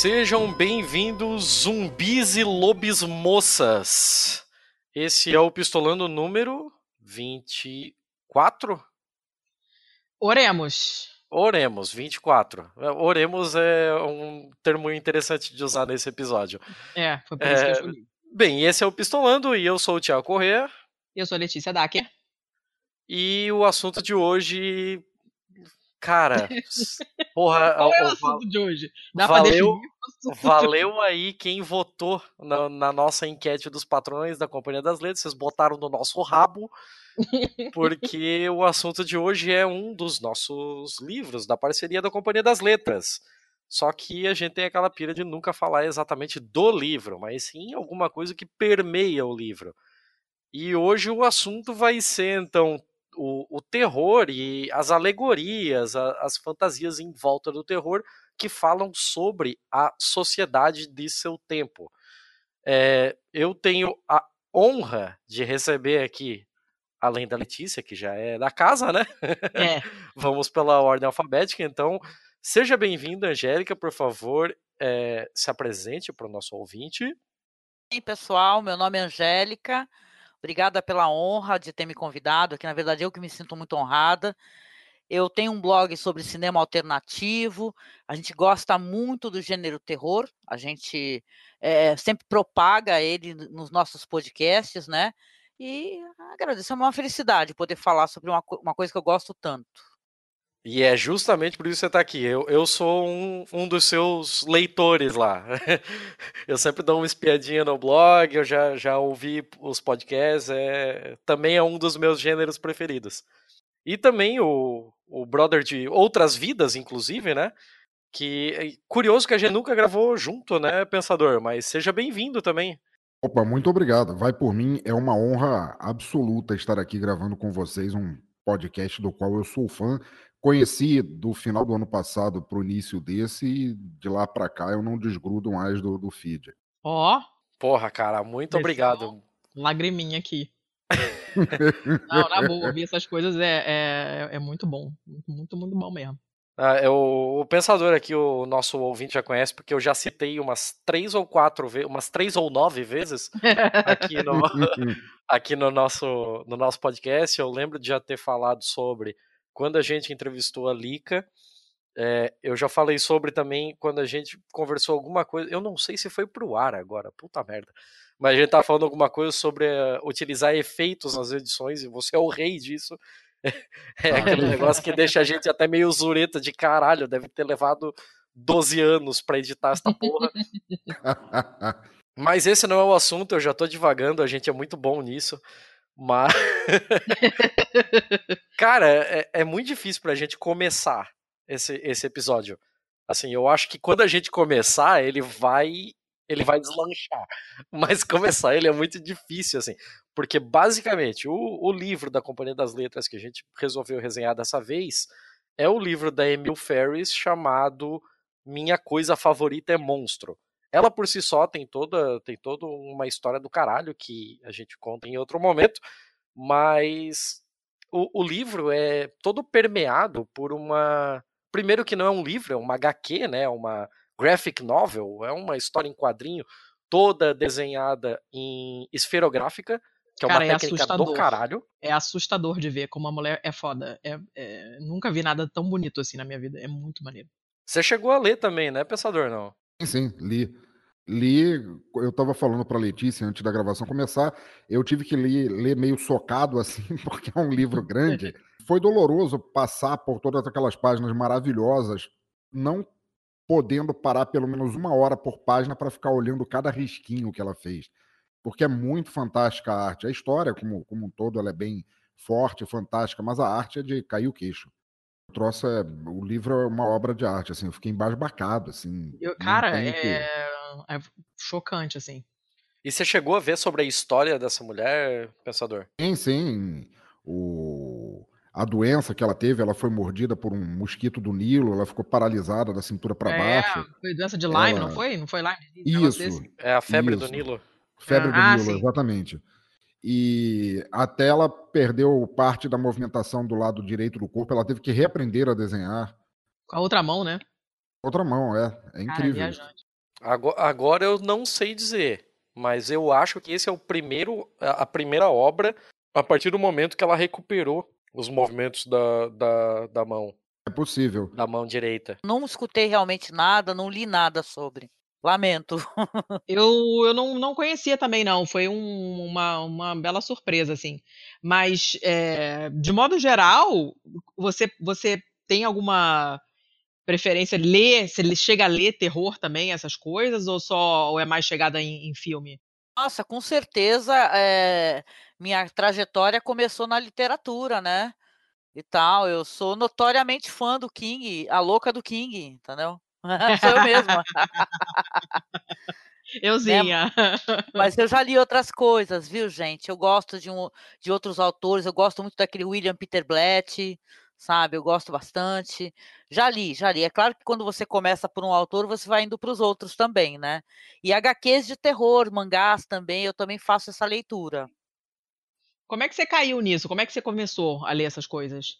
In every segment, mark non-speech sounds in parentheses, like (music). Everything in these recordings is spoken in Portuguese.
Sejam bem-vindos, zumbis e lobis moças. Esse é o Pistolando número 24? Oremos. Oremos, 24. Oremos é um termo interessante de usar nesse episódio. É, foi por isso que eu É, escolhi. Bem, esse é o Pistolando e eu sou o Tiago Corrêa. Eu sou a Letícia Dacker. E o assunto de hoje. Cara, (laughs) porra, Qual é o assunto de hoje? Dá valeu- valeu aí quem votou na, na nossa enquete dos patrões da Companhia das Letras. Vocês botaram no nosso rabo, (laughs) porque o assunto de hoje é um dos nossos livros da parceria da Companhia das Letras. Só que a gente tem aquela pira de nunca falar exatamente do livro, mas sim alguma coisa que permeia o livro. E hoje o assunto vai ser, então, o, o terror e as alegorias, a- as fantasias em volta do terror que falam sobre a sociedade de seu tempo. É, eu tenho a honra de receber aqui, além da Letícia, que já é da casa, né? É, (laughs) Vamos pela ordem alfabética, então. Seja bem-vinda, Angélica, por favor, é, se apresente para o nosso ouvinte. Oi, pessoal, meu nome é Angélica. Obrigada pela honra de ter me convidado, que na verdade eu que me sinto muito honrada. Eu tenho um blog sobre cinema alternativo. A gente gosta muito do gênero terror. A gente eh, sempre propaga ele nos nossos podcasts, né? E agradeço, é uma felicidade poder falar sobre uma, uma coisa que eu gosto tanto. E é justamente por isso que você está aqui. Eu, eu sou um, um dos seus leitores lá. (laughs) Eu sempre dou uma espiadinha no blog, eu já, já ouvi os podcasts, é, também é um dos meus gêneros preferidos. E também o, o brother de outras vidas, inclusive, né? Que é curioso que a gente nunca gravou junto, né, Pensador? Mas seja bem-vindo também. Opa, muito obrigado. Vai por mim, é uma honra absoluta estar aqui gravando com vocês um podcast do qual eu sou fã. Conheci do final do ano passado para o início desse e de lá para cá eu não desgrudo mais do, do feed. ó, Porra, cara, muito Versão- obrigado. lagriminha aqui. (laughs) Não, na boa, ouvir essas coisas é, é, é muito bom. Muito, muito, muito bom mesmo. Ah, é o, o pensador aqui, o nosso ouvinte já conhece, porque eu já citei umas três ou quatro vezes, umas três ou nove vezes aqui no, (laughs) aqui no nosso, no nosso podcast. Eu lembro de já ter falado sobre quando a gente entrevistou a Lica. É, eu já falei sobre também quando a gente conversou alguma coisa. Eu não sei se foi pro ar agora, puta merda. Mas a gente tava falando alguma coisa sobre eh, utilizar efeitos nas edições, e você é o rei disso. (laughs) É aquele negócio que deixa a gente até meio zureta de caralho, deve ter levado 12 anos pra editar essa porra. (laughs) Mas esse não é o assunto, eu já tô divagando, a gente é muito bom nisso. Mas. (laughs) Cara, é, é muito difícil pra gente começar esse, esse episódio. Assim, eu acho que quando a gente começar, ele vai. Ele vai deslanchar. (laughs) Mas começar ele é muito difícil, assim. Porque, basicamente, o, o livro da Companhia das Letras que a gente resolveu resenhar dessa vez é o livro da Emil Ferris chamado Minha Coisa Favorita é Monstro. Ela por si só tem toda, tem toda uma história do caralho que a gente conta em outro momento, mas o, o livro é todo permeado por uma. Primeiro, que não é um livro, é uma HQ, né? Uma graphic novel, é uma história em quadrinho, toda desenhada em esferográfica, que é uma Cara, é técnica do assustador. caralho. É assustador de ver como a mulher é foda. É, é- nunca vi nada tão bonito assim na minha vida. É muito maneiro. Você chegou a ler também, né, Pensador? Não. Sim, li. Li, eu estava falando para Letícia antes da gravação começar, eu tive que ler, ler meio socado (laughs) assim, porque é um livro grande. (laughs) Foi doloroso passar por todas aquelas páginas maravilhosas, não podendo parar pelo menos uma hora por página para ficar olhando cada risquinho que ela fez. Porque é muito fantástica a arte. A história, como, como um todo, ela é bem forte, fantástica, mas a arte é de cair o queixo. O troço é, o livro é uma obra de arte, assim, eu fiquei embasbacado, assim. Eu- cara, o que- é, é chocante, assim. E você chegou a ver sobre a história dessa mulher, Pensador? Sim, sim. O... A doença que ela teve, ela foi mordida por um mosquito do Nilo, ela ficou paralisada da cintura para é, baixo. foi doença de Lyme, Ela- não foi? Não foi Lyme? Isso? É a febre do Isso. Nilo. febre do Ah, Nilo, sim. exatamente. E até ela perdeu parte da movimentação do lado direito do corpo, ela teve que reaprender a desenhar. Com a outra mão, né? Outra mão, é. É incrível. Cara, agora, agora eu não sei dizer, mas eu acho que esse é o primeiro, a primeira obra a partir do momento que ela recuperou os movimentos da, da, da mão. É possível. Da mão direita. Não escutei realmente nada, não li nada sobre. Lamento. eu eu (laughs) não, não conhecia também, não. Foi um, uma, uma bela surpresa, assim. Mas, é, de modo geral, você, você tem alguma preferência ler? Você chega a ler terror também, essas coisas? Ou só ou é mais chegada em, em filme? Nossa, com certeza. É, minha trajetória começou na literatura, né? E tal. Eu sou notoriamente fã do King, a louca do King, entendeu? (laughs) Sou eu mesma. Euzinha. Né? Mas eu já li outras coisas, viu, gente? Eu gosto de, um, de outros autores, eu gosto muito daquele William Peter Blatt, sabe? Eu gosto bastante. Já li, já li. É claro que quando você começa por um autor, você vai indo para os outros também, né? E HQs de terror, mangás também, eu também faço essa leitura. Como é que você caiu nisso? Como é que você começou a ler essas coisas?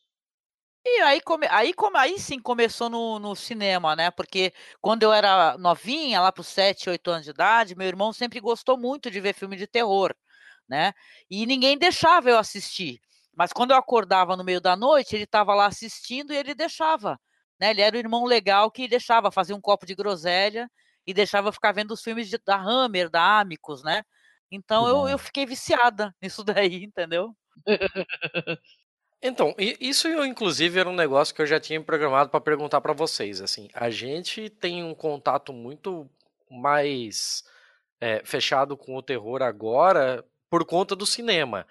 E aí, come, aí, come, aí sim começou no, no cinema, né? Porque quando eu era novinha, lá para os 7, 8 anos de idade, meu irmão sempre gostou muito de ver filme de terror, né? E ninguém deixava eu assistir. Mas quando eu acordava no meio da noite, ele estava lá assistindo e ele deixava. Né? Ele era o irmão legal que deixava fazer um copo de groselha e deixava ficar vendo os filmes de, da Hammer, da Amicus, né? Então eu, eu fiquei viciada (laughs) nisso daí, entendeu? (laughs) Então, isso inclusive era um negócio que eu já tinha programado para perguntar para vocês. Assim, a gente tem um contato muito mais é, fechado com o terror agora por conta do cinema.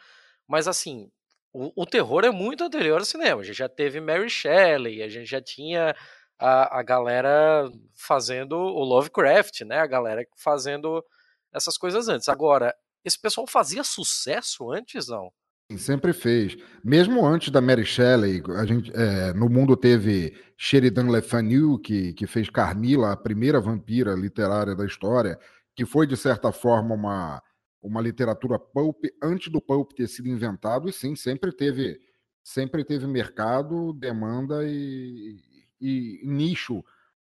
Mas assim, o, o, terror é muito anterior ao cinema. A gente já teve Mary Shelley, a gente já tinha a, a galera fazendo o Lovecraft, né? A galera fazendo essas coisas antes. Agora, esse pessoal fazia sucesso antes, não? Sempre fez. Mesmo antes da Mary Shelley, a gente, é, no mundo teve Sheridan Le Fanu, que, que fez Carmila, a primeira vampira literária da história, que foi, de certa forma, uma, uma literatura pulp antes do pulp ter sido inventado, e sim, sempre teve, sempre teve mercado, demanda e, e, nicho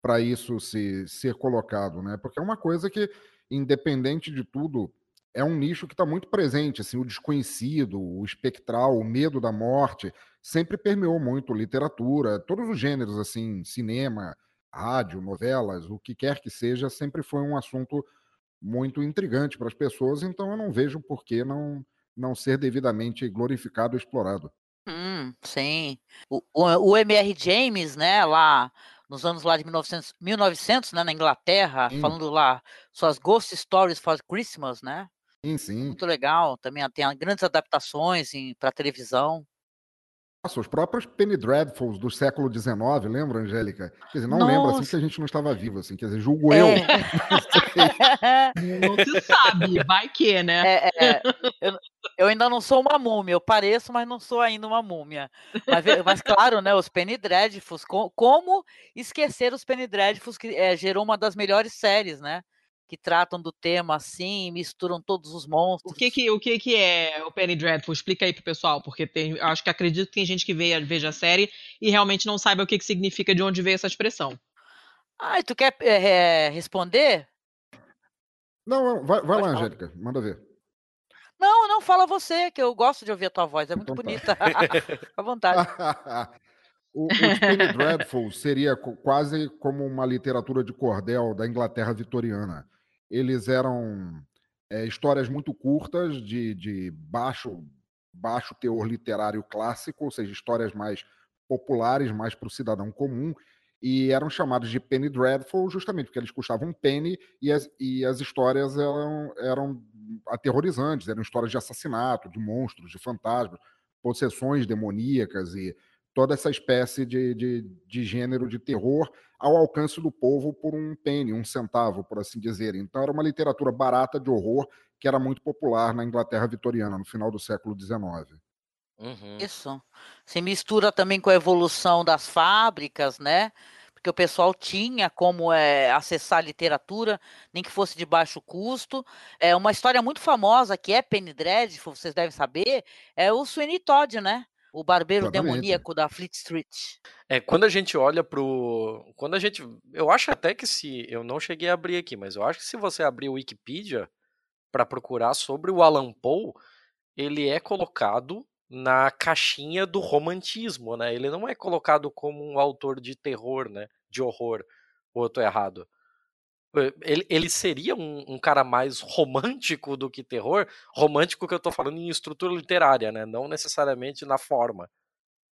para isso se, ser colocado, né? Porque é uma coisa que, independente de tudo, é um nicho que está muito presente, assim, o desconhecido, o espectral, o medo da morte, sempre permeou muito literatura, todos os gêneros, assim, cinema, rádio, novelas, o que quer que seja, sempre foi um assunto muito intrigante para as pessoas, então eu não vejo por que não, não ser devidamente glorificado e explorado. Hum, sim. O, o, o M.R. James, né, lá nos anos lá de 1900, 1900 né, na Inglaterra, sim. falando lá suas Ghost Stories for Christmas, né? Sim, sim. Muito legal. Também tem grandes adaptações para televisão. Nossa, os próprios Penny Dreadfuls do século XIX, lembra, Angélica? Quer dizer, não Nossa. lembra assim que a gente não estava vivo, assim, quer dizer, julgo é. eu. (laughs) (laughs) (laughs) não se sabe, vai que, né? É, é. Eu, eu, ainda não sou uma múmia, eu pareço, mas não sou ainda uma múmia. Mas, mas claro, né, os Penny Dreadfuls, como esquecer os Penny Dreadfuls, que é, gerou uma das melhores séries, né? Que tratam do tema assim, misturam todos os monstros. O que que, o que, que é o Penny Dreadful? Explica aí pro pessoal, porque tem, acho que acredito que tem gente que veja, veja a série e realmente não saiba o que, que significa, de onde veio essa expressão. Ah, tu quer é, responder? Não, vai, vai lá, falar. Angélica, manda ver. Não, não, fala você, que eu gosto de ouvir a tua voz, é muito então, tá. bonita. (laughs) Fica à vontade. (laughs) O, o Penny Dreadful seria quase como uma literatura de cordel da Inglaterra vitoriana. Eles eram é, histórias muito curtas, de, de baixo, baixo teor literário clássico, ou seja, histórias mais populares, mais para o cidadão comum, e eram chamados de Penny Dreadful justamente porque eles custavam um penny e as, e as histórias eram, eram aterrorizantes, eram histórias de assassinato, de monstros, de fantasmas, possessões demoníacas e toda essa espécie de, de, de gênero de terror ao alcance do povo por um penny, um centavo, por assim dizer. Então era uma literatura barata de horror que era muito popular na Inglaterra vitoriana, no final do século XIX. Uhum. Isso. Se mistura também com a evolução das fábricas, né? Porque o pessoal tinha como é, acessar a literatura, nem que fosse de baixo custo. É uma história muito famosa que é Penny Dreadful, vocês devem saber, é o Sweeney Todd, né? O barbeiro Exatamente. demoníaco da Fleet Street. É, quando a gente olha pro. Quando a gente. Eu acho até que se. Eu não cheguei a abrir aqui, mas eu acho que se você abrir o Wikipedia para procurar sobre o Alan Poe, ele é colocado na caixinha do romantismo, né? Ele não é colocado como um autor de terror, né? De horror. Ou eu tô errado? Ele, ele seria um, um, cara mais romântico do que terror? Romântico que eu tô falando em estrutura literária, né? Não necessariamente na forma.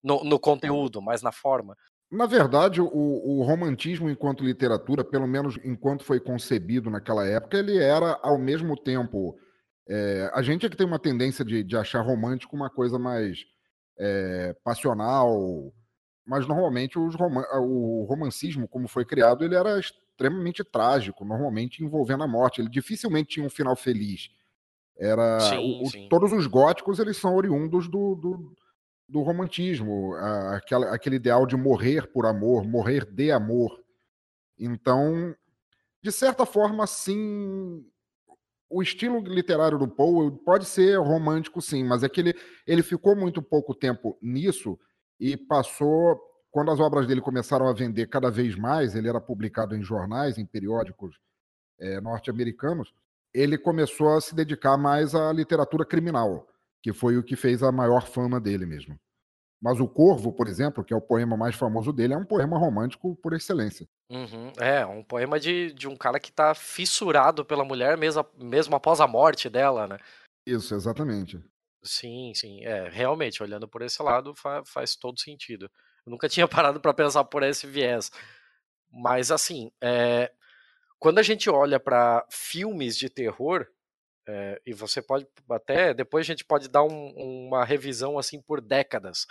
No, no conteúdo, mas na forma. Na verdade, o, o, romantismo enquanto literatura, pelo menos enquanto foi concebido naquela época, ele era ao mesmo tempo. É, a gente é que tem uma tendência de, de achar romântico uma coisa mais é, passional, mas normalmente roman o romancismo, como foi criado, ele era extremamente trágico, normalmente envolvendo a morte. Ele dificilmente tinha um final feliz. Era sim, o, sim. todos os góticos eles são oriundos do, do, do romantismo, aquele, aquele ideal de morrer por amor, morrer de amor. Então, de certa forma, sim, o estilo literário do Poe pode ser romântico, sim, mas é que ele, ele ficou muito pouco tempo nisso e passou quando as obras dele começaram a vender cada vez mais, ele era publicado em jornais, em periódicos é, norte-americanos, ele começou a se dedicar mais à literatura criminal, que foi o que fez a maior fama dele mesmo. Mas o Corvo, por exemplo, que é o poema mais famoso dele, é um poema romântico por excelência. Uhum, é, um poema de, de um cara que está fissurado pela mulher mesmo, mesmo após a morte dela, né? Isso, exatamente. Sim, sim, é, realmente, olhando por esse lado, fa faz todo sentido. Eu nunca (laughs) tinha parado para pensar por esse viés. Mas, assim, é, quando a gente olha para filmes de terror, é, e você pode até, depois a gente pode dar um, uma revisão assim por décadas,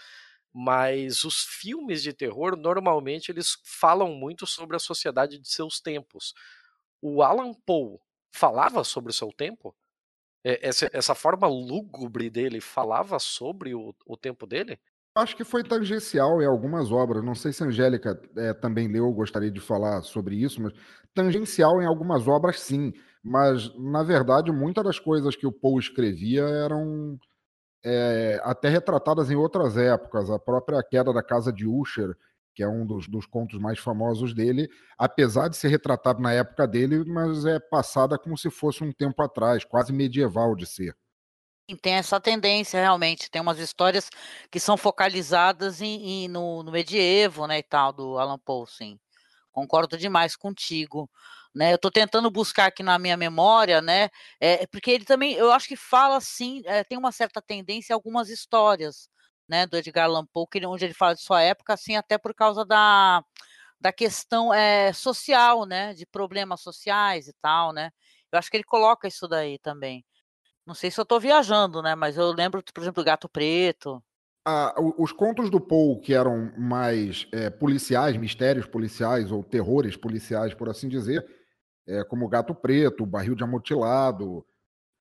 mas os filmes de terror, normalmente, eles falam muito sobre a sociedade de seus tempos. O Alan Poe falava sobre o seu tempo? Essa, essa forma lúgubre dele falava sobre o, o tempo dele? Acho que foi tangencial em algumas obras. Não sei se a Angélica é, também leu, gostaria de falar sobre isso, mas tangencial em algumas obras, sim. Mas, na verdade, muitas das coisas que o Poe escrevia eram é, até retratadas em outras épocas. A própria queda da casa de Usher, que é um dos, dos contos mais famosos dele, apesar de ser retratado na época dele, mas é passada como se fosse um tempo atrás, quase medieval de ser tem essa tendência realmente. Tem umas histórias que são focalizadas em, em no, no, medievo, né, e tal, do Alan Poe, sim. Concordo demais contigo. Né, eu estou tentando buscar aqui na minha memória, né, é, porque ele também, eu acho que fala, sim, é, tem uma certa tendência em algumas histórias, né, do Edgar Allan Poe, que, onde ele fala de sua época, assim, até por causa da, da questão é, social, né, de problemas sociais e tal, né, eu acho que ele coloca isso daí também. Não sei se eu estou viajando, né? Mas eu lembro, por exemplo, do Gato Preto. Ah, os contos do Poe, que eram mais é, policiais, mistérios policiais ou terrores policiais, por assim dizer, é, como o Gato Preto, o Barril de Amotilado,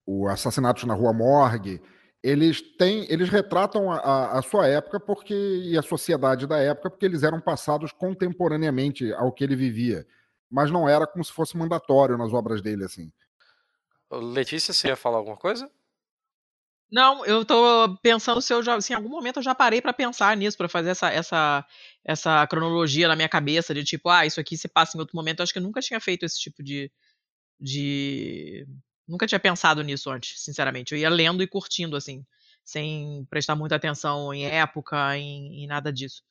o Assassinatos na Rua Morgue, eles têm, eles retratam a, a, sua época porque e a sociedade da época porque eles eram passados contemporaneamente ao que ele vivia, mas não era como se fosse mandatório nas obras dele assim. Letícia, você ia falar alguma coisa? Não, eu tô pensando se eu já, se em algum momento eu já parei para pensar nisso, para fazer essa, essa, essa cronologia na minha cabeça de tipo, ah, isso aqui se passa em outro momento. Eu acho que eu nunca tinha feito esse tipo de, de, nunca tinha pensado nisso antes, sinceramente. Eu ia lendo e curtindo assim, sem prestar muita atenção em época, em, em nada disso.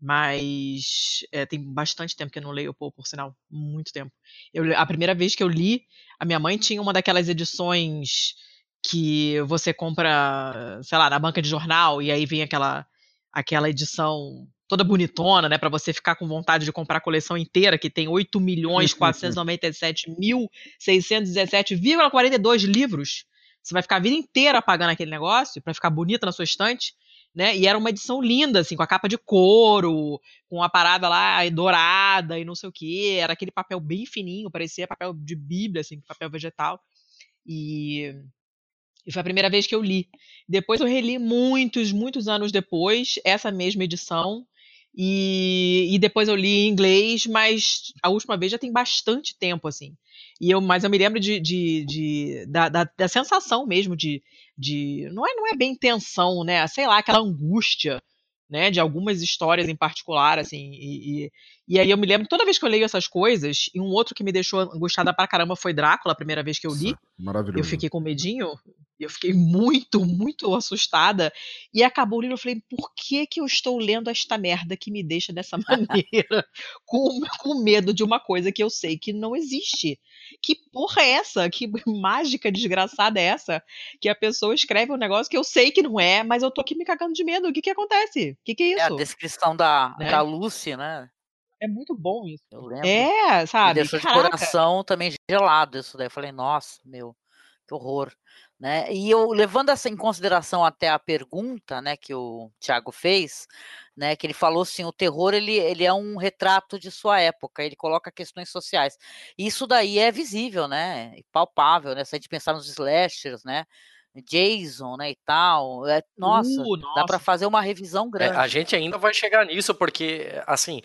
Mas é, tem bastante tempo que eu não leio o Poe, por sinal. Muito tempo. Eu, a primeira vez que eu li, a minha mãe tinha uma daquelas edições que você compra, sei lá, na banca de jornal, e aí vem aquela, aquela edição toda bonitona, né, para você ficar com vontade de comprar a coleção inteira, que tem 8 milhões (laughs) 497 mil 617,42 livros. Você vai ficar a vida inteira pagando aquele negócio para ficar bonita na sua estante né? E era uma edição linda, assim, com a capa de couro, com a parada lá dourada e não sei o que. Era aquele papel bem fininho, parecia papel de bíblia, assim, papel vegetal. E, e foi a primeira vez que eu li. Depois eu reli muitos, muitos anos depois, essa mesma edição. E, e depois eu li em inglês, mas a última vez já tem bastante tempo, assim. E eu, mas eu me lembro de, de, de da, da, da, sensação mesmo de, de. Não é, não é bem tensão, né? Sei lá, aquela angústia né, de algumas histórias em particular, assim, e, e, e, aí eu me lembro, toda vez que eu leio essas coisas, e um outro que me deixou angustiada pra caramba foi Drácula, a primeira vez que eu li, Maravilhoso. eu fiquei com medinho, eu fiquei muito, muito assustada, e acabou o livro, eu falei, por que que eu estou lendo esta merda que me deixa dessa (laughs) maneira, com, com medo de uma coisa que eu sei que não existe, que porra é essa, que (laughs) mágica desgraçada é essa, que a pessoa escreve um negócio que eu sei que não é, mas eu tô aqui me cagando de medo, o que que acontece? O que, que é isso? É a descrição da, né? da Lucy, né? É muito bom isso. Eu lembro. É, sabe? Me deixou Caraca. de coração também gelado isso daí. Eu falei, nossa, meu, que horror. Né? E eu levando essa em consideração até a pergunta, né, que o Tiago fez, né, que ele falou assim, o terror ele, ele é um retrato de sua época, ele coloca questões sociais. E isso daí é visível, né, palpável, né, se a gente pensar nos slashers, né, Jason, né, e tal. É, nossa, uh, nossa. dá para fazer uma revisão grande. É, a gente ainda vai chegar nisso porque, assim,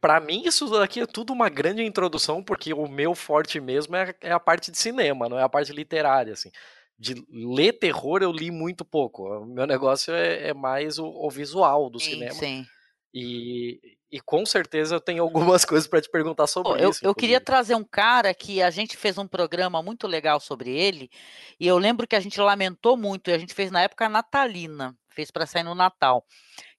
para mim isso daqui é tudo uma grande introdução porque o meu forte mesmo é, é a parte de cinema, não é a parte literária, assim. De ler terror eu li muito pouco. O meu negócio é, é mais o, o, visual do sim, cinema. Sim. E, e com certeza eu tenho (laughs) algumas coisas para te perguntar sobre Pô, isso. Eu, eu queria trazer um cara que a gente fez um programa muito legal sobre ele, e eu lembro que a gente lamentou muito, e a gente fez na época natalina, fez para sair no Natal,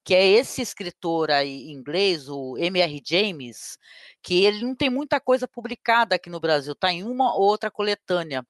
que é esse escritor aí inglês, o M.R. James, que ele não tem muita coisa publicada aqui no Brasil, tá em uma ou outra coletânea.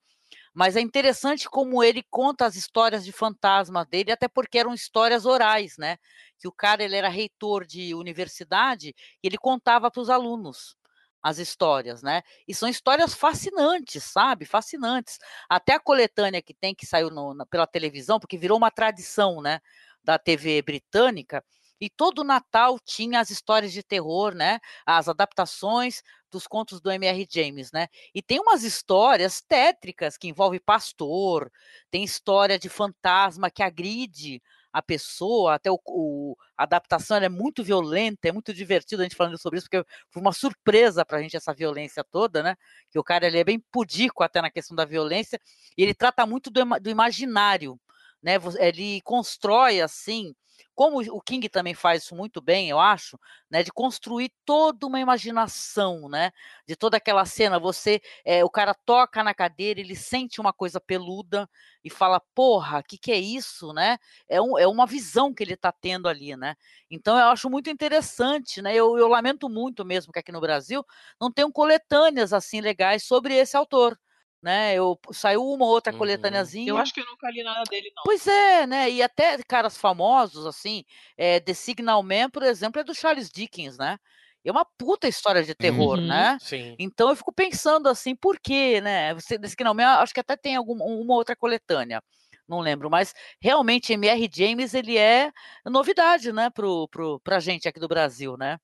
Mas é interessante como ele conta as histórias de fantasma dele, até porque eram histórias orais, né? Que o cara ele era reitor de universidade e ele contava para os alunos as histórias, né? E são histórias fascinantes, sabe? Fascinantes. Até a coletânea que tem que saiu no, na, pela televisão, porque virou uma tradição, né? Da TV britânica, e todo Natal tinha as histórias de terror, né? As adaptações dos contos do M.R. James, né? E tem umas histórias tétricas que envolvem pastor, tem história de fantasma que agride a pessoa, até o, o a adaptação é muito violenta, é muito divertido a gente falando sobre isso, porque foi uma surpresa para a gente essa violência toda, né? Que o cara ele é bem pudico até na questão da violência, e ele trata muito do, do imaginário, né? Ele constrói assim como o King também faz isso muito bem, eu acho, né, de construir toda uma imaginação, né, de toda aquela cena, você, é, o cara toca na cadeira, ele sente uma coisa peluda e fala, porra, o que, que é isso, né, é, um, é uma visão que ele está tendo ali, né, então eu acho muito interessante, né, eu, eu lamento muito mesmo que aqui no Brasil não tenham coletâneas assim legais sobre esse autor, né? Eu saiu uma ou outra uhum. coletâneazinha. Eu acho que eu nunca li nada dele, não. Pois é, né? E até caras famosos, assim, é, The Signal Man, por exemplo, é do Charles Dickens, né? É uma puta história de terror, uhum. né? Sim. Então eu fico pensando assim, por quê, né? Você, The Signal Man, acho que até tem alguma uma outra coletânea. Não lembro, mas realmente M.R. James ele é novidade, né, pro, pro, pra gente aqui do Brasil, né?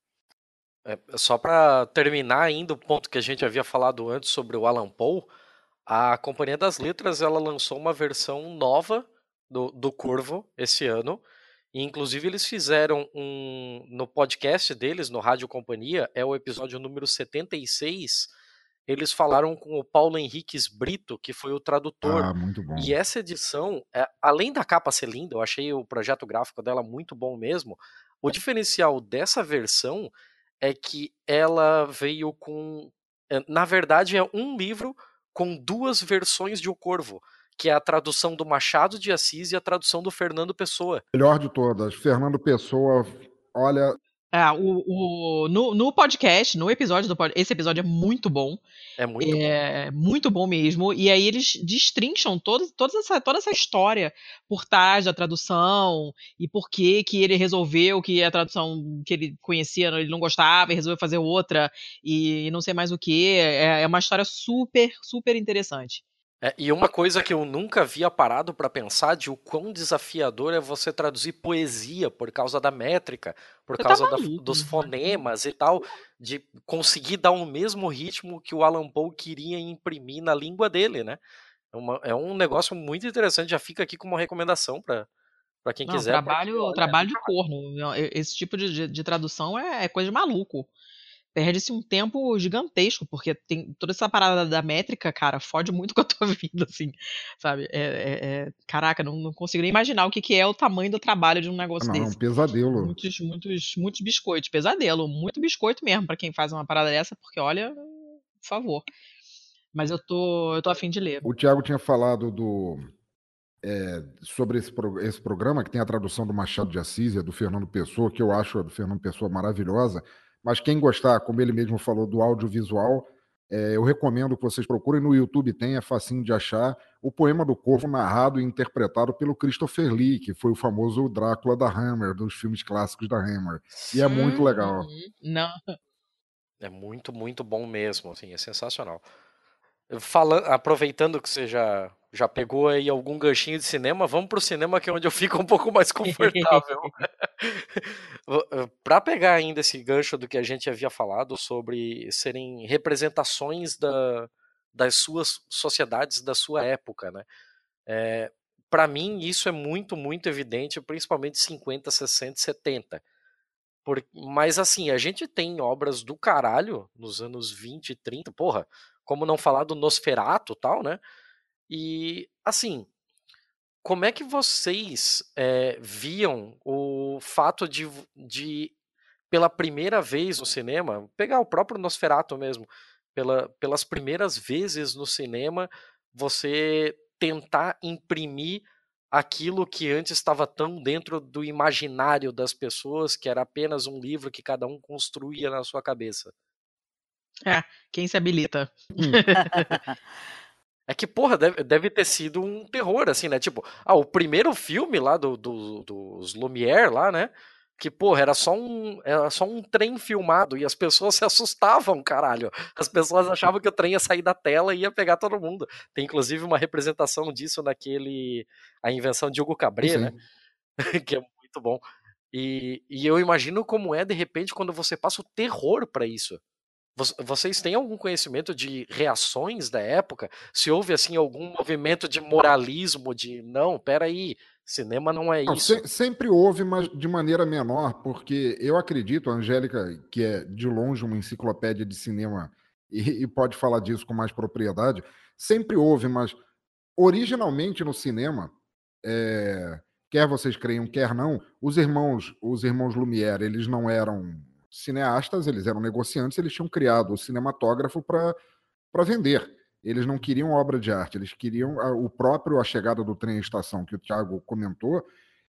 É, só para terminar ainda o ponto que a gente havia falado antes sobre o Alan Poe, a Companhia das Letras ela lançou uma versão nova do, do Corvo esse ano. E, inclusive, eles fizeram um. No podcast deles, no Rádio Companhia, é o episódio número 76. Eles falaram com o Paulo Henriques Brito, que foi o tradutor. Ah, muito bom. E essa edição, é, além da capa ser linda, eu achei o projeto gráfico dela muito bom mesmo. O diferencial dessa versão é que ela veio com. É, na verdade, é um livro com duas versões de O Corvo, que é a tradução do Machado de Assis e a tradução do Fernando Pessoa. Melhor de todas. Fernando Pessoa, olha, é, o, o, no, no podcast, no episódio do podcast, esse episódio é muito bom. É muito é, bom. Muito bom mesmo. E aí eles destrincham todo, toda, essa, toda essa história por trás da tradução e por que que ele resolveu que a tradução que ele conhecia ele não gostava e resolveu fazer outra e não sei mais o que. É, é uma história super, super interessante. É, e uma coisa que eu nunca havia parado para pensar de o quão desafiador é você traduzir poesia por causa da métrica, por tá causa da, dos né? fonemas e tal, de conseguir dar o mesmo ritmo que o Alan Poe queria imprimir na língua dele, né? É, uma, é um negócio muito interessante, já fica aqui como uma recomendação para Pra quem Não, quiser. trabalho, pode- olha, trabalho de corno. Esse tipo de, de- de tradução é, é coisa de maluco. Perde-se um tempo gigantesco, porque tem toda essa parada da métrica, cara, fode muito (laughs) com a tua vida, assim, sabe? É, é- é- caraca, não, não consigo nem imaginar o que, que é o tamanho do trabalho de um negócio Não, é um desse. pesadelo. Muitos, muitos, muitos biscoitos. Pesadelo, muito biscoito mesmo pra quem faz uma parada dessa, porque olha, por favor. Mas eu tô, eu tô afim de ler. O Tiago tinha falado do é, sobre esse, pro- esse programa, que tem a tradução do Machado de Assis e do Fernando Pessoa, que eu acho a do Fernando Pessoa maravilhosa. Mas quem gostar, como ele mesmo falou, do audiovisual, é, eu recomendo que vocês procurem no YouTube, tem, é facinho de achar, o poema do Corvo narrado e interpretado pelo Christopher Lee, que foi o famoso Drácula da Hammer, dos filmes clássicos da Hammer. E é muito legal. Não, É muito, muito bom mesmo, assim, é sensacional. Falando, aproveitando que você já, já pegou aí algum ganchinho de cinema, vamos pro cinema que é onde eu fico um pouco mais (laughs) confortável. Para pegar ainda esse gancho do que a gente havia falado sobre serem representações da, das suas sociedades da sua época, né? É, para mim isso é muito, muito evidente, principalmente 50, 60, 70. Por, mas assim, a gente tem obras do caralho nos anos 20 e 30, porra, como não falar do Nosferato tal, né? E assim, como é que vocês é, viam o fato de, de, pela primeira vez no cinema, pegar o próprio Nosferato mesmo, pela, pelas primeiras vezes no cinema, você tentar imprimir aquilo que antes estava tão dentro do imaginário das pessoas, que era apenas um livro que cada um construía na sua cabeça. É, quem se habilita? (laughs) (laughs) É que, porra, deve, deve, ter sido um terror, assim, né? Tipo, ah, o primeiro filme lá do, do, dos Lumière lá, né? Que, porra, era só, um, era só um trem filmado e as pessoas (laughs) se assustavam, caralho. As pessoas achavam que o trem ia sair da tela e ia pegar todo mundo. Tem inclusive uma representação disso naquele. A invenção de Hugo Cabret, né? (laughs) que é muito bom. E, e eu imagino como é, de repente, quando você passa o terror para isso. Vocês têm algum conhecimento de reações da época? Se houve assim algum movimento de moralismo de não, peraí, cinema não é não, isso? Se, sempre houve, mas de maneira menor, porque eu acredito, a Angélica, que é de longe uma enciclopédia de cinema e, e pode falar disso com mais propriedade, sempre houve, mas originalmente no cinema, é, quer vocês creiam, quer não, os irmãos, os irmãos Lumière, eles não eram cineastas, eles eram negociantes, eles tinham criado o cinematógrafo para vender. Eles não queriam obra de arte, eles queriam a, o próprio A Chegada do Trem à Estação, que o Tiago comentou,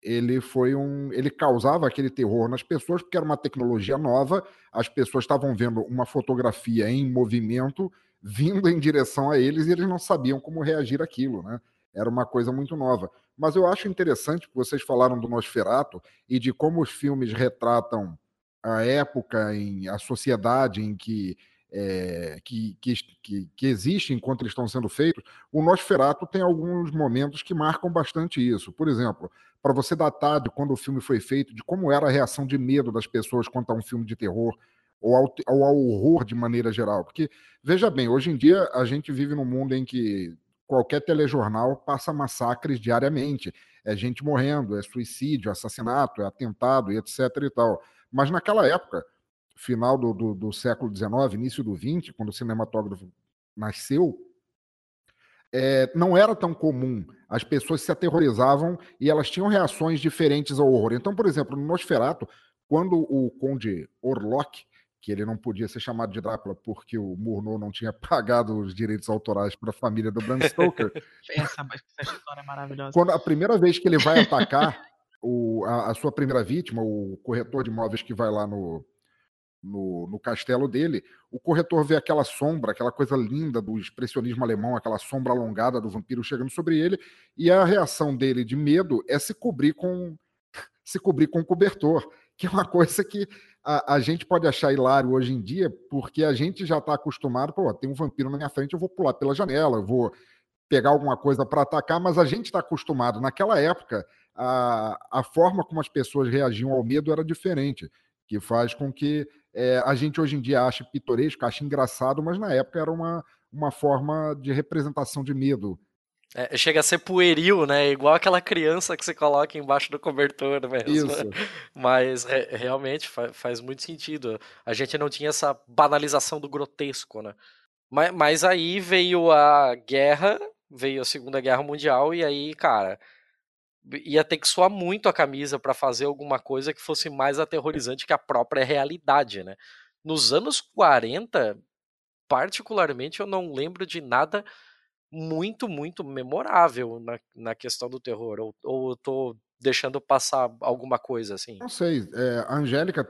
ele foi um. ele causava aquele terror nas pessoas, porque era uma tecnologia nova, as pessoas estavam vendo uma fotografia em movimento vindo em direção a eles e eles não sabiam como reagir àquilo, né? Era uma coisa muito nova. Mas eu acho interessante que vocês falaram do Nosferato e de como os filmes retratam a época, em, a sociedade em que, é, que, que, que, que, existe enquanto eles estão sendo feitos, o Nosferatu tem alguns momentos que marcam bastante isso. Por exemplo, para você datar de quando o filme foi feito, de como era a reação de medo das pessoas quanto a um filme de terror, ou ao, ao horror de maneira geral. Porque, veja bem, hoje em dia a gente vive num mundo em que qualquer telejornal passa massacres diariamente. É gente morrendo, é suicídio, assassinato, é atentado e etc e tal. Mas naquela época, final do, do, do século XIX, início do XX, quando o cinematógrafo nasceu, é, não era tão comum. As pessoas se aterrorizavam e elas tinham reações diferentes ao horror. Então, por exemplo, no Nosferatu, quando o conde Orlok, que ele não podia ser chamado de Drácula porque o Murnau não tinha (laughs) pagado os direitos autorais para a família do Bram Stoker. (laughs) essa, essa história é maravilhosa. Quando a primeira vez que ele vai atacar o, a, a, sua primeira vítima, o corretor de imóveis que vai lá no, no, no, castelo dele, o corretor vê aquela sombra, aquela coisa linda do expressionismo alemão, aquela sombra alongada do vampiro chegando sobre ele, e a reação dele de medo é se cobrir com se cobrir com cobertor, (laughs) que é uma coisa que a, a gente pode achar hilário hoje em dia, porque a gente já está acostumado, pô, tem um vampiro na minha frente, eu vou pular pela janela, eu vou pegar alguma coisa para atacar, mas a gente está acostumado. Naquela época, a, a forma como as pessoas reagiam ao medo era diferente, que faz com que é, a gente hoje em dia ache pitoresco, ache engraçado, mas na época era uma, uma forma de representação de medo. É, chega a ser pueril, né? Igual aquela criança que você coloca embaixo do cobertor mesmo. Isso. (laughs) Mas re realmente faz, faz muito sentido. A gente não tinha essa banalização do grotesco, né? Mas, mas aí veio a guerra, veio a Segunda Guerra Mundial, e aí, cara, ia ter que suar muito a camisa para fazer alguma coisa que fosse mais aterrorizante que a própria realidade, né? Nos anos 40, particularmente, eu não lembro de nada muito, muito memorável na, na questão do terror. Ou, ou eu tô deixando passar alguma coisa assim? Não sei. É, a Angélica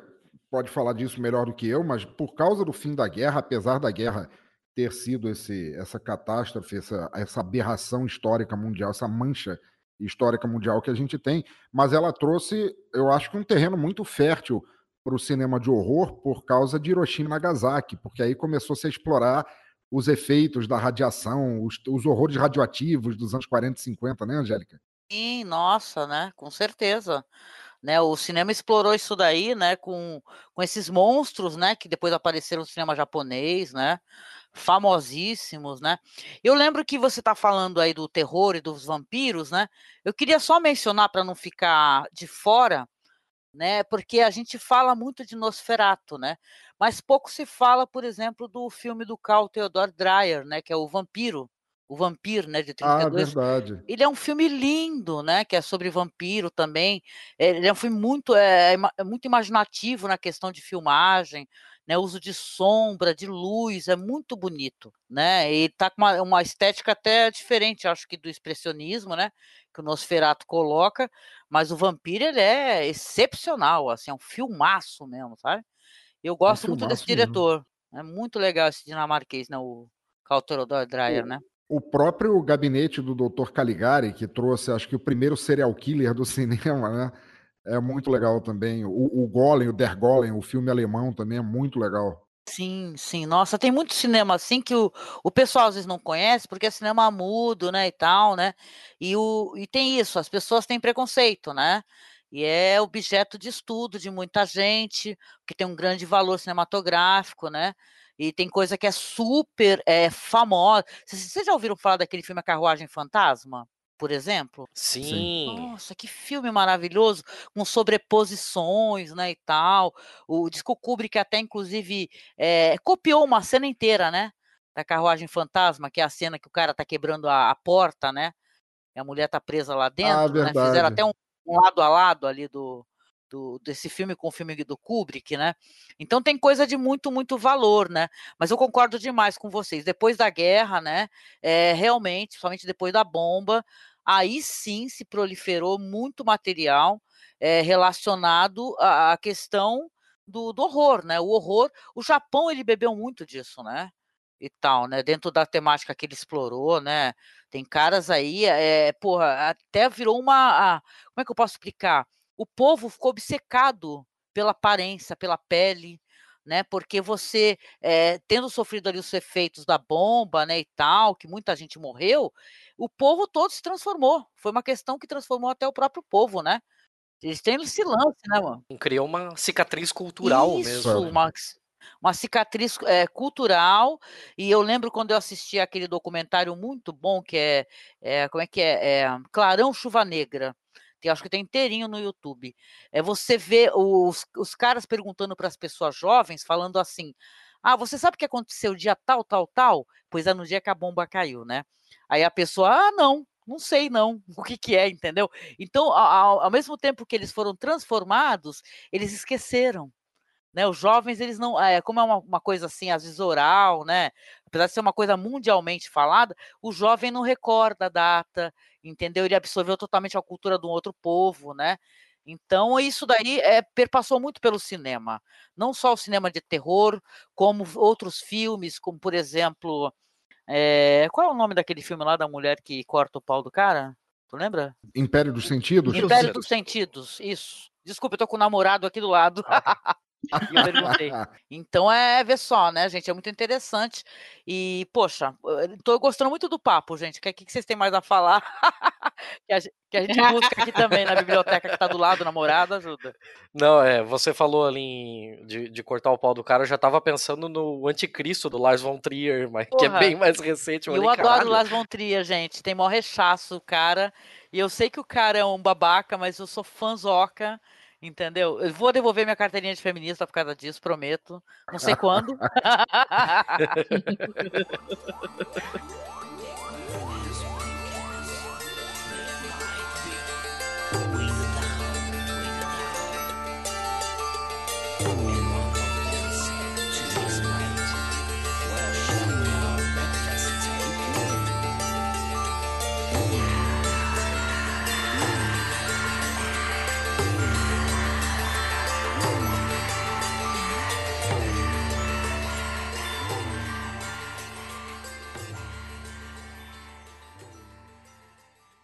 pode falar disso melhor do que eu, mas por causa do fim da guerra, apesar da guerra ter sido esse, essa catástrofe, essa, essa aberração histórica mundial, essa mancha histórica mundial que a gente tem, mas ela trouxe, eu acho que um terreno muito fértil para o cinema de horror por causa de Hiroshima e Nagasaki, porque aí começou -se a explorar os efeitos da radiação, os, os horrores radioativos dos anos 40 e 50, né, Angélica? Sim, nossa, né? Com certeza. Né, o cinema explorou isso daí, né, com, com esses monstros, né, que depois apareceram no cinema japonês, né, famosíssimos, né. Eu lembro que você está falando aí do terror e dos vampiros, né, eu queria só mencionar para não ficar de fora, né, porque a gente fala muito de Nosferatu, né, mas pouco se fala, por exemplo, do filme do Carl Theodor Dreyer, né, que é o Vampiro, o Vampiro, né, de 32. Ah, verdade. Ele é um filme lindo, né, que é sobre vampiro também. Ele é um filme muito, é, é muito imaginativo na questão de filmagem, né, uso de sombra, de luz, é muito bonito, né? E tá com uma, uma estética até diferente, acho que do expressionismo, né, que o Nosferatu coloca, mas o Vampiro ele é excepcional, assim, é um filmaço mesmo, sabe? Eu gosto muito desse filmaço mesmo. diretor. É muito legal esse dinamarquês, né, o Theodor Dreyer, né? O próprio gabinete do Dr. Caligari, que trouxe, acho que o primeiro serial killer do (laughs) cinema, né? É muito legal também. O, o Golem, o Der Golem, o filme alemão também é muito legal. Sim, sim. Nossa, tem muito cinema assim que o, o pessoal às vezes não conhece, porque é cinema mudo, né, e tal, né? E, o, e tem isso, as pessoas têm preconceito, né? E é objeto de estudo de muita gente, que tem um grande valor cinematográfico, né? E tem coisa que é super é, famosa. Vocês já ouviram falar daquele filme A Carruagem Fantasma? Por exemplo? Sim. Nossa, que filme maravilhoso, com sobreposições, né, e tal. O diz que o Kubrick até inclusive, eh, copiou uma cena inteira, né, da Carruagem Fantasma, que é a cena que o cara tá quebrando a a porta, né, e a mulher tá presa lá Ah, dentro, né, fizeram até um um lado a lado ali do do desse filme com o filme do Kubrick, né. Então tem coisa de muito, muito valor, né. Mas eu concordo demais com vocês, depois da guerra, né, eh, realmente, principalmente depois da bomba, aí sim se proliferou muito material, eh, relacionado à à questão do do horror, né, o horror o Japão ele bebeu muito disso, né, e tal, né, dentro da temática que ele explorou, né. Tem caras aí, eh, porra, até virou uma a como é que eu posso explicar? O povo ficou obcecado pela aparência, pela pele, né, porque você, eh, tendo sofrido ali os efeitos da bomba, né, e tal, que muita gente morreu, o povo todo se transformou. Foi uma questão que transformou até o próprio povo, né. Eles têm esse lance, né, mano. Criou uma cicatriz cultural Isso, mesmo, né. uma uma cicatriz, eh, cultural, e eu lembro quando eu assisti aquele documentário muito bom que é é como é que é? É Clarão Chuva Negra, que acho que tem inteirinho no YouTube. É você vê os os caras perguntando para as pessoas jovens, falando assim: "Ah, você sabe o que aconteceu dia tal, tal, tal?" Pois é, no dia que a bomba caiu, né. Aí a pessoa: "Ah, não, não sei não, (laughs) o que que é", entendeu. Então, ao ao mesmo tempo que eles foram transformados, eles esqueceram, né, os jovens eles não eh, como é uma uma coisa assim, às vezes oral, né, apesar de ser uma coisa mundialmente falada, o jovem não recorda a data, entendeu. Ele absorveu totalmente a cultura de um outro povo, né. Então isso daí, eh, perpassou muito pelo cinema, não só o cinema de terror, como outros filmes, como por exemplo, eh, qual é o nome daquele filme lá da mulher que corta o pau do cara? Tu lembra? Império dos Sentidos? Império dos Sentidos, isso. Desculpa, eu tô com o namorado aqui do lado. (laughs) E eu perguntei. Então é, é ver só, né, gente? É muito interessante. E, poxa, estou gostando muito do papo, gente. O que, que vocês têm mais a falar? (laughs) que, a, que, a, gente busca aqui também na biblioteca que está do lado, namorada, ajuda. Não, é, você falou ali em, de, de, cortar o pau do cara, eu já estava pensando no Anticristo do Lars von Trier, (laughs) mas, que é bem mais recente. Eu, eu adoro o Lars von Trier, gente. Tem maior rechaço cara. E eu sei que o cara é um babaca, mas eu sou fãzoca. Entendeu? Eu vou devolver minha carteirinha de feminista por causa disso, prometo. Não sei quando. (laughs) (laughs)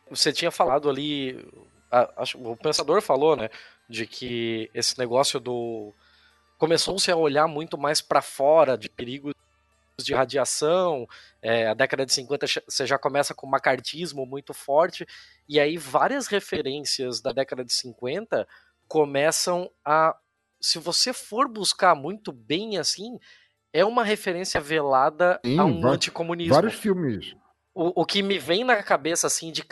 você tinha falado ali, a, a, o pensador falou, né, de que esse negócio do começou-se a olhar muito mais para fora de perigos de radiação. É, a década de 50 você já começa com macartismo muito forte, e aí várias referências da década de 50 começam a. Se você for buscar muito bem assim, é uma referência velada Sim, a um anticomunismo. Vários filmes o, o que me vem na cabeça, assim, de,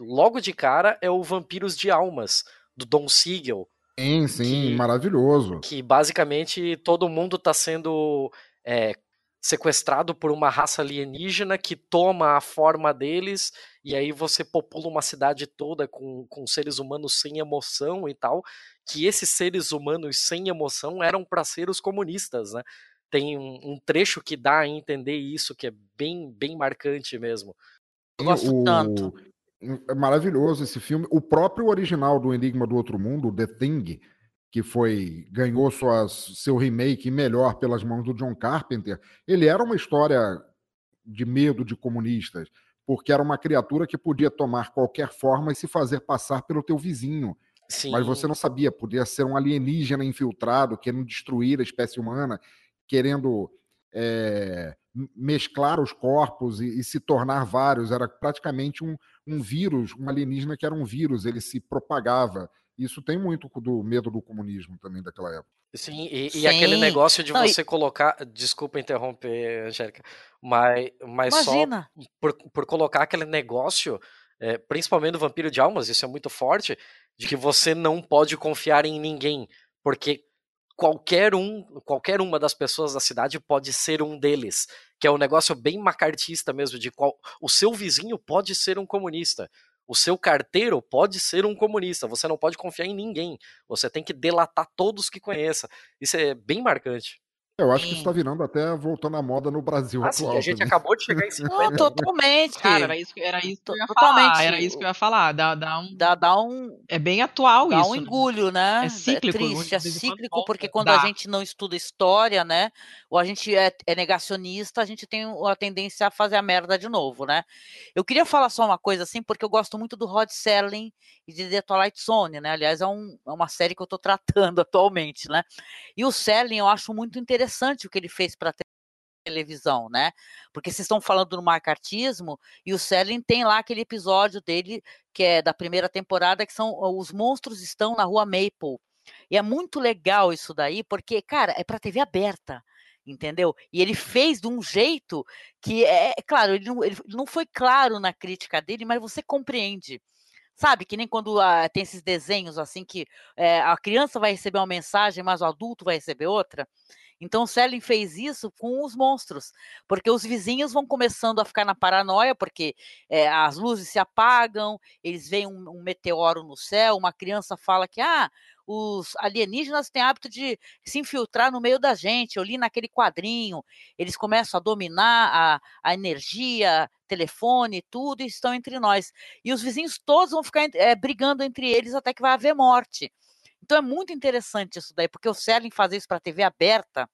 logo de cara, é o Vampiros de Almas, do Don Siegel. Sim, sim, que, maravilhoso. Que basicamente todo mundo está sendo é, sequestrado por uma raça alienígena que toma a forma deles, e aí você popula uma cidade toda com, com seres humanos sem emoção e tal. Que esses seres humanos sem emoção eram para ser os comunistas, né? Tem um, um, trecho que dá a entender isso, que é bem, bem marcante mesmo. Eu gosto o... tanto. É maravilhoso esse filme. O próprio original do Enigma do Outro Mundo, The Thing, que foi ganhou suas, seu remake melhor pelas mãos do John Carpenter, ele era uma história de medo de comunistas, porque era uma criatura que podia tomar qualquer forma e se fazer passar pelo teu vizinho. Sim. Mas você não sabia, podia ser um alienígena infiltrado, querendo destruir a espécie humana querendo é, mesclar os corpos e, e, se tornar vários. Era praticamente um, um vírus, um alienígena que era um vírus, ele se propagava. Isso tem muito do medo do comunismo também daquela época. Sim, e, Sim. e aquele negócio de você colocar. Desculpa interromper, Angélica, mas, mas só por, por colocar aquele negócio, é, principalmente do Vampiro de Almas, isso é muito forte, de que você não pode confiar em ninguém. Porque qualquer um, qualquer uma das pessoas da cidade pode ser um deles, que é um negócio bem macartista mesmo, de qual o seu vizinho pode ser um comunista. O seu carteiro pode ser um comunista, você não pode confiar em ninguém. Você tem que delatar todos que conheça. Isso é bem marcante. Eu acho que isso está virando até voltando à moda no Brasil assim, atual. A gente também. acabou de chegar em (laughs) 50. Não, totalmente. Cara, era isso, era isso que eu ia totalmente. falar. Era isso que eu ia falar. Dá, dá, um, dá, dá um. É bem atual dá isso. Dá um engulho, né? É cíclico. É triste, é cíclico, porque quando dá. a gente não estuda história, né? Ou a gente é, é, negacionista, a gente tem a tendência a fazer a merda de novo, né? Eu queria falar só uma coisa assim, porque eu gosto muito do Rod Serling e de The Twilight Zone, né? Aliás, é, um, é uma série que eu tô tratando (laughs) atualmente, né? E o Serling eu acho muito interessante o que ele fez fez para televisão, né? Porque vocês estão falando do macartismo e o Selling tem lá aquele episódio dele que é da primeira temporada que são os monstros estão na rua Maple. E é muito legal isso daí, porque cara, é para TV aberta entendeu? E ele fez de um jeito que é, é claro, ele não, ele não foi claro na crítica dele, mas você compreende. Sabe, que nem quando ah, tem esses desenhos assim que é, a criança vai receber uma mensagem, mas o adulto vai receber outra. Então, Selling fez isso com os monstros, porque os vizinhos vão começando a ficar na paranoia, porque é, as luzes se apagam, eles veem um, um, meteoro no céu, uma criança fala que ah, os alienígenas têm hábito de se infiltrar no meio da gente. Eu li naquele quadrinho, eles começam a dominar a, a energia, telefone, tudo, e estão entre nós. E os vizinhos todos vão ficar é, brigando entre eles até que vai haver morte. Então é muito interessante isso daí, porque o Selling fazer isso para TV aberta,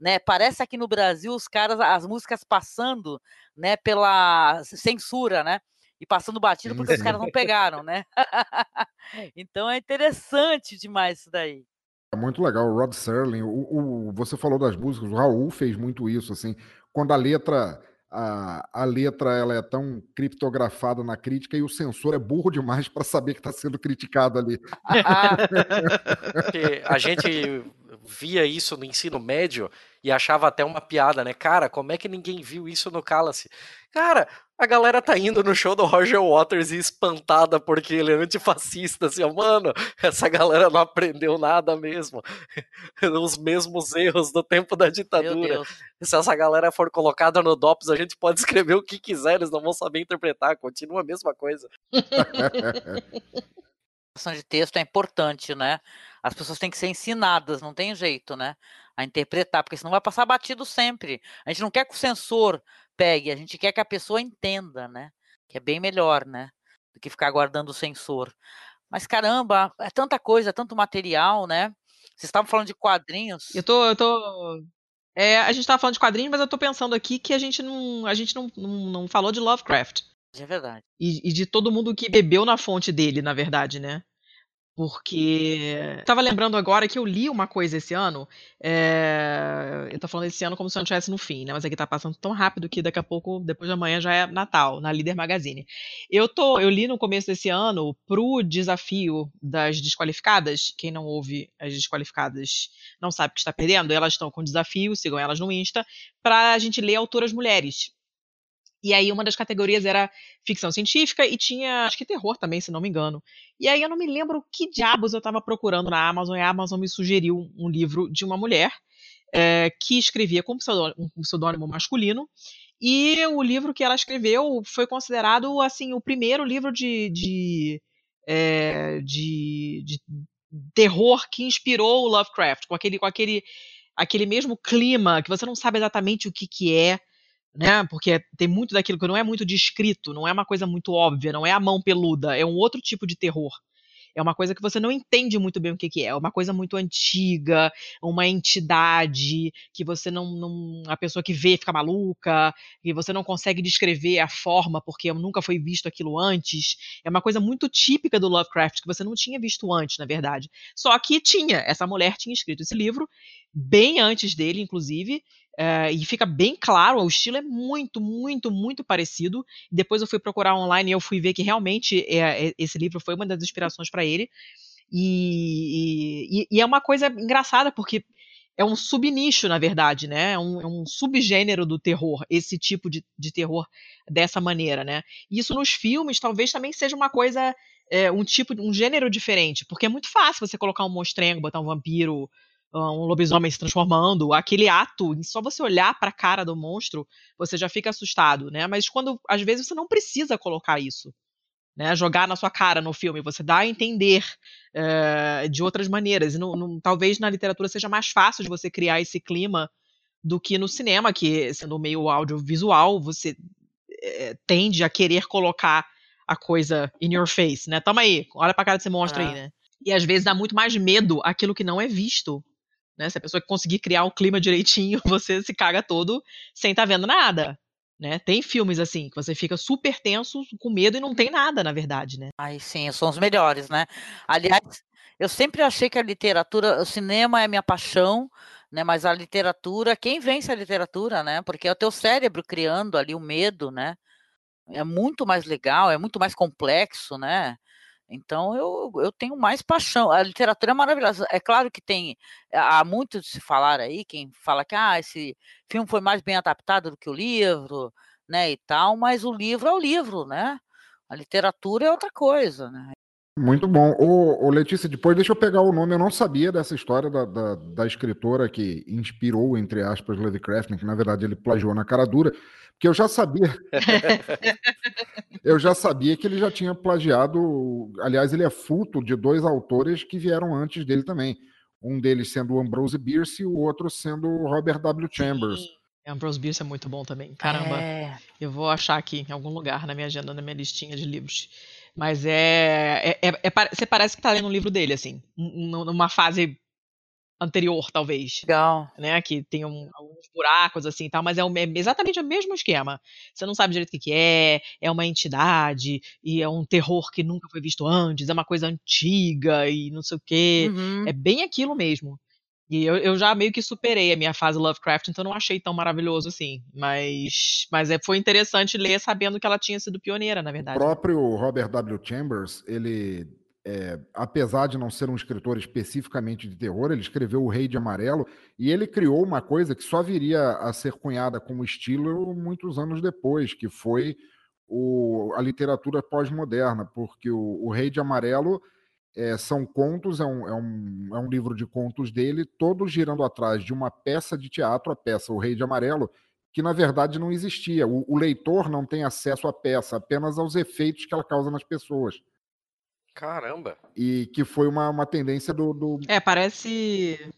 né? Parece aqui no Brasil os caras, as músicas passando, né, pela censura, né? E passando batido porque os caras não pegaram, né? (laughs) então é interessante demais isso daí. É muito legal, o Rod Serling, o, o, você falou das músicas, o Raul fez muito isso, assim, quando a letra a, a letra ela é tão criptografada na crítica e o censor é burro demais para saber que está sendo criticado ali. (laughs) (laughs) a gente via isso no ensino médio e achava até uma piada, né? Cara, como é que ninguém viu isso no Calace? Cara, a galera tá indo no show do Roger Waters e espantada porque ele é antifascista, assim, mano, essa galera não aprendeu nada mesmo. (laughs) Os mesmos erros do tempo da ditadura. Se essa galera for colocada no DOPS, a gente pode (laughs) escrever o que quiser, eles não vão saber interpretar, continua a mesma coisa. (laughs) A de texto é importante, né? As pessoas têm que ser ensinadas, não tem jeito, né? A interpretar, porque senão vai passar batido sempre. A gente não quer que o censor pegue, a gente quer que a pessoa entenda, né? Que é bem melhor, né? Do que ficar guardando o sensor. Mas caramba, é tanta coisa, é tanto material, né? Vocês estavam falando de quadrinhos. Eu tô, eu tô. É, a gente estava falando de quadrinhos, mas eu tô pensando aqui que a gente não, a gente não, não, não falou de Lovecraft. É verdade. E, e de todo mundo que bebeu na fonte dele, na verdade, né? Porque. Tava lembrando agora que eu li uma coisa esse ano. É... Eu tô falando esse ano como se eu não estivesse no fim, né? Mas aqui tá passando tão rápido que daqui a pouco, depois de amanhã, já é Natal, na Líder Magazine. Eu, tô... eu li no começo desse ano pro desafio das desqualificadas. Quem não ouve as desqualificadas não sabe que está perdendo. Elas estão com desafio, sigam elas no Insta, pra gente ler autoras mulheres. E aí uma das categorias era ficção científica e tinha, acho que terror também, se não me engano. E aí eu não me lembro que diabos eu estava procurando na Amazon, e a Amazon me sugeriu um livro de uma mulher é, que escrevia com um pseudônimo masculino. E o livro que ela escreveu foi considerado assim o primeiro livro de, de, é, de, de terror que inspirou o Lovecraft, com aquele, com aquele, aquele mesmo clima que você não sabe exatamente o que, que é né? Porque tem muito daquilo que não é muito descrito, não é uma coisa muito óbvia, não é a mão peluda, é um outro tipo de terror. É uma coisa que você não entende muito bem o que, que é. É uma coisa muito antiga, uma entidade que você não, não. A pessoa que vê fica maluca, e você não consegue descrever a forma porque nunca foi visto aquilo antes. É uma coisa muito típica do Lovecraft que você não tinha visto antes, na verdade. Só que tinha. Essa mulher tinha escrito esse livro, bem antes dele, inclusive, Uh, e fica bem claro, o estilo é muito, muito, muito parecido. Depois eu fui procurar online e eu fui ver que realmente é, é, esse livro foi uma das inspirações para ele. E, e, e, é uma coisa engraçada, porque é um subnicho, na verdade, né? É um, é um subgênero do terror, esse tipo de, de terror dessa maneira, né? Isso nos filmes talvez também seja uma coisa, um tipo, um gênero diferente, porque é muito fácil você colocar um monstrengo, botar um vampiro um lobisomem se transformando, aquele ato, só você olhar para a cara do monstro, você já fica assustado, né? Mas quando às vezes você não precisa colocar isso, né? Jogar na sua cara no filme, você dá a entender é, de outras maneiras. E no, no, talvez na literatura seja mais fácil de você criar esse clima do que no cinema, que sendo meio audiovisual, você é, tende a querer colocar a coisa in your face, né? Toma aí, olha pra cara desse monstro ah. aí, né? E às vezes dá muito mais medo aquilo que não é visto né? Se a pessoa conseguir criar o clima direitinho, (laughs) você se caga todo sem estar tá vendo nada. Né? Tem filmes assim, que você fica super tenso, com medo e não tem nada, na verdade, né? Ai, sim, são os melhores, né? Aliás, eu sempre achei que a literatura, o cinema é minha paixão, né? Mas a literatura, quem vence a literatura, né? Porque é o teu cérebro criando ali o medo, né? É muito mais legal, é muito mais complexo, né? Então eu, eu tenho mais paixão. A literatura é maravilhosa. É claro que tem há muito de se falar aí, quem fala que ah, esse filme foi mais bem adaptado do que o livro, né, e tal, mas o livro é o livro, né? A literatura é outra coisa, né? Muito bom. Ô, ô, Letícia, depois deixa eu pegar o nome. Eu não sabia dessa história da, da, da escritora que inspirou, entre aspas, Lovecraft, né, que na verdade ele plagiou na cara dura, porque eu já sabia. (laughs) eu já sabia que ele já tinha plagiado. Aliás, ele é fruto de dois autores que vieram antes dele também. Um deles sendo o Ambrose Bierce e o outro sendo o Robert W. Chambers. Sim. Ambrose Bierce é muito bom também. Caramba. É... Eu vou achar aqui em algum lugar na minha agenda, na minha listinha de livros. Mas é, é, é, é, Você parece que tá lendo um livro dele, assim. Numa fase anterior, talvez. Legal. Né, que tem um, alguns buracos assim, tal, mas é, o, é, exatamente o mesmo esquema. Você não sabe direito o que, que é, é uma entidade e é um terror que nunca foi visto antes, é uma coisa antiga e não sei o quê. Uhum. É bem aquilo mesmo. E eu, eu, já meio que superei a minha fase Lovecraft, então não achei tão maravilhoso assim. Mas, mas é, foi interessante ler sabendo que ela tinha sido pioneira, na verdade. O próprio Robert W. Chambers, ele, é, apesar de não ser um escritor especificamente de terror, ele escreveu O Rei de Amarelo e ele criou uma coisa que só viria a ser cunhada como estilo muitos anos depois, que foi o, a literatura pós-moderna, porque o, o Rei de Amarelo é, são contos, é um, é, um, é um livro de contos dele, todos girando atrás de uma peça de teatro, a peça O Rei de Amarelo, que na verdade não existia. O, o leitor não tem acesso à peça, apenas aos efeitos que ela causa nas pessoas. Caramba! E que foi uma, uma tendência do, do... É, parece.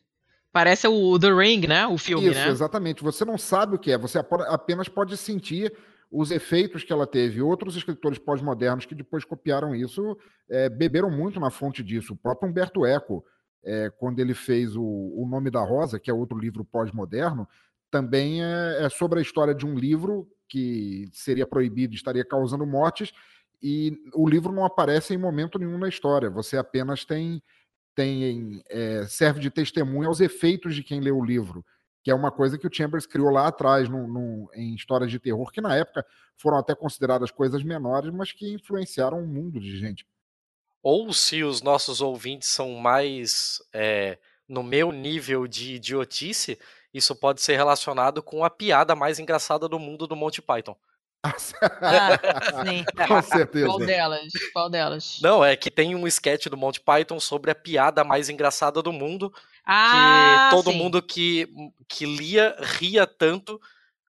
Parece o The Ring, né? O filme, Isso, né? exatamente. Você não sabe o que é, você apenas pode sentir os efeitos que ela teve. Outros escritores pós-modernos que depois copiaram isso é, beberam muito na fonte disso. O próprio Humberto Eco, é, quando ele fez o, o Nome da Rosa, que é outro livro pós-moderno, também é, é, sobre a história de um livro que seria proibido, estaria causando mortes, e o livro não aparece em momento nenhum na história. Você apenas tem, tem é, serve de testemunho aos efeitos de quem lê o livro que é uma coisa que o Chambers criou lá atrás no, no, em histórias de terror, que na época foram até consideradas coisas menores, mas que influenciaram um mundo de gente. Ou se os nossos ouvintes são mais é, no meu nível de idiotice, isso pode ser relacionado com a piada mais engraçada do mundo do Monty Python. (laughs) ah, sim. Com certeza. Qual delas? Qual delas? Não, é que tem um sketch do Monty Python sobre a piada mais engraçada do mundo, ah, que todo sim. mundo que, que lia ria tanto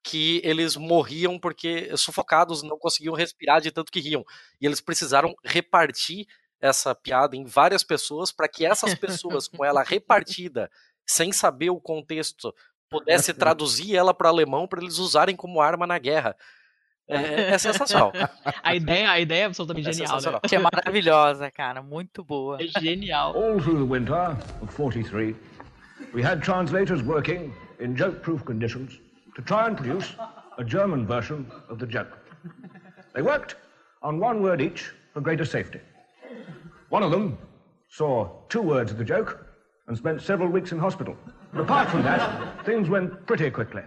que eles morriam porque sufocados não conseguiam respirar de tanto que riam. E eles precisaram repartir essa piada em várias pessoas para que essas pessoas, com ela repartida, sem saber o contexto, pudesse (laughs) traduzir ela para alemão para eles usarem como arma na guerra. É, é, sensacional. (laughs) a ideia, a ideia é absolutamente É genial, né? sensacional. É maravilhosa, cara. Muito boa. É genial. All through the winter of 43, we had translators working in joke-proof conditions to try and produce a German version of the joke. They worked on one word each for greater safety. One of them saw two words of the joke and spent several weeks in hospital. But apart from that, things went pretty quickly.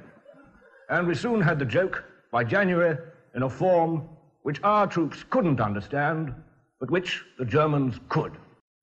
And we soon had the joke by January in a form which our troops couldn't understand, but which the Germans could.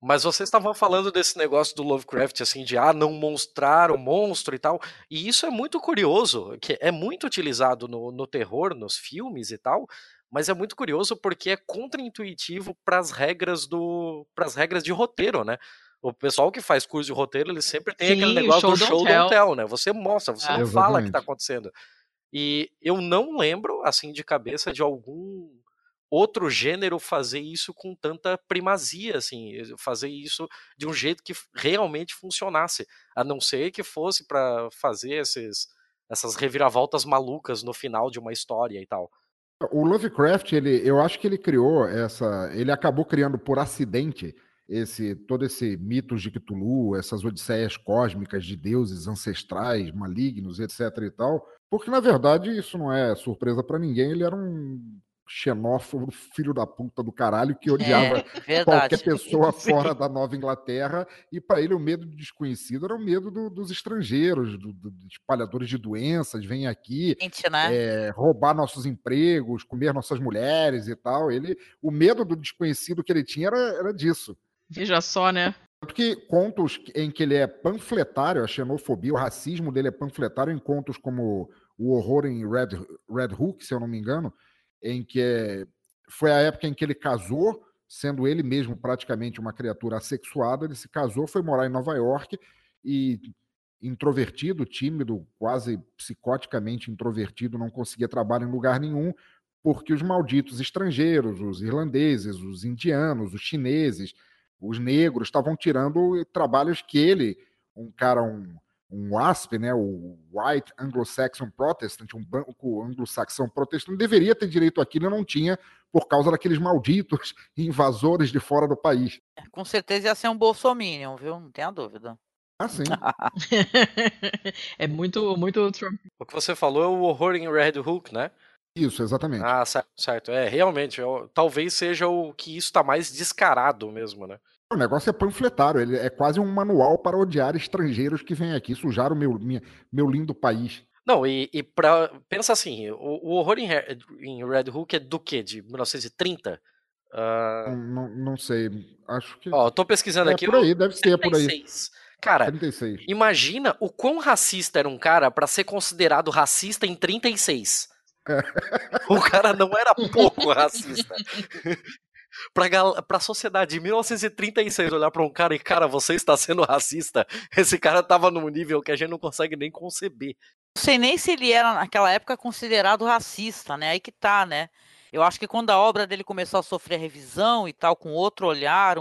Mas vocês estavam falando desse negócio do Lovecraft, assim, de ah, não mostrar o monstro e tal. E isso é muito curioso, que é muito utilizado no, no terror, nos filmes e tal. Mas é muito curioso porque é contraintuitivo para as regras do, para as regras de roteiro, né? O pessoal que faz curso de roteiro, ele sempre tem Sim, aquele negócio show do don't show tell. don't tell, né? Você mostra, você É. não fala o que Exatamente. tá acontecendo. E eu não lembro, assim, de cabeça de algum outro gênero fazer isso com tanta primazia, assim, fazer isso de um jeito que realmente funcionasse, a não ser que fosse para fazer esses, essas reviravoltas malucas no final de uma história e tal. O Lovecraft, ele, eu acho que ele criou essa. Ele acabou criando por acidente esse todo esse mitos de Cthulhu, essas odisseias cósmicas de deuses ancestrais, malignos, etc e tal. Porque na verdade isso não é surpresa para ninguém. Ele era um xenófobo, (laughs) filho da puta do caralho que odiava É, qualquer pessoa (laughs) fora da Nova Inglaterra, e para ele o medo do desconhecido era o medo do- dos estrangeiros, do- do- dos espalhadores de doenças, vem aqui Gente, né? é, roubar nossos empregos, comer nossas mulheres e tal. Ele, o medo do desconhecido que ele tinha era, era disso. Veja só, né? Tanto que contos em que ele é panfletário, a xenofobia, o racismo dele é panfletário em contos como o horror em Red, Red Hook, se eu não me engano, em que é- foi a época em que ele casou, sendo ele mesmo praticamente uma criatura assexuada, ele se casou, foi morar em Nova York e introvertido, tímido, quase psicoticamente introvertido, não conseguia trabalho em lugar nenhum, porque os malditos estrangeiros, os irlandeses, os indianos, os chineses, os negros estavam tirando trabalhos que ele, um cara, um, um WASP, né, o White Anglo-Saxon Protestant, um banco anglo-saxão protestante, deveria ter direito àquilo e não tinha por causa daqueles malditos (laughs) invasores de fora do país. Com certeza ia ser um bolsominion, viu? Não tenha dúvida. Ah, sim. (laughs) é muito, muito Trump. O que você falou é o horror em Red Hook, né? Isso, exatamente. Ah, certo, certo. É, realmente, eu- talvez seja o que isso tá mais descarado mesmo, né? O negócio é panfletário, ele é quase um manual para odiar estrangeiros que vêm aqui sujar o meu, minha- meu lindo país. Não, e, e pra, pensa assim, o, o horror em, em Red Hook é do quê? De 1930? Ah, Não, não, sei, acho que ó, tô pesquisando é aqui. por aí, deve ser por aí. 36. Cara, 36. imagina o quão racista era um cara pra ser considerado racista em 36. (laughs) O cara não era pouco racista. (laughs) Pra, gal- pra sociedade de 1936 olhar pra um cara e, cara, você está sendo racista, esse cara tava num nível que a gente não consegue nem conceber. Não sei nem se ele era naquela época considerado racista, né? Aí que tá, né? Eu acho que quando a obra dele começou a sofrer revisão e tal, com outro olhar,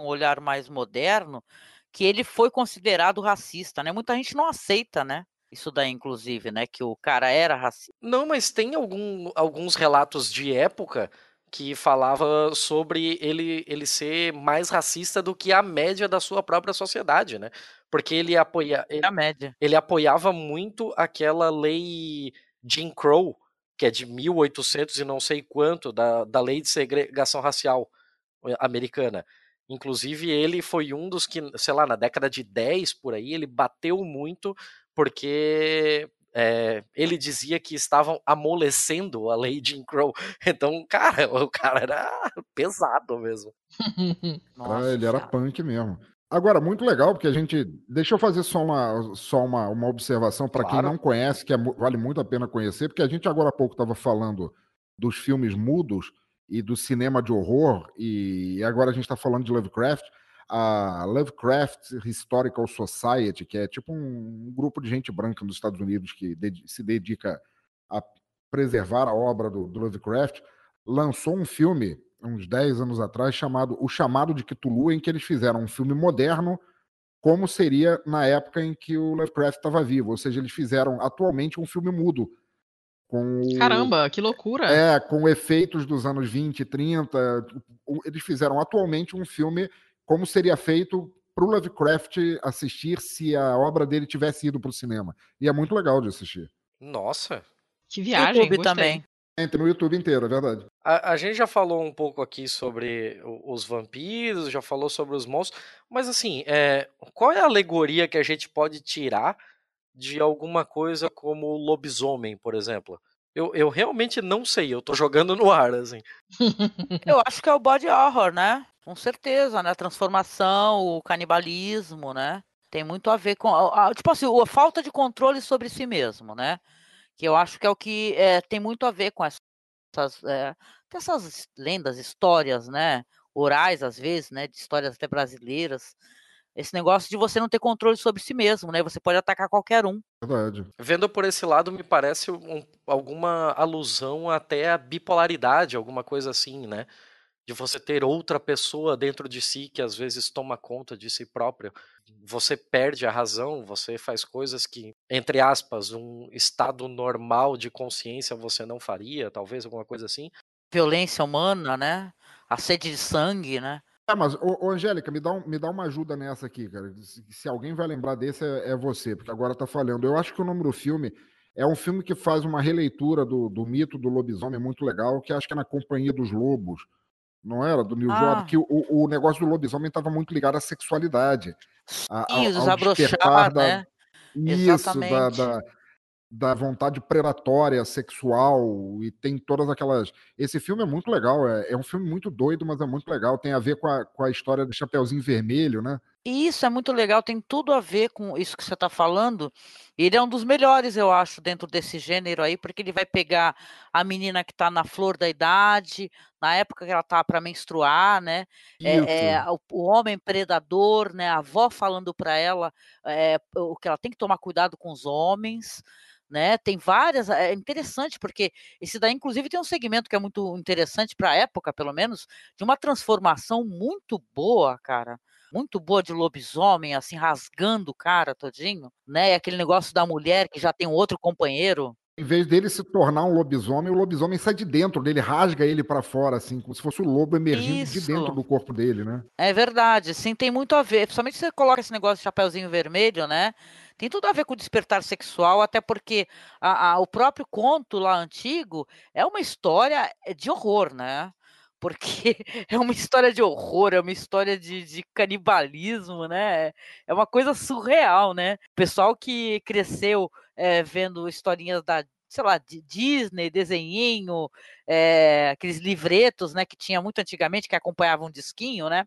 um olhar mais moderno, que ele foi considerado racista, né? Muita gente não aceita, né? Isso daí, inclusive, né? Que o cara era racista. Não, mas tem algum- alguns relatos de época que falava sobre ele, ele ser mais racista do que a média da sua própria sociedade, né? Porque ele, apoia, ele, a média. ele apoiava muito aquela lei Jim Crow, que é de 1800 e não sei quanto, da, da lei de segregação racial eh, americana. Inclusive, ele foi um dos que, sei lá, na década de 10 por aí, ele bateu muito porque é, ele dizia que estavam amolecendo a lei Jim Crow. (laughs) Então, cara, o cara era pesado mesmo. (laughs) Era- Nossa ele era Senhora. punk mesmo. Agora, muito legal, porque a gente. Deixa eu fazer só uma, só uma, uma observação para quem Claro. não conhece, que é vale muito a pena conhecer, porque a gente agora há pouco estava falando dos filmes mudos e do cinema de horror, e agora a gente está falando de Lovecraft. A Lovecraft Historical Society, que é tipo um grupo de gente branca nos Estados Unidos que se dedica a preservar a obra do, do Lovecraft, lançou um filme uns 10 anos atrás chamado O Chamado de Cthulhu, em que eles fizeram um filme moderno como seria na época em que o Lovecraft estava vivo. Ou seja, eles fizeram atualmente um filme mudo. Com Caramba, que loucura. É, com efeitos dos anos 20, 30. O- Eles fizeram atualmente um filme como seria feito para o Lovecraft assistir se a obra dele tivesse ido para o cinema. E é muito legal de assistir. Nossa. Que viagem, YouTube gostei. também. Entra no YouTube inteiro, é verdade. A, a gente já falou um pouco aqui sobre os vampiros, já falou sobre os monstros, mas assim, é, qual é a alegoria que a gente pode tirar de alguma coisa como o lobisomem, por exemplo? Eu, eu realmente não sei, eu tô jogando no ar, assim. (laughs) Eu acho que é o body horror, né? Com certeza, né? A transformação, o canibalismo, né? Tem muito a ver com, a- a- tipo assim, a falta de controle sobre si mesmo, né? Que eu acho que é o que é, tem muito a ver com essas, é, essas lendas, histórias, né? Orais, às vezes, né? De histórias até brasileiras. Esse negócio de você não ter controle sobre si mesmo, né? Você pode atacar qualquer um. Verdade. Vendo por esse lado, me parece um- alguma alusão até à bipolaridade, alguma coisa assim, né? De você ter outra pessoa dentro de si que às vezes toma conta de si próprio. Você perde a razão, você faz coisas que, entre aspas, um estado normal de consciência você não faria, talvez alguma coisa assim. Violência humana, né? A sede de sangue, né? É, mas, ô, ô, Angélica, me dá, um- me dá uma ajuda nessa aqui, cara. Se, se alguém vai lembrar desse, é, é você, porque agora tá falhando. Eu acho que o nome do filme é um filme que faz uma releitura do, do mito do lobisomem muito legal, que acho que é na Companhia dos Lobos, não era? Do Neil Ah. Jordan, que o, o negócio do lobisomem estava muito ligado à sexualidade. a- Sim, o ao- ao desabrochar, despertar da- né? Isso, da, da, da vontade predatória, sexual, e tem todas aquelas. Esse filme é muito legal, é, é um filme muito doido, mas é muito legal. Tem a ver com a, com a história do Chapeuzinho Vermelho, né? E isso é muito legal, tem tudo a ver com isso que você está falando. Ele é um dos melhores, eu acho, dentro desse gênero aí, porque ele vai pegar a menina que está na flor da idade, na época que ela tá para menstruar, né? É, é, o, o homem predador, né? A avó falando para ela é, o que ela tem que tomar cuidado com os homens. Né? Tem várias, é interessante porque esse daí inclusive tem um segmento que é muito interessante para a época, pelo menos, de uma transformação muito boa, cara muito boa de lobisomem, assim, rasgando o cara todinho, né? E aquele negócio da mulher que já tem um outro companheiro. Em vez dele se tornar um lobisomem, o lobisomem sai de dentro dele, rasga ele para fora, assim, como se fosse o lobo emergindo Isso. de dentro do corpo dele, né? É verdade, sim, tem muito a ver. Principalmente se você coloca esse negócio de chapeuzinho vermelho, né? Tem tudo a ver com o despertar sexual, até porque a- a- o próprio conto lá antigo é uma história de horror, né? Porque (laughs) é uma história de horror, é uma história de, de canibalismo, né? É uma coisa surreal, né? O pessoal que cresceu eh, vendo historinhas da, sei lá, de Disney, desenhinho, eh, aqueles livretos, né, que tinha muito antigamente, que acompanhavam um disquinho, né?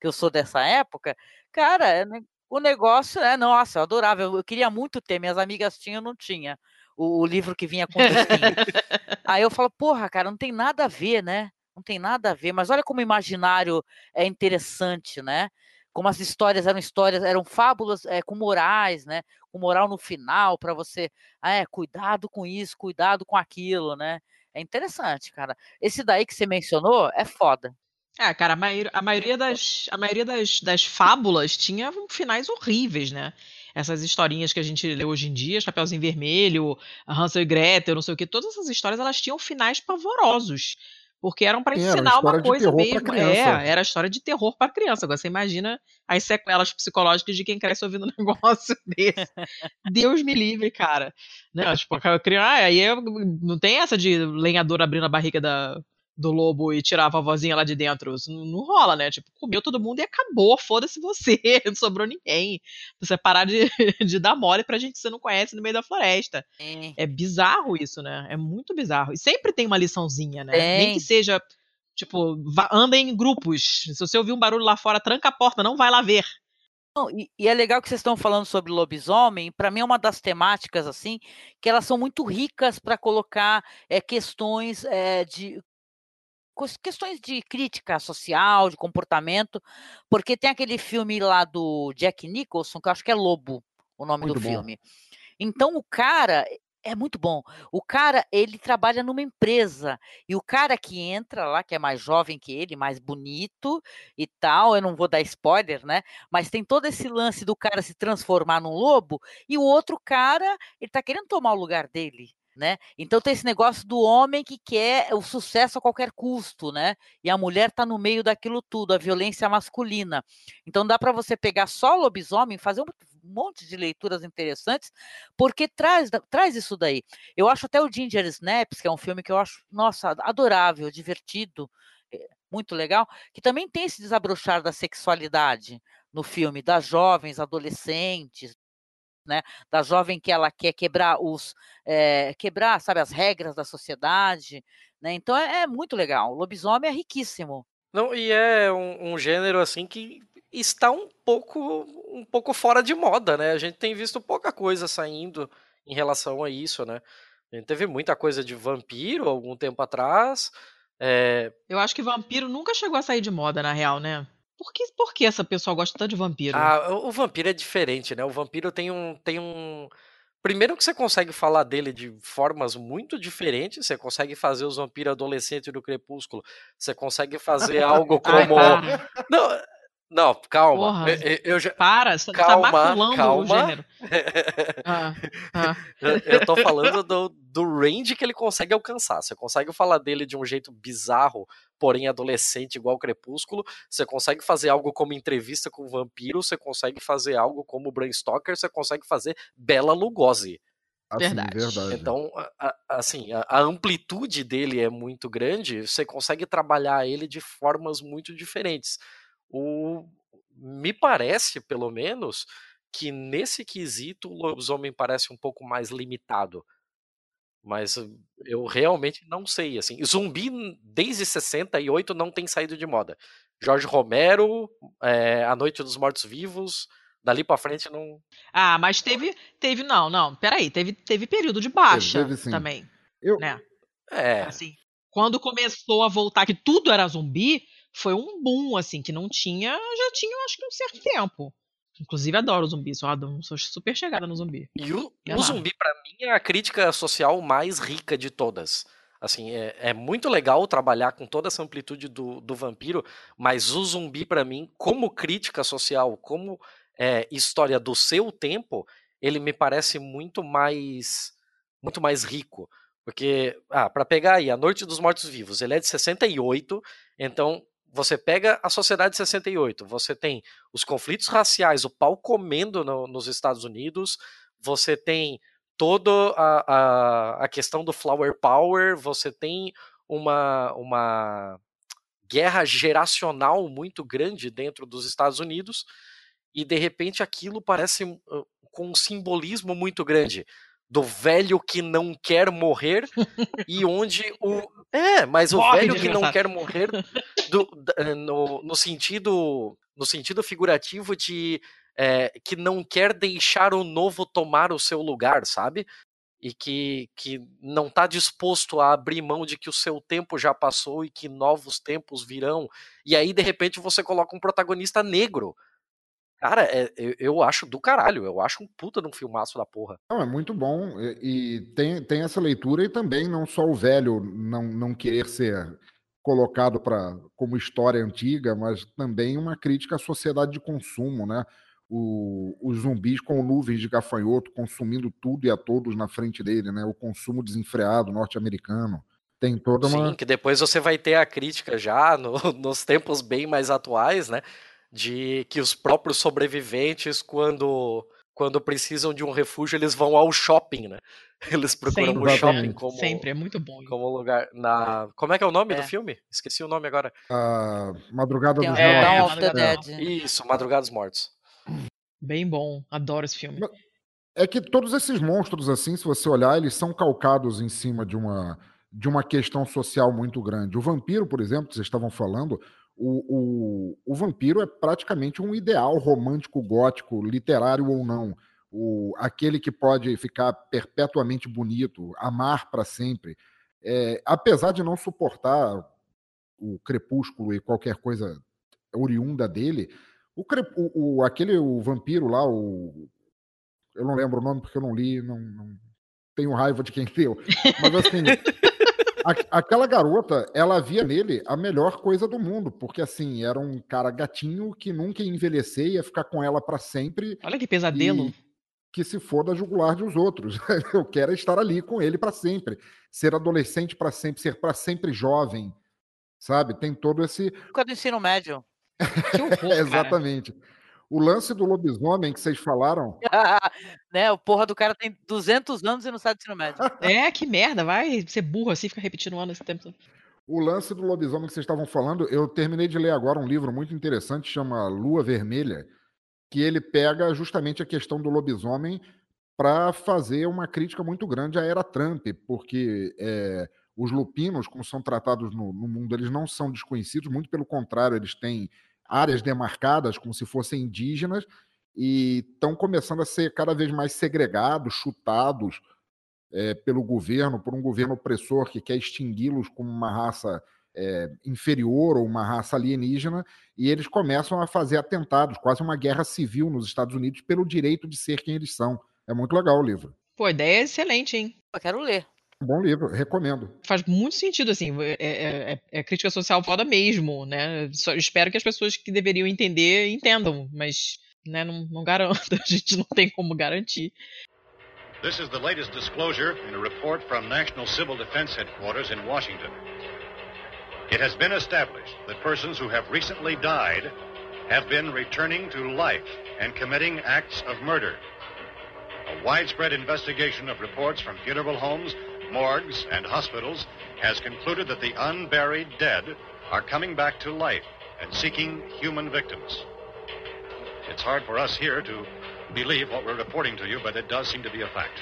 Que eu sou dessa época. Cara, é o negócio é, nossa, eu adorava. Eu, eu queria muito ter, minhas amigas tinham, não tinha. O, o livro que vinha com disquinho. (laughs) Aí eu falo, porra, cara, não tem nada a ver, né? Não tem nada a ver. Mas olha como o imaginário é interessante, né? Como as histórias eram histórias, eram fábulas é, com morais, né? Com moral no final, para você, ah, é, cuidado com isso, cuidado com aquilo, né? É interessante, cara. Esse daí que você mencionou é foda. É, cara, a, maio- a maioria, das, a maioria das, das fábulas tinha finais horríveis, né? Essas historinhas que a gente lê hoje em dia, Chapeuzinho Vermelho, Hansel e Gretel, não sei o que, todas essas histórias elas tinham finais pavorosos. Porque eram para Sim, era ensinar uma de coisa mesmo. É, era história de terror para criança. Agora você imagina as sequelas psicológicas de quem cresce ouvindo (laughs) um negócio desse. Deus me livre, cara. Né? Tipo, a criança, ah, aí eu- não tem essa de lenhador abrindo a barriga da, do lobo e tirar a vovozinha lá de dentro. Isso não, não rola, né? Tipo, comeu todo mundo e acabou, foda-se você, (laughs) não sobrou ninguém. Você parar de, (laughs) de dar mole pra gente que você não conhece no meio da floresta. Sim. É bizarro isso, né? É muito bizarro. E sempre tem uma liçãozinha, né? Nem Tem. que seja, tipo, anda em grupos. Se você ouvir um barulho lá fora, tranca a porta, não vai lá ver. Não, e, e é legal que vocês estão falando sobre lobisomem. Para mim é uma das temáticas assim que elas são muito ricas para colocar é, questões é, de questões de crítica social, de comportamento, porque tem aquele filme lá do Jack Nicholson que eu acho que é Lobo, o nome Muito do bom. filme. Então o cara é muito bom. O cara, ele trabalha numa empresa e o cara que entra lá, que é mais jovem que ele, mais bonito e tal, eu não vou dar spoiler, né? Mas tem todo esse lance do cara se transformar num lobo e o outro cara, ele tá querendo tomar o lugar dele. Né? Então tem esse negócio do homem que quer o sucesso a qualquer custo, né? E a mulher tá no meio daquilo tudo, a violência masculina. Então dá para você pegar só lobisomem, fazer um monte de leituras interessantes, porque traz, traz isso daí. Eu acho até o Ginger Snaps, que é um filme que eu acho, nossa, adorável, divertido, eh, muito legal, que também tem esse desabrochar da sexualidade no filme, das jovens, adolescentes, né? Da jovem que ela quer quebrar os, eh, quebrar, sabe, as regras da sociedade, né? Então é, é muito legal. O lobisomem é riquíssimo. Não, e é um, um gênero assim que está um pouco um pouco fora de moda, né? A gente tem visto pouca coisa saindo em relação a isso, né? A gente teve muita coisa de vampiro algum tempo atrás. é, Eu acho que vampiro nunca chegou a sair de moda, na real, né? Por que, por que essa pessoa gosta tanto de vampiro? ah, o o vampiro é diferente, né? O vampiro tem um tem um Primeiro que você consegue falar dele de formas muito diferentes, você consegue fazer os vampiros adolescentes do Crepúsculo, você consegue fazer (laughs) algo como para. Não, não, calma. Porra. Eu, eu- já Para, você tá Calma, maculando o calma. gênero. (laughs) Ah, ah. Eu, eu tô falando do, do range que ele consegue alcançar. Você consegue falar dele de um jeito bizarro, porém adolescente, igual o Crepúsculo. Você consegue fazer algo como entrevista com o vampiro. Você consegue fazer algo como Bram Stoker. Você consegue fazer Bela Lugosi. Assim, Verdade. verdade. Então, a- a- assim, a, a amplitude dele é muito grande. Você consegue trabalhar ele de formas muito diferentes. O, me parece, pelo menos, que nesse quesito o lobisomem parece um pouco mais limitado. Mas uh, eu realmente não sei, assim. Zumbi desde 68 não tem saído de moda. Jorge Romero, é, A Noite dos Mortos Vivos, dali pra frente não. Ah, mas teve, teve, não, não, peraí, teve, teve período de baixa teve sim. também, Eu, né? É, Assim, quando começou a voltar que tudo era zumbi, foi um boom, assim, que não tinha, já tinha, eu acho que um certo tempo. Inclusive, adoro zumbi, sou, adoro- sou super chegada no zumbi. E o, Me o zumbi, pra mim, é a crítica social mais rica de todas. Assim, é, é muito legal trabalhar com toda essa amplitude do, do vampiro, mas o zumbi, pra mim, como crítica social, como é, história do seu tempo, ele me parece muito mais muito mais rico. Porque, ah, para pegar aí, A Noite dos Mortos-Vivos, ele é de 68, então você pega a sociedade de 68, você tem os conflitos raciais, o pau comendo no, nos Estados Unidos, você tem toda a, a, questão do flower power, você tem uma, uma guerra geracional muito grande dentro dos Estados Unidos, e de repente aquilo parece uh, com um simbolismo muito grande do velho que não quer morrer e onde o é, mas o Morre velho que não quer morrer do, eh, no, no sentido no sentido figurativo de é, que não quer deixar o novo tomar o seu lugar, sabe? E que, que não está disposto a abrir mão de que o seu tempo já passou e que novos tempos virão. E aí, de repente, você coloca um protagonista negro Cara, é, eu, eu, acho do caralho. Eu acho um puta de um filmaço da porra. Não, é muito bom. E, e, tem, tem essa leitura e também não só o velho não, não querer ser colocado para como história antiga, mas também uma crítica à sociedade de consumo, né? O, os zumbis com nuvens de gafanhoto consumindo tudo e a todos na frente dele, né? O consumo desenfreado norte-americano. Tem toda uma. Sim, que depois você vai ter a crítica já no, (laughs) nos tempos bem mais atuais, né? De que os próprios sobreviventes, quando, quando precisam de um refúgio, eles vão ao shopping, né? (laughs) Eles procuram Sempre. o shopping como Sempre, é muito bom. Como lugar na Como é que é o nome é. do filme? Esqueci o nome agora. Uh, Madrugada dos é, Mortos. É. Isso, Madrugada dos Mortos. Bem bom, adoro esse filme. É que todos esses monstros assim, se você olhar, eles são calcados em cima de uma de uma questão social muito grande. O vampiro, por exemplo, que vocês estavam falando, o, o, o vampiro é praticamente um ideal romântico gótico, literário ou não. O, aquele que pode ficar perpetuamente bonito, amar para sempre. É, apesar de não suportar o crepúsculo e qualquer coisa oriunda dele, o, o, aquele o vampiro lá, o, eu não lembro o nome porque eu não li, não, não tenho raiva de quem (laughs) leu, mas assim, (laughs) aquela garota, ela via nele a melhor coisa do mundo, porque assim, era um cara gatinho que nunca ia envelhecer, ia ficar com ela para sempre. Olha que pesadelo. Que se for da jugular dos outros. (laughs) Eu quero estar ali com ele para sempre. Ser adolescente para sempre, ser para sempre jovem. Sabe? Tem todo esse. Época do ensino médio. (laughs) Que horror, Exatamente. Cara. O lance do lobisomem que vocês falaram. (laughs) né? O porra do cara tem 200 anos e não sabe de ensino médio. (laughs) é, que merda. Vai ser burro assim, fica repetindo o ano esse tempo todo. O lance do lobisomem que vocês estavam falando, eu terminei de ler agora um livro muito interessante, chama Lua Vermelha, que ele pega justamente a questão do lobisomem para fazer uma crítica muito grande à era Trump, porque é, os lupinos, como são tratados no, no mundo, eles não são desconhecidos, muito pelo contrário, eles têm áreas demarcadas como se fossem indígenas e estão começando a ser cada vez mais segregados, chutados é, pelo governo, por um governo opressor que quer extingui-los como uma raça é, inferior ou uma raça alienígena, e eles começam a fazer atentados, quase uma guerra civil nos Estados Unidos pelo direito de ser quem eles são. É muito legal o livro. Pô, ideia é excelente, hein? Eu quero ler. Bom livro, recomendo. Faz muito sentido, assim, é, é, é, é crítica social foda mesmo, né? Só espero que as pessoas que deveriam entender entendam, mas né, não, não garanto, (laughs) a gente não tem como garantir. This is the latest disclosure in a report from National Civil Defense Headquarters in Washington. It has been established that persons who have recently died have been returning to life and committing acts of murder. A widespread investigation of reports from funeral homes morgues, and hospitals has concluded that the unburied dead are coming back to life and seeking human victims. It's hard for us here to believe what we're reporting to you, but it does seem to be a fact.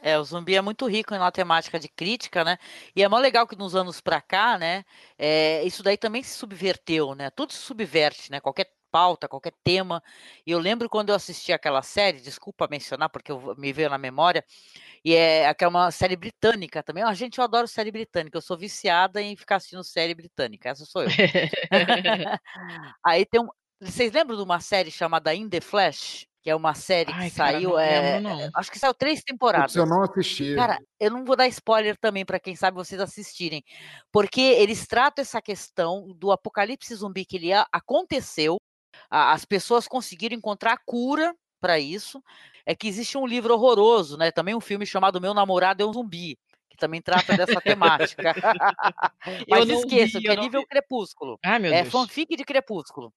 É, o zumbi é muito rico na temática de crítica, né? E é mó legal que nos anos pra cá, né? É, isso daí também se subverteu, né? Tudo se subverte, né? Qualquer pauta, qualquer tema. E eu lembro quando eu assisti aquela série, desculpa mencionar porque eu, me veio na memória, e é, é uma série britânica também. Ah, gente, eu adoro série britânica. Eu sou viciada em ficar assistindo série britânica. Essa sou eu. (laughs) (laughs) Aí tem um. Vocês lembram de uma série chamada In the Flash? Que é uma série Ai, que cara, saiu. Não é, lembro, não. Acho que saiu três temporadas. eu não assisti. Cara, eu não vou dar spoiler também para quem sabe vocês assistirem. Porque eles tratam essa questão do apocalipse zumbi que ele aconteceu. As pessoas conseguiram encontrar a cura para isso é que existe um livro horroroso, né? Também um filme chamado Meu Namorado é um Zumbi, que também trata dessa temática. (laughs) Mas não esqueça, vi, que é nível vi. Crepúsculo. Ai, é Deus. fanfic de Crepúsculo.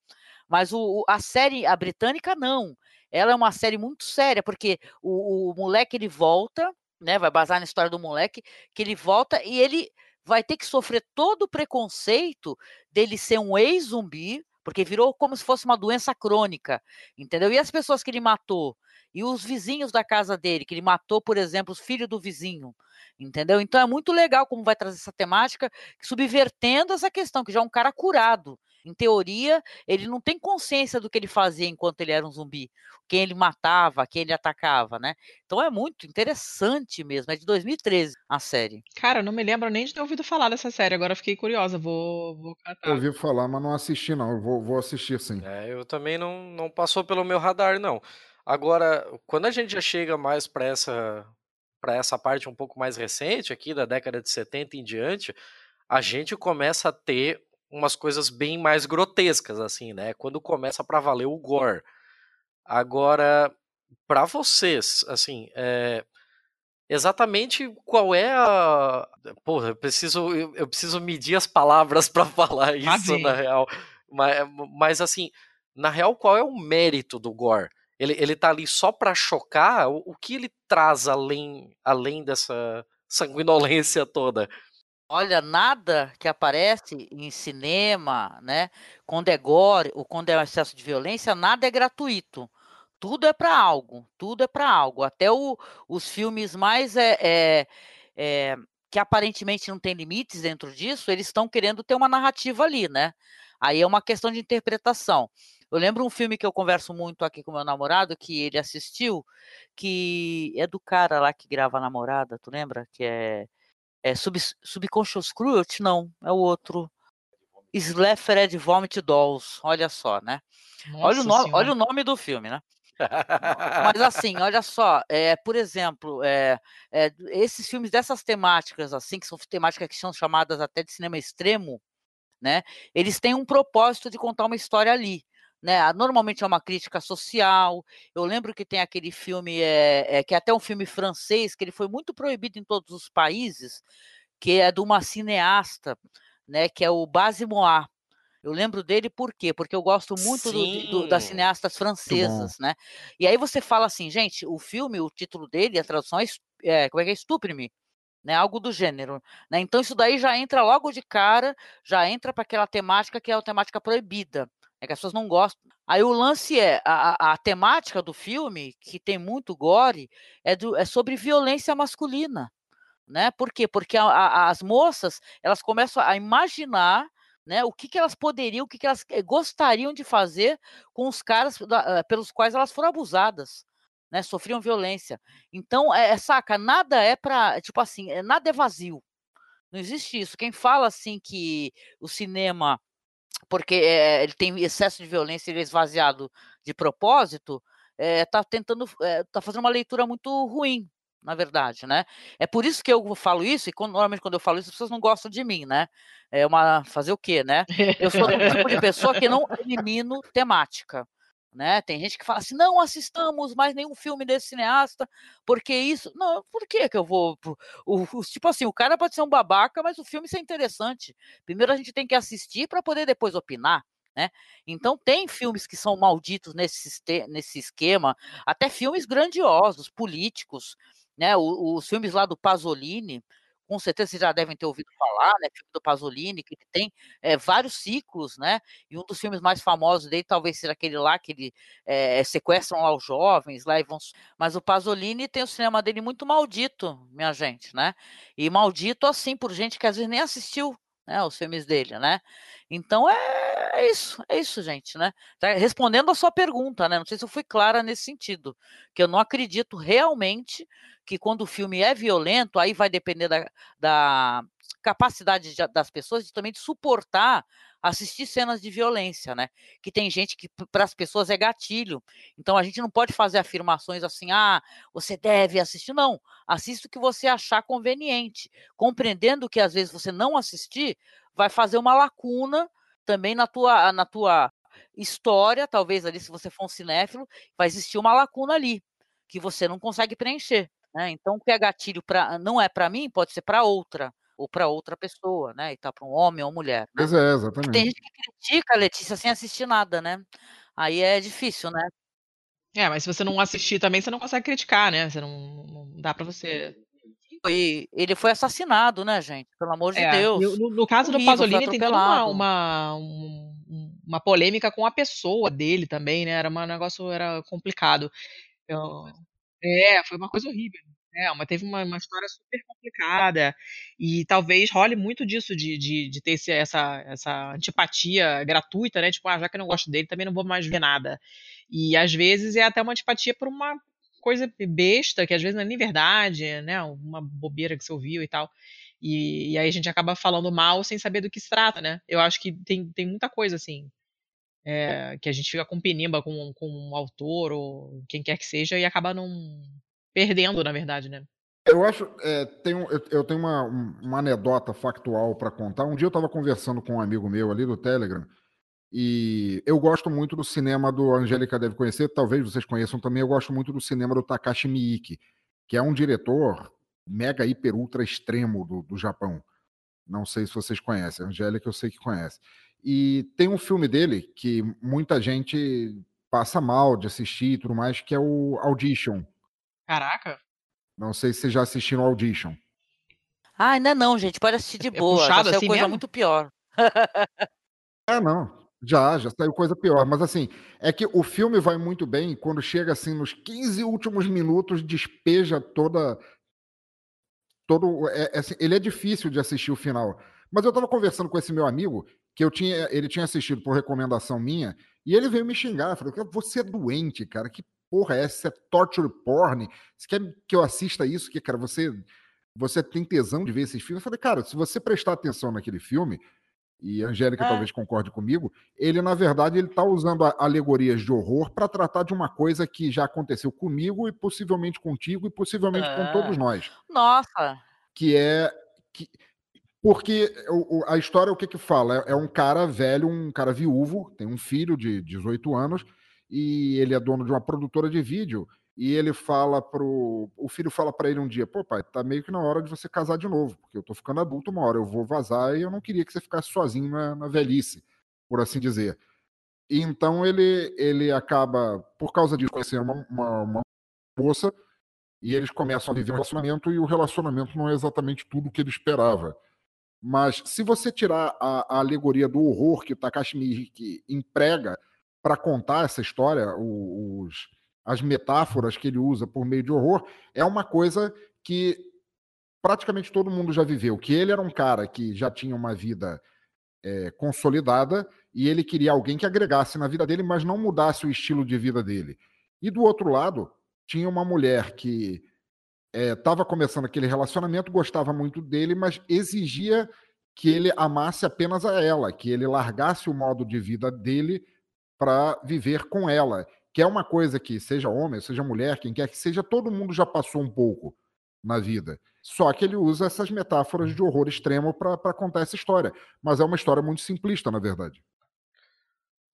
Mas o, a série, a britânica, não. Ela é uma série muito séria, porque o, o moleque ele volta, né? Vai basar na história do moleque, que ele volta e ele vai ter que sofrer todo o preconceito dele ser um ex-zumbi, porque virou como se fosse uma doença crônica, entendeu? E as pessoas que ele matou, e os vizinhos da casa dele, que ele matou, por exemplo, os filhos do vizinho, entendeu? Então é muito legal como vai trazer essa temática, subvertendo essa questão, que já é um cara curado. Em teoria, ele não tem consciência do que ele fazia enquanto ele era um zumbi, quem ele matava, quem ele atacava, né? Então é muito interessante mesmo. É de 2013 a série. Cara, eu não me lembro nem de ter ouvido falar dessa série. Agora fiquei curiosa. Vou, vou catar. Ouvi falar, mas não assisti, não. Eu vou, vou assistir sim. É, eu também não, não passou pelo meu radar, não. Agora, quando a gente já chega mais para essa para essa parte um pouco mais recente aqui da década de 70 em diante, a gente começa a ter umas coisas bem mais grotescas assim, né? Quando começa para valer o gore. Agora, para vocês, assim, é, exatamente qual é a. Porra, eu preciso, eu, preciso medir as palavras (laughs) para falar isso, na real. Mas, mas, assim, na real, qual é o mérito do Gore? Ele, ele tá ali só para chocar? O, o que ele traz além, além dessa sanguinolência toda? Olha, nada que aparece em cinema, né? Quando é gore ou quando é um excesso de violência, nada é gratuito. Tudo é para algo, tudo é para algo. Até o, os filmes mais é, é, é, que aparentemente não tem limites dentro disso, eles estão querendo ter uma narrativa ali, né? Aí é uma questão de interpretação. Eu lembro um filme que eu converso muito aqui com meu namorado, que ele assistiu, que é do cara lá que grava a namorada, tu lembra? Que é, é Sub, Subconscious Cruelty? Não, é o outro. Slefred Vomit Dolls, olha só, né? olha o, nome, olha o nome do filme, né? Mas assim, olha só, é, por exemplo, é, é, esses filmes dessas temáticas, assim, que são temáticas que são chamadas até de cinema extremo, né? Eles têm um propósito de contar uma história ali né? Normalmente é uma crítica social. Eu lembro que tem aquele filme, é, é, que é até um filme francês, que ele foi muito proibido em todos os países, que é de uma cineasta, né? Que é o Basimoir. Eu lembro dele por quê? Porque eu gosto muito do, do, das cineastas francesas, né? E aí você fala assim, gente, o filme, o título dele, a tradução é, é como é que é? Estupre-me. Né, algo do gênero. Né? Então, isso daí já entra logo de cara, já entra para aquela temática que é a temática proibida é que as pessoas não gostam. Aí o lance é, a, a, temática do filme, que tem muito gore, é, do, é sobre violência masculina. Né? Por quê? Porque a, a, as moças, elas começam a imaginar né, o que, que elas poderiam, o que, que elas eh, gostariam de fazer com os caras da, eh, pelos quais elas foram abusadas. Né, sofriam violência. Então, é, saca, nada é para, tipo assim, nada é vazio. Não existe isso. Quem fala assim que o cinema porque é, ele tem excesso de violência, ele é esvaziado de propósito, está eh, tentando, está fazendo uma leitura muito ruim, na verdade, né? É por isso que eu falo isso, e quando, normalmente quando eu falo isso, as pessoas não gostam de mim, né? É uma. Fazer o quê, né? Eu sou o tipo de pessoa que não elimino temática. Né? Tem gente que fala assim, não assistamos mais nenhum filme desse cineasta, porque isso. Não, por que que eu vou. O, o, tipo assim, o cara pode ser um babaca, mas o filme é interessante. Primeiro a gente tem que assistir para poder depois opinar. Né? Então tem filmes que são malditos nesse, nesse esquema, até filmes grandiosos, políticos, né? Os, os filmes lá do Pasolini, com certeza vocês já devem ter ouvido falar, né? Filme do Pasolini, que tem é, vários ciclos, né? E um dos filmes mais famosos dele talvez seja aquele lá que ele é, sequestram lá os jovens, lá e vão. Mas o Pasolini tem o cinema dele muito maldito, minha gente, né? E maldito assim por gente que às vezes nem assistiu né, os filmes dele, né? Então é, é isso, é isso, gente, né? Tá respondendo a sua pergunta, né? Não sei se eu fui clara nesse sentido, que eu não acredito realmente que quando o filme é violento, aí vai depender da, da capacidade de, das pessoas de, também de suportar assistir cenas de violência, né? Que tem gente que para as pessoas é gatilho. Então a gente não pode fazer afirmações assim: "Ah, você deve assistir". Não, assista o que você achar conveniente, compreendendo que às vezes você não assistir vai fazer uma lacuna também na tua na tua história, talvez ali, se você for um cinéfilo, vai existir uma lacuna ali, que você não consegue preencher. Né? Então, o que é gatilho pra, não é para mim, pode ser para outra, ou para outra pessoa, né? E tá para um homem ou mulher. Né? Pois é, exatamente. Tem gente que critica a Letícia sem assistir nada, né? Aí é difícil, né? É, mas se você não assistir também, você não consegue criticar, né? Você não, não dá para você. E ele foi assassinado, né, gente? Pelo amor de é, Deus. No, no caso Horrível, do Pasolini, tem toda uma, uma, uma, polêmica com a pessoa dele também, né? Era um negócio era complicado. Eu, é, foi uma coisa horrível. É, mas teve uma, uma história super complicada. E talvez role muito disso, de, de, de ter esse, essa, essa antipatia gratuita, né? Tipo, ah, já que eu não gosto dele, também não vou mais ver nada. E às vezes é até uma antipatia por uma coisa besta, que às vezes não é nem verdade, né? Uma bobeira que você ouviu e tal. E, e aí a gente acaba falando mal sem saber do que se trata, né? Eu acho que tem, tem muita coisa assim. É, que a gente fica com penimba com, com um autor ou quem quer que seja e acaba não perdendo, na verdade, né? Eu acho, é, eu, eu, tenho uma, uma anedota factual para contar. Um dia eu estava conversando com um amigo meu ali do Telegram e eu gosto muito do cinema do Angélica deve conhecer, talvez vocês conheçam também. Eu gosto muito do cinema do Takashi Miike, que é um diretor mega, hiper, ultra extremo do, do Japão. Não sei se vocês conhecem. Angélica eu sei que conhece. E tem um filme dele que muita gente passa mal de assistir e tudo mais, que é o Audition. Caraca. Não sei se vocês já assistiram Audition. Ah, ainda não, gente. Pode assistir de é boa. É já saiu assim coisa mesmo? muito pior. é, não. Já, já saiu coisa pior. Mas assim, é que o filme vai muito bem quando chega assim nos 15 últimos minutos, despeja toda. Todo, é, é, assim, ele é difícil de assistir o final. Mas eu estava conversando com esse meu amigo, que eu tinha, ele tinha assistido por recomendação minha, e ele veio me xingar. Falou: Você é doente, cara. Que porra é essa? É torture porn? Você quer que eu assista isso? Que, cara, você, você tem tesão de ver esses filmes? Eu falei, cara, se você prestar atenção naquele filme, e a Angélica é. talvez concorde comigo, ele, na verdade, ele está usando alegorias de horror para tratar de uma coisa que já aconteceu comigo e possivelmente contigo e possivelmente é. com todos nós. Nossa! Que é. Que, porque a história, o que que fala? É, é um cara velho, um cara viúvo, tem um filho de 18 anos, e ele é dono de uma produtora de vídeo e ele fala pro o filho fala para ele um dia, pô pai, tá meio que na hora de você casar de novo, porque eu tô ficando adulto uma hora, eu vou vazar e eu não queria que você ficasse sozinho na, na velhice, por assim dizer. E então ele ele acaba por causa disso conhecendo uma, uma, uma moça e eles começam a viver um relacionamento e o relacionamento não é exatamente tudo o que ele esperava. Mas se você tirar a, a alegoria do horror que o Takashi Miike emprega para contar essa história, os, as metáforas que ele usa por meio de horror, é uma coisa que praticamente todo mundo já viveu. Que ele era um cara que já tinha uma vida é, consolidada e ele queria alguém que agregasse na vida dele, mas não mudasse o estilo de vida dele. E do outro lado, tinha uma mulher que estava é, começando aquele relacionamento, gostava muito dele, mas exigia que ele amasse apenas a ela, que ele largasse o modo de vida dele para viver com ela, que é uma coisa que, seja homem, seja mulher, quem quer que seja, todo mundo já passou um pouco na vida. Só que ele usa essas metáforas de horror extremo para contar essa história. Mas é uma história muito simplista, na verdade.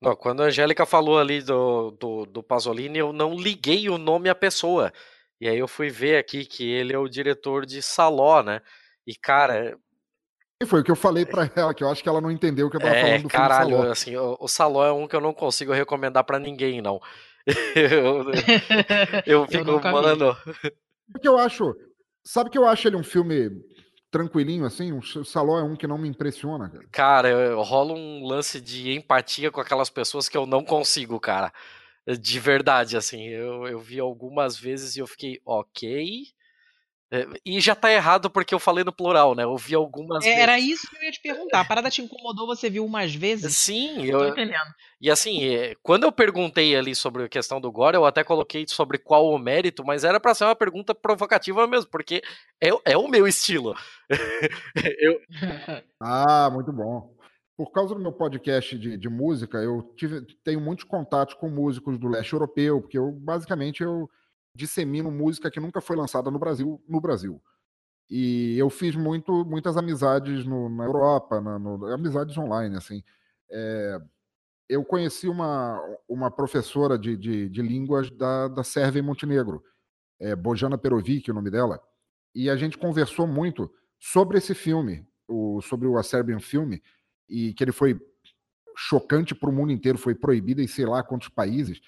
Não, quando a Angélica falou ali do, do, do Pasolini, eu não liguei o nome à pessoa. E aí eu fui ver aqui que ele é o diretor de Saló, né? E, cara, e foi o que eu falei para ela, que eu acho que ela não entendeu o que eu tava é, falando do caralho, filme Saló. assim, o, o Saló é um que eu não consigo recomendar para ninguém, não. (laughs) (laughs) eu, eu fico, eu mano. Porque eu acho. Sabe que eu acho ele um filme tranquilinho, assim? O Saló é um que não me impressiona, cara. Cara, rola um lance de empatia com aquelas pessoas que eu não consigo, cara. De verdade, assim. Eu, eu vi algumas vezes e eu fiquei, ok. É, e já tá errado porque eu falei no plural, né? Eu vi algumas é, Era isso que eu ia te perguntar. A parada te incomodou, você viu umas vezes? Sim, eu. Tô entendendo. E assim, é, quando eu perguntei ali sobre a questão do Gore, eu até coloquei sobre qual o mérito, mas era para ser uma pergunta provocativa mesmo, porque é, é o meu estilo. (laughs) eu... (laughs) Ah, muito bom. Por causa do meu podcast de, de música, eu tive, tenho muitos contatos com músicos do leste europeu, porque eu basicamente eu dissemino música que nunca foi lançada no Brasil, no Brasil. E eu fiz muito, muitas amizades no, na Europa, na, no, amizades online, assim. É, eu conheci uma, uma professora de, de, de línguas da, da Sérvia e Montenegro, é, Bojana Perovic, o nome dela, e a gente conversou muito sobre esse filme, o, sobre o A Serbian Filme, e que ele foi chocante para o mundo inteiro, foi proibido em sei lá quantos países.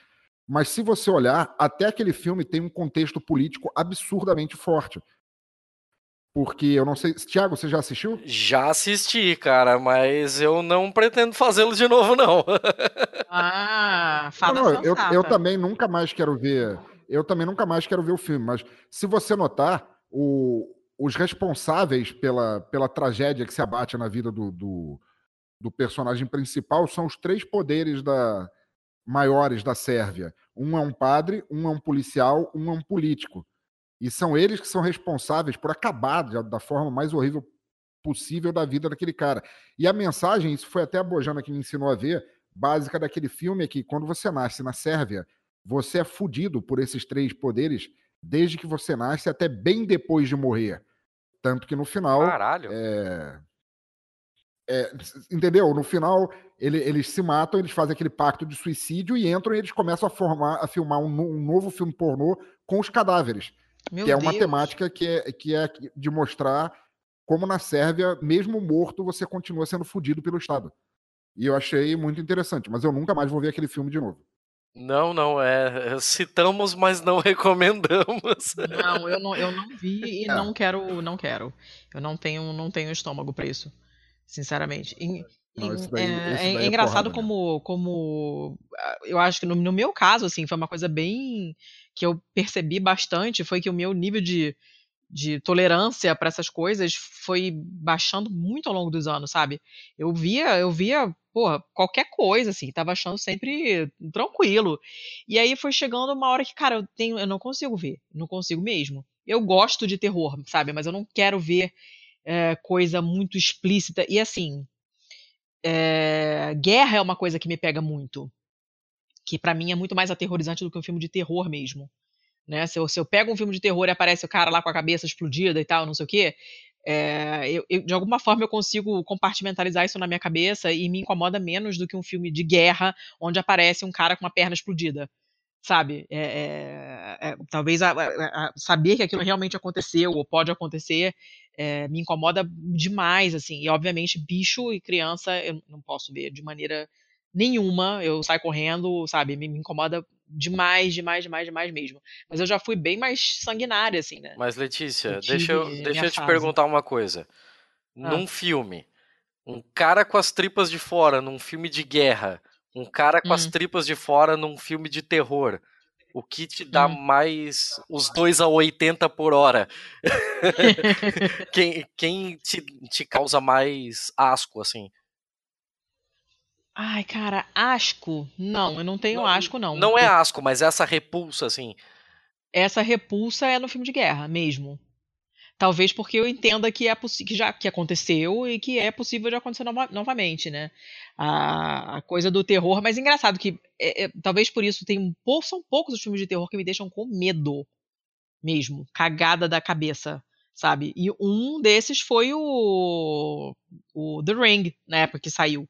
Mas se você olhar, até aquele filme tem um contexto político absurdamente forte. Porque eu não sei. Tiago, você já assistiu? Já assisti, cara, mas eu não pretendo fazê-lo de novo, não. (laughs) ah, fala não, não, eu, eu também nunca mais quero ver. Eu também nunca mais quero ver o filme, mas se você notar, o, os responsáveis pela, pela tragédia que se abate na vida do, do, do personagem principal são os três poderes da, maiores da Sérvia. Um é um padre, um é um policial, um é um político. E são eles que são responsáveis por acabar da forma mais horrível possível da vida daquele cara. E a mensagem, isso foi até a Bojana que me ensinou a ver, básica daquele filme é que quando você nasce na Sérvia, você é fudido por esses três poderes desde que você nasce até bem depois de morrer. Tanto que no final. Caralho. É, é, entendeu? No final, ele, eles se matam, eles fazem aquele pacto de suicídio e entram e eles começam a formar, a filmar um, um novo filme pornô com os cadáveres. Meu que é uma temática que é, que é de mostrar como na Sérvia, mesmo morto, você continua sendo fudido pelo Estado. E eu achei muito interessante, mas eu nunca mais vou ver aquele filme de novo. Não, não, é. Citamos, mas não (laughs) recomendamos. Não, eu não, eu não vi e é. não quero, não quero. Eu não tenho, não tenho estômago para isso, sinceramente. Não, daí, é, é, é, engraçado porrada, como, né? como ah, eu acho que no, no, meu caso, assim, foi uma coisa bem que eu percebi bastante, foi que o meu nível de, de tolerância para essas coisas foi baixando muito ao longo dos anos, sabe? Eu via, eu via, porra, qualquer coisa, assim, tava achando sempre tranquilo. E aí foi chegando uma hora que, cara, eu tenho, eu não consigo ver, não consigo mesmo. Eu gosto de terror, sabe? Mas eu não quero ver é, coisa muito explícita. E assim, é, guerra é uma coisa que me pega muito. Que para mim é muito mais aterrorizante do que um filme de terror mesmo. Né? Se, eu, se eu pego um filme de terror e aparece o cara lá com a cabeça explodida e tal, não sei o quê, é, eu, eu, de alguma forma eu consigo compartimentalizar isso na minha cabeça e me incomoda menos do que um filme de guerra onde aparece um cara com uma perna explodida. Sabe? É, é, é talvez a, a, a saber que aquilo realmente aconteceu ou pode acontecer é, me incomoda demais, assim. E, obviamente, bicho e criança eu não posso ver de maneira nenhuma. Eu saio correndo, sabe? Me, me incomoda demais, demais, demais, demais mesmo. Mas eu já fui bem mais sanguinária, assim, né? Mas, Letícia, deixa eu, deixa eu te fase. perguntar uma coisa. Ah. Num filme, um cara com as tripas de fora num filme de guerra, um cara com hum. as tripas de fora num filme de terror o que te dá hum. mais os dois a 80 por hora? (laughs) quem quem te, te causa mais asco, assim? Ai, cara, asco? Não, eu não tenho não, asco, não. Não é asco, mas essa repulsa, assim. Essa repulsa é no filme de guerra mesmo. Talvez porque eu entenda que é que já que aconteceu e que é possível de acontecer no novamente, né? A, a, coisa do terror, mas engraçado que é, é, talvez por isso tem são poucos os filmes de terror que me deixam com medo mesmo, cagada da cabeça, sabe? E um desses foi o, o The Ring, na época que saiu.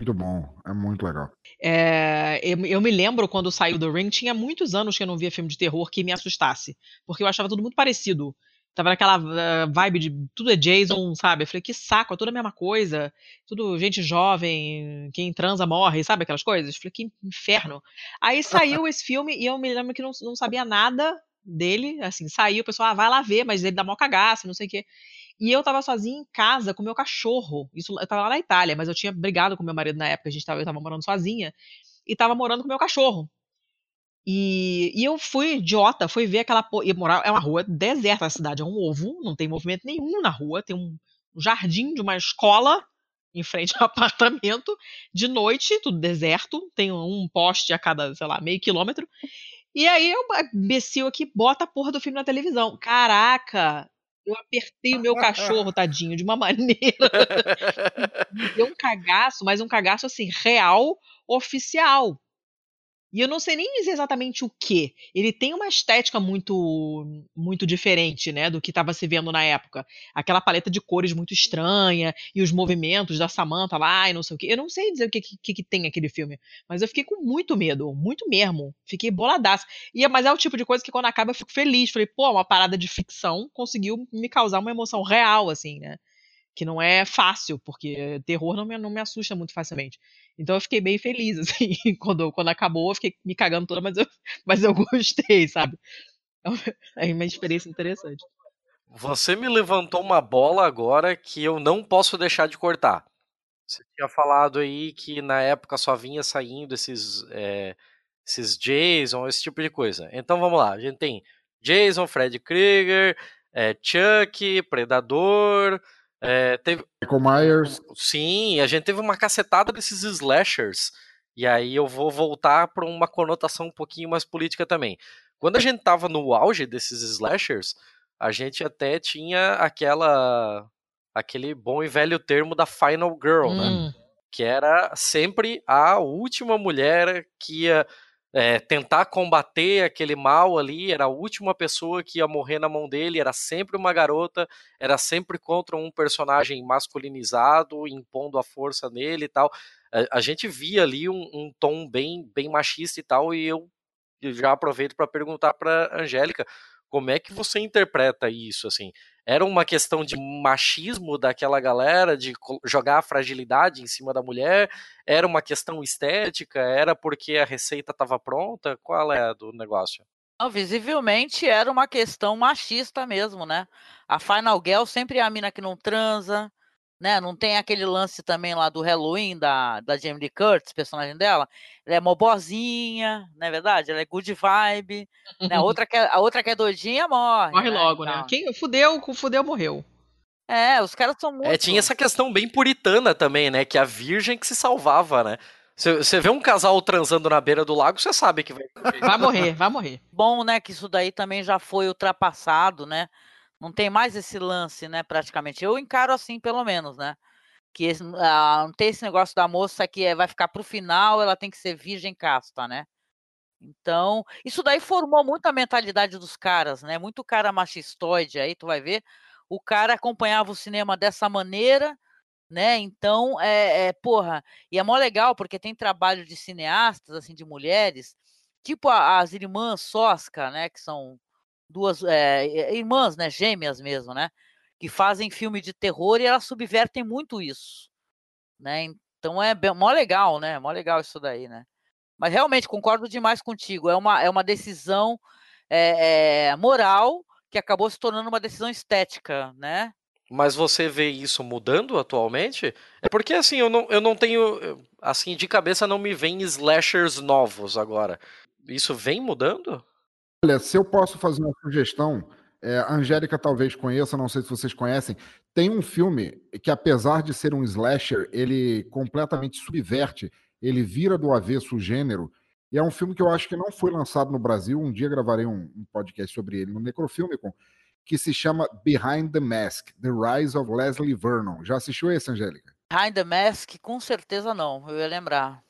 Muito bom, é muito legal. É, eu, eu, me lembro quando saiu The Ring, tinha muitos anos que eu não via filme de terror que me assustasse, porque eu achava tudo muito parecido. Tava naquela uh, vibe de tudo é Jason, sabe? Eu falei, que saco, é tudo a mesma coisa. Tudo gente jovem, quem transa morre, sabe aquelas coisas? Eu falei, que inferno. Aí saiu (laughs) esse filme e eu me lembro que não, não sabia nada dele. Assim, saiu, o pessoal, ah, vai lá ver, mas ele dá mó cagaço, não sei o quê. E eu tava sozinha em casa com meu cachorro. Isso, eu tava lá na Itália, mas eu tinha brigado com meu marido na época, a gente tava, eu tava morando sozinha. E tava morando com meu cachorro. E, e eu fui idiota, fui ver aquela. E morar, é uma rua deserta, a cidade é um ovo, não tem movimento nenhum na rua, tem um jardim de uma escola em frente ao (laughs) apartamento, de noite, tudo deserto, tem um poste a cada, sei lá, meio quilômetro. E aí eu, imbecil aqui, bota a porra do filme na televisão. Caraca! Eu apertei o meu cachorro, (laughs) tadinho, de uma maneira. (laughs) Me deu um cagaço, mas um cagaço assim, real, oficial E eu não sei nem dizer exatamente o que. Ele tem uma estética muito muito diferente, né, do que estava se vendo na época. Aquela paleta de cores muito estranha e os movimentos da Samantha lá e não sei o que. Eu não sei dizer o que, que, que tem aquele filme, mas eu fiquei com muito medo, muito mesmo. Fiquei boladaço. E, é, mas é o tipo de coisa que quando acaba eu fico feliz. Falei, pô, uma parada de ficção conseguiu me causar uma emoção real, assim, né? que não é fácil, porque terror não me, não me assusta muito facilmente. Então eu fiquei bem feliz, (laughs) assim, quando, quando acabou, eu fiquei me cagando toda, mas eu, (laughs) mas eu gostei, sabe? (laughs) É uma experiência interessante. Você me levantou uma bola agora que eu não posso deixar de cortar. Você tinha falado aí que na época só vinha saindo esses, é, esses Jason, esse tipo de coisa. Então vamos lá, a gente tem Jason, Fred Krueger, é, Chuck, Predador, é, teve... Michael Myers. Sim, a gente teve uma cacetada desses slashers. E aí eu vou voltar para uma conotação um pouquinho mais política também. Quando a gente tava no auge desses slashers, a gente até tinha aquela aquele bom e velho termo da final girl, né? hum. né? Que era sempre a última mulher que ia é, tentar combater aquele mal ali, era a última pessoa que ia morrer na mão dele, era sempre uma garota, era sempre contra um personagem masculinizado, impondo a força nele e tal. A, a gente via ali um, um, tom bem, bem machista e tal, e eu, já aproveito para perguntar para Angélica como é que você interpreta isso, assim? Era uma questão de machismo daquela galera, de jogar a fragilidade em cima da mulher? Era uma questão estética? Era porque a receita estava pronta? Qual é do negócio? Não, visivelmente era uma questão machista mesmo, né? A Final Girl sempre é a mina que não transa, né? Não tem aquele lance também lá do Halloween da, da Jamie Lee Curtis, personagem dela. Ela é mó boazinha, não é verdade? Ela é good vibe. né? a, (laughs) outra que é, a outra que é doidinha morre. Morre né? logo, né? então... né? Quem fudeu, fudeu, morreu. É, os caras são muito. É, tinha essa questão bem puritana também, né? Que a virgem que se salvava, né? Você vê um casal transando na beira do lago, você sabe que vai. Vai morrer, vai morrer. Bom, né? Que isso daí também já foi ultrapassado, né? Não tem mais esse lance, né, praticamente. Eu encaro assim, pelo menos, né? Que ah, não tem esse negócio da moça que é, vai ficar pro final, ela tem que ser virgem casta, né? Então, isso daí formou muito a mentalidade dos caras, né? Muito cara machistoide aí, tu vai ver. O cara acompanhava o cinema dessa maneira, né? Então, é, é porra, e é mó legal porque tem trabalho de cineastas, assim, de mulheres, tipo as irmãs Sosca, né? Que são duas é, irmãs, né, gêmeas mesmo, né, que fazem filme de terror e elas subvertem muito isso, né? Então é bem, mó legal, né? Mó legal isso daí, né? Mas realmente concordo demais contigo. É uma, é uma decisão é, é, moral que acabou se tornando uma decisão estética, né? Mas você vê isso mudando atualmente? É porque assim, eu não, eu não tenho. Assim, de cabeça não me vem slashers novos agora. Isso vem mudando? Olha, se eu posso fazer uma sugestão, é, a Angélica talvez conheça, não sei se vocês conhecem, tem um filme que, apesar de ser um slasher, ele completamente subverte, ele vira do avesso o gênero, e é um filme que eu acho que não foi lançado no Brasil, um dia gravarei um, um podcast sobre ele no Necrofilmicon, que se chama Behind the Mask, The Rise of Leslie Vernon. Já assistiu esse, Angélica? Behind the Mask, com certeza não, eu ia lembrar.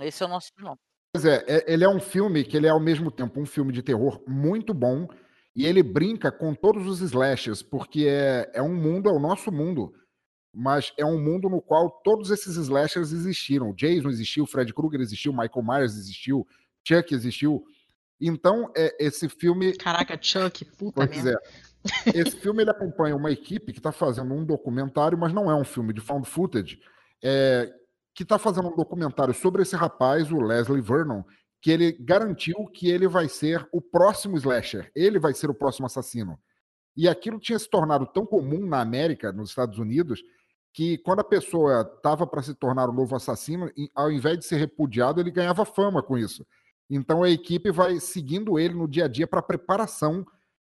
Esse eu não assisti não. Pois é, é, ele é um filme que ele é ao mesmo tempo um filme de terror muito bom e ele brinca com todos os slashes, porque é, é um mundo, é o nosso mundo, mas é um mundo no qual todos esses slashers existiram. Jason existiu, Fred Krueger existiu, Michael Myers existiu, Chuck existiu. Então, é, esse filme. Caraca, Chuck, puta pois é. Esse filme ele acompanha uma equipe que está fazendo um documentário, mas não é um filme de found footage. É, que está fazendo um documentário sobre esse rapaz, o Leslie Vernon, que ele garantiu que ele vai ser o próximo slasher, ele vai ser o próximo assassino. E aquilo tinha se tornado tão comum na América, nos Estados Unidos, que quando a pessoa estava para se tornar o novo assassino, ao invés de ser repudiado, ele ganhava fama com isso. Então a equipe vai seguindo ele no dia a dia para preparação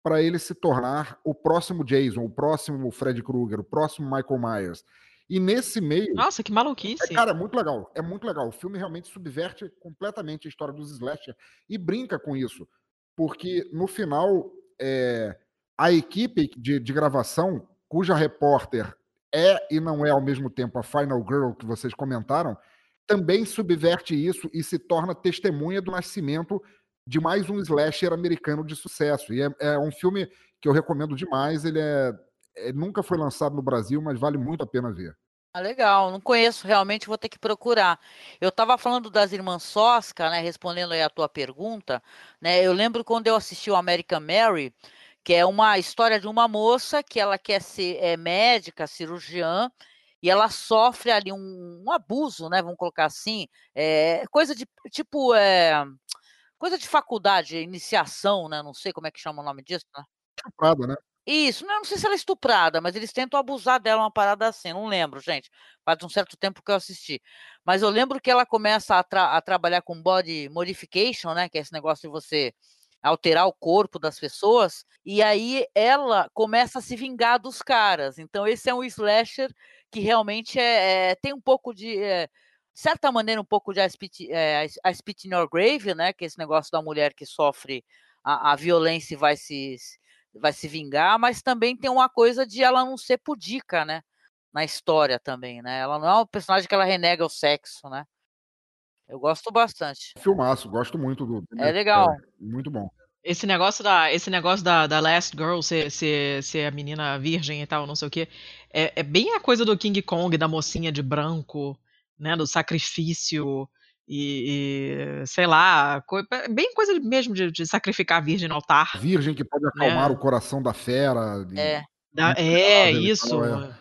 para ele se tornar o próximo Jason, o próximo Fred Krueger, o próximo Michael Myers. E nesse meio. Nossa, que maluquice. É, cara, é muito legal. É muito legal. O filme realmente subverte completamente a história dos slasher e brinca com isso. Porque no final, é, a equipe de, de gravação, cuja repórter é e não é ao mesmo tempo a Final Girl que vocês comentaram, também subverte isso e se torna testemunha do nascimento de mais um slasher americano de sucesso. E é, é um filme que eu recomendo demais. Ele é, é, nunca foi lançado no Brasil, mas vale muito a pena ver. Ah, legal, não conheço realmente, vou ter que procurar. Eu estava falando das irmãs Sosca, né, respondendo aí a tua pergunta, né, eu lembro quando eu assisti o American Mary, que é uma história de uma moça que ela quer ser é, médica, cirurgiã, e ela sofre ali um, um abuso, né, vamos colocar assim, é, coisa de, tipo, é, coisa de faculdade, iniciação, né, não sei como é que chama o nome disso, né? Estuprada, né? Isso, não, não sei se ela é estuprada, mas eles tentam abusar dela, uma parada assim, não lembro, gente. Faz um certo tempo que eu assisti. Mas eu lembro que ela começa a, tra a trabalhar com body modification, né? Que é esse negócio de você alterar o corpo das pessoas, e aí ela começa a se vingar dos caras. Então, esse é um slasher que realmente é, é tem um pouco de. É, de certa maneira, um pouco de a Spit, é, a Spit in Your Grave, né? Que é esse negócio da mulher que sofre a, a violência e vai se vai se vingar, mas também tem uma coisa de ela não ser pudica, né? Na história também, né? Ela não é um personagem que ela renega o sexo, né? Eu gosto bastante. Filmaço, gosto muito do. É legal. É, muito bom. Esse negócio da, esse negócio da, da Last Girl ser, ser, ser a menina virgem e tal, não sei o que, é, é bem a coisa do King Kong, da mocinha de branco, né? Do sacrifício e, e, sei lá, co bem coisa mesmo de, de, sacrificar a virgem no altar. Virgem que pode acalmar é. o coração da fera. De, é, da, é isso. é.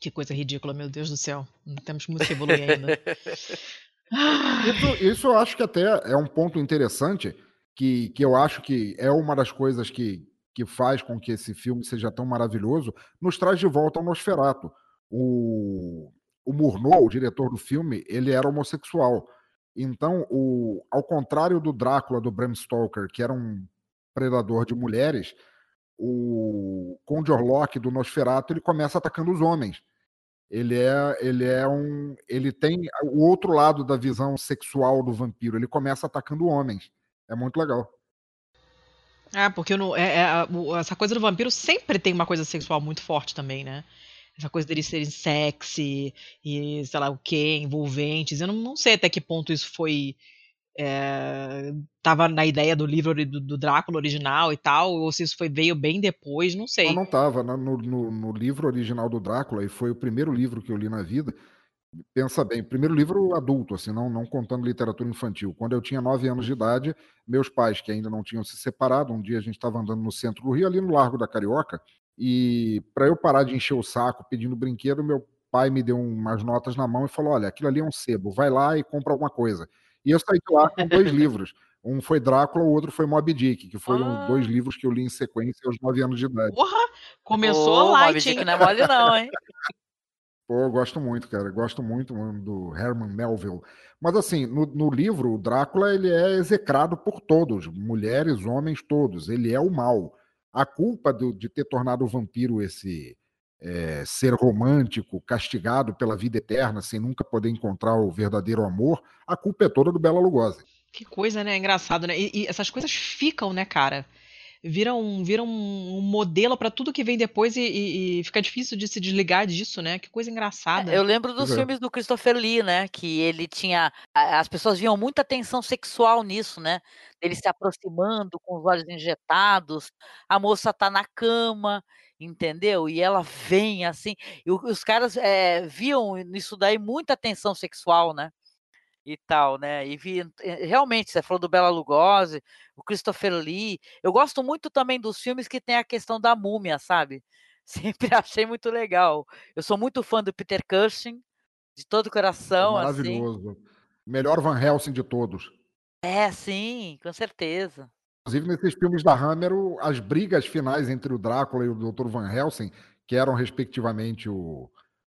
Que coisa ridícula, meu Deus do céu. Temos muito que evoluir ainda. (laughs) isso, isso eu acho que até é um ponto interessante, que, que eu acho que é uma das coisas que, que faz com que esse filme seja tão maravilhoso, nos traz de volta ao Nosferato. O, o Murnau, o diretor do filme, ele era homossexual. Então, o, ao contrário do Drácula do Bram Stoker, que era um predador de mulheres, o Conde Orlok do Nosferatu ele começa atacando os homens. Ele é, ele é um, ele tem o outro lado da visão sexual do vampiro. Ele começa atacando homens. É muito legal. É, porque no, é, é, essa coisa do vampiro sempre tem uma coisa sexual muito forte também, né? Essa coisa deles serem sexy e sei lá o que, envolventes. Eu não, não sei até que ponto isso foi. É, tava na ideia do livro do, do, Drácula original e tal, ou se isso foi, veio bem depois, não sei. Não, não tava. No, no, no livro original do Drácula, e foi o primeiro livro que eu li na vida, pensa bem, primeiro livro adulto, assim, não, não contando literatura infantil. Quando eu tinha nove anos de idade, meus pais, que ainda não tinham se separado, um dia a gente estava andando no centro do Rio, ali no Largo da Carioca, e para eu parar de encher o saco pedindo brinquedo, meu pai me deu umas notas na mão e falou: Olha, aquilo ali é um sebo, vai lá e compra alguma coisa. E eu saí de lá com dois (laughs) livros. Um foi Drácula, o outro foi Moby Dick, que foram ah. dois livros que eu li em sequência aos nove anos de idade. Porra! Começou oh, light, Dick não é mole não, hein? Pô, eu gosto muito, cara. Eu gosto muito do Herman Melville. Mas assim, no, no, livro, o Drácula ele é execrado por todos, mulheres, homens, todos. Ele é o mal a culpa do, de ter tornado o vampiro esse é, ser romântico, castigado pela vida eterna, sem nunca poder encontrar o verdadeiro amor, a culpa é toda do Bela Lugosi. Que coisa, né? Engraçado, né? E, e essas coisas ficam, né, cara? Viram, viram um modelo para tudo que vem depois e, e, e, fica difícil de se desligar disso, né? Que coisa engraçada. É, eu lembro dos filmes do Christopher Lee, né? Que ele tinha. As pessoas viam muita tensão sexual nisso, né? Ele se aproximando com os olhos injetados, a moça tá na cama, entendeu? E ela vem assim. E os caras é, viam nisso daí muita tensão sexual, né? E tal, né? E vi, eh, realmente, você falou do Bela Lugosi, o Christopher Lee. Eu gosto muito também dos filmes que tem a questão da múmia, sabe? (laughs) Sempre achei muito legal. Eu sou muito fã do Peter Cushing, de todo o é coração. É maravilhoso. Assim. Melhor Van Helsing de todos. É, sim, com certeza. Inclusive, nesses filmes da Hammer, as brigas finais entre o Drácula e o Dr. Van Helsing, que eram respectivamente o,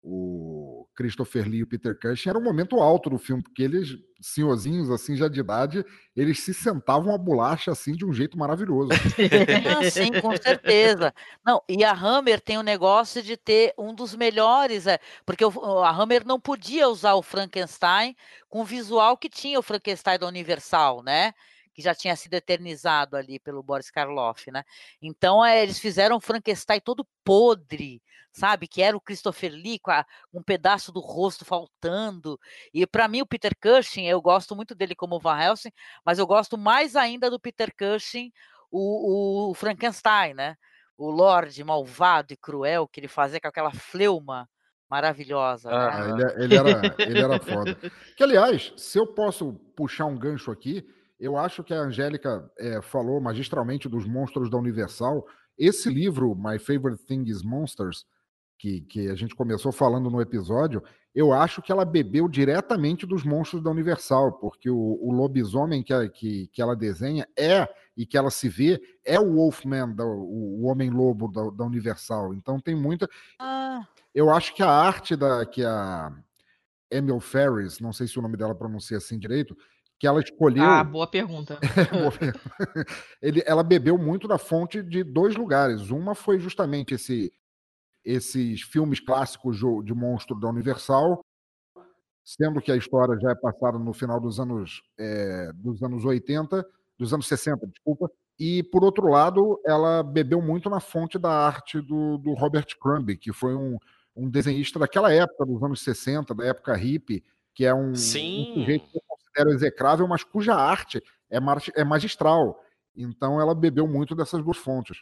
o Christopher Lee e o Peter Cushing era um momento alto do filme, porque eles, senhorzinhos assim já de idade, eles se sentavam a bolacha assim de um jeito maravilhoso. Ah, (laughs) sim, com certeza. Não, e a Hammer tem o um negócio de ter um dos melhores, é, porque a Hammer não podia usar o Frankenstein com o visual que tinha o Frankenstein da Universal, né? Que já tinha sido eternizado ali pelo Boris Karloff, né? Então é, eles fizeram Frankenstein todo podre, sabe? Que era o Christopher Lee com a, um pedaço do rosto faltando. E para mim o Peter Cushing, eu gosto muito dele como Van Helsing, mas eu gosto mais ainda do Peter Cushing, o, o Frankenstein, né? O Lorde malvado e cruel que ele fazia com aquela fleuma maravilhosa. Ah, né? ele, ele, era, ele era foda. Que, aliás, se eu posso puxar um gancho aqui, eu acho que a Angélica é, falou magistralmente dos monstros da Universal. Esse livro, My Favorite Thing is Monsters, que, que a gente começou falando no episódio, eu acho que ela bebeu diretamente dos monstros da Universal, porque o, o lobisomem que, que, que ela desenha é, e que ela se vê, é o Wolfman, da, o, o Homem-Lobo da, da, Universal. Então tem muita. Ah. Eu acho que a arte da que a Emil Ferris, não sei se o nome dela pronuncia assim direito, que ela escolheu. Ah, boa pergunta. (laughs) (laughs) (laughs) Ele, ela bebeu muito da fonte de dois lugares. Uma foi justamente esse, esses filmes clássicos de monstro da Universal, sendo que a história já é passada no final dos anos, é, dos anos 80, dos anos 60, desculpa. E, por outro lado, ela bebeu muito na fonte da arte do, do Robert Crumb, que foi um, um desenhista daquela época, dos anos 60, da época hippie, que é um, um sujeito considero execrável, mas cuja arte é, é magistral. Então ela bebeu muito dessas duas fontes.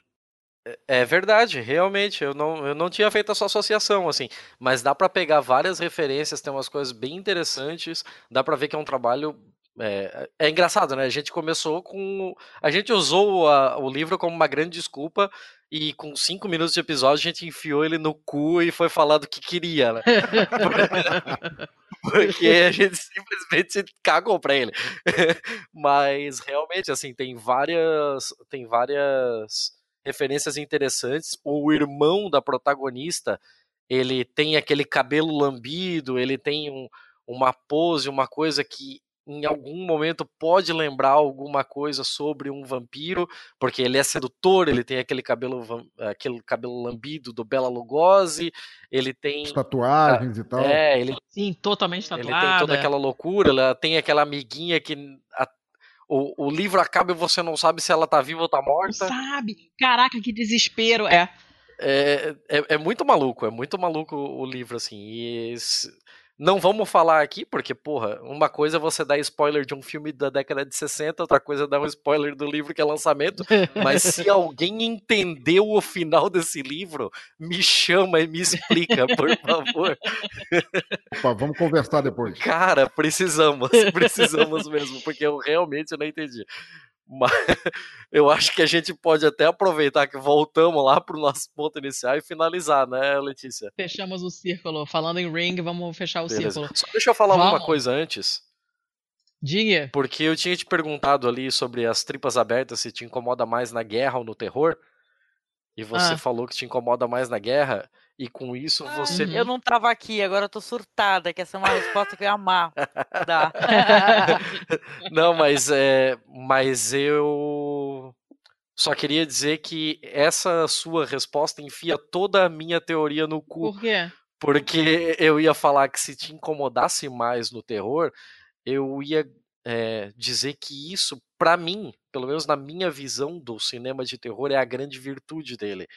É, é verdade, realmente. Eu não, eu não tinha feito essa associação, assim. Mas dá para pegar várias referências, tem umas coisas bem interessantes. Dá para ver que é um trabalho. É, é, engraçado, né? A gente começou com. A gente usou a, o livro como uma grande desculpa e com cinco minutos de episódio a gente enfiou ele no cu e foi falar do que queria, né? (laughs) Porque a gente simplesmente cagou pra ele. (laughs) Mas realmente, assim, tem várias. Tem várias referências interessantes. O irmão da protagonista, ele tem aquele cabelo lambido, ele tem um, uma pose, uma coisa que em algum momento pode lembrar alguma coisa sobre um vampiro, porque ele é sedutor, ele tem aquele cabelo aquele cabelo lambido do Bela Lugosi, ele tem As tatuagens e tal. É, ele Sim, totalmente tatuada. Ele tem toda aquela loucura, ela tem aquela amiguinha que a, o, o livro acaba e você não sabe se ela tá viva ou tá morta. Não sabe. Caraca, que desespero. É. É, é, é muito maluco, é muito maluco o livro, assim. E não vamos falar aqui, porque, porra, uma coisa é você dar spoiler de um filme da década de 60, outra coisa é dar um spoiler do livro que é lançamento. Mas se alguém entendeu o final desse livro, me chama e me explica, por favor. Opa, vamos conversar depois. Cara, precisamos, precisamos mesmo, porque eu realmente não entendi. Mas (laughs) eu acho que a gente pode até aproveitar que voltamos lá para o nosso ponto inicial e finalizar, né, Letícia? Fechamos o círculo. Falando em ring, vamos fechar o Beleza. círculo. Só deixa eu falar vamos. uma coisa antes. Diga. Porque eu tinha te perguntado ali sobre as tripas abertas, se te incomoda mais na guerra ou no terror. E você ah. falou que te incomoda mais na guerra. E com isso ah, você. Eu não tava aqui, agora eu tô surtada, que essa é uma resposta que eu ia amar. Dá. (laughs) não, mas é. Mas eu. Só queria dizer que essa sua resposta enfia toda a minha teoria no cu. Por quê? Porque eu ia falar que se te incomodasse mais no terror, eu ia é, dizer que isso, para mim, pelo menos na minha visão do cinema de terror, é a grande virtude dele.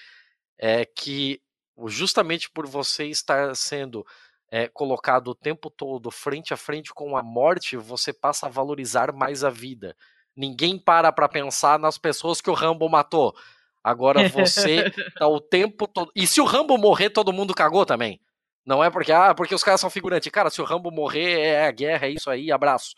É que justamente por você estar sendo é, colocado o tempo todo frente a frente com a morte, você passa a valorizar mais a vida. Ninguém para para pensar nas pessoas que o Rambo matou. Agora você (laughs) tá o tempo todo. E se o Rambo morrer, todo mundo cagou também. Não é porque, ah, porque os caras são figurantes. Cara, se o Rambo morrer, é a guerra, é isso aí, abraço.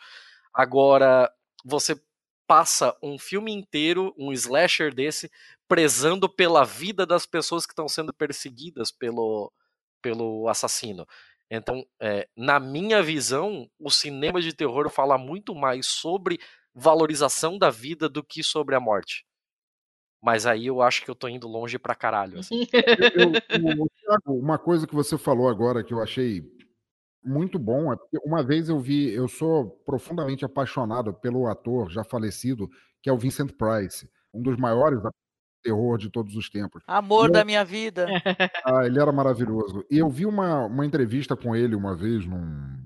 Agora, você passa um filme inteiro, um slasher desse, prezando pela vida das pessoas que estão sendo perseguidas pelo, pelo assassino. Então, é, na minha visão, o cinema de terror fala muito mais sobre valorização da vida do que sobre a morte. Mas aí eu acho que eu tô indo longe pra caralho. Assim. eu, eu, uma coisa que você falou agora que eu achei muito bom é porque uma vez eu vi, eu sou profundamente apaixonado pelo ator já falecido, que é o Vincent Price, um dos maiores terror de todos os tempos. Amor eu... da minha vida. (laughs) Ah, ele era maravilhoso. E eu vi uma, uma entrevista com ele uma vez num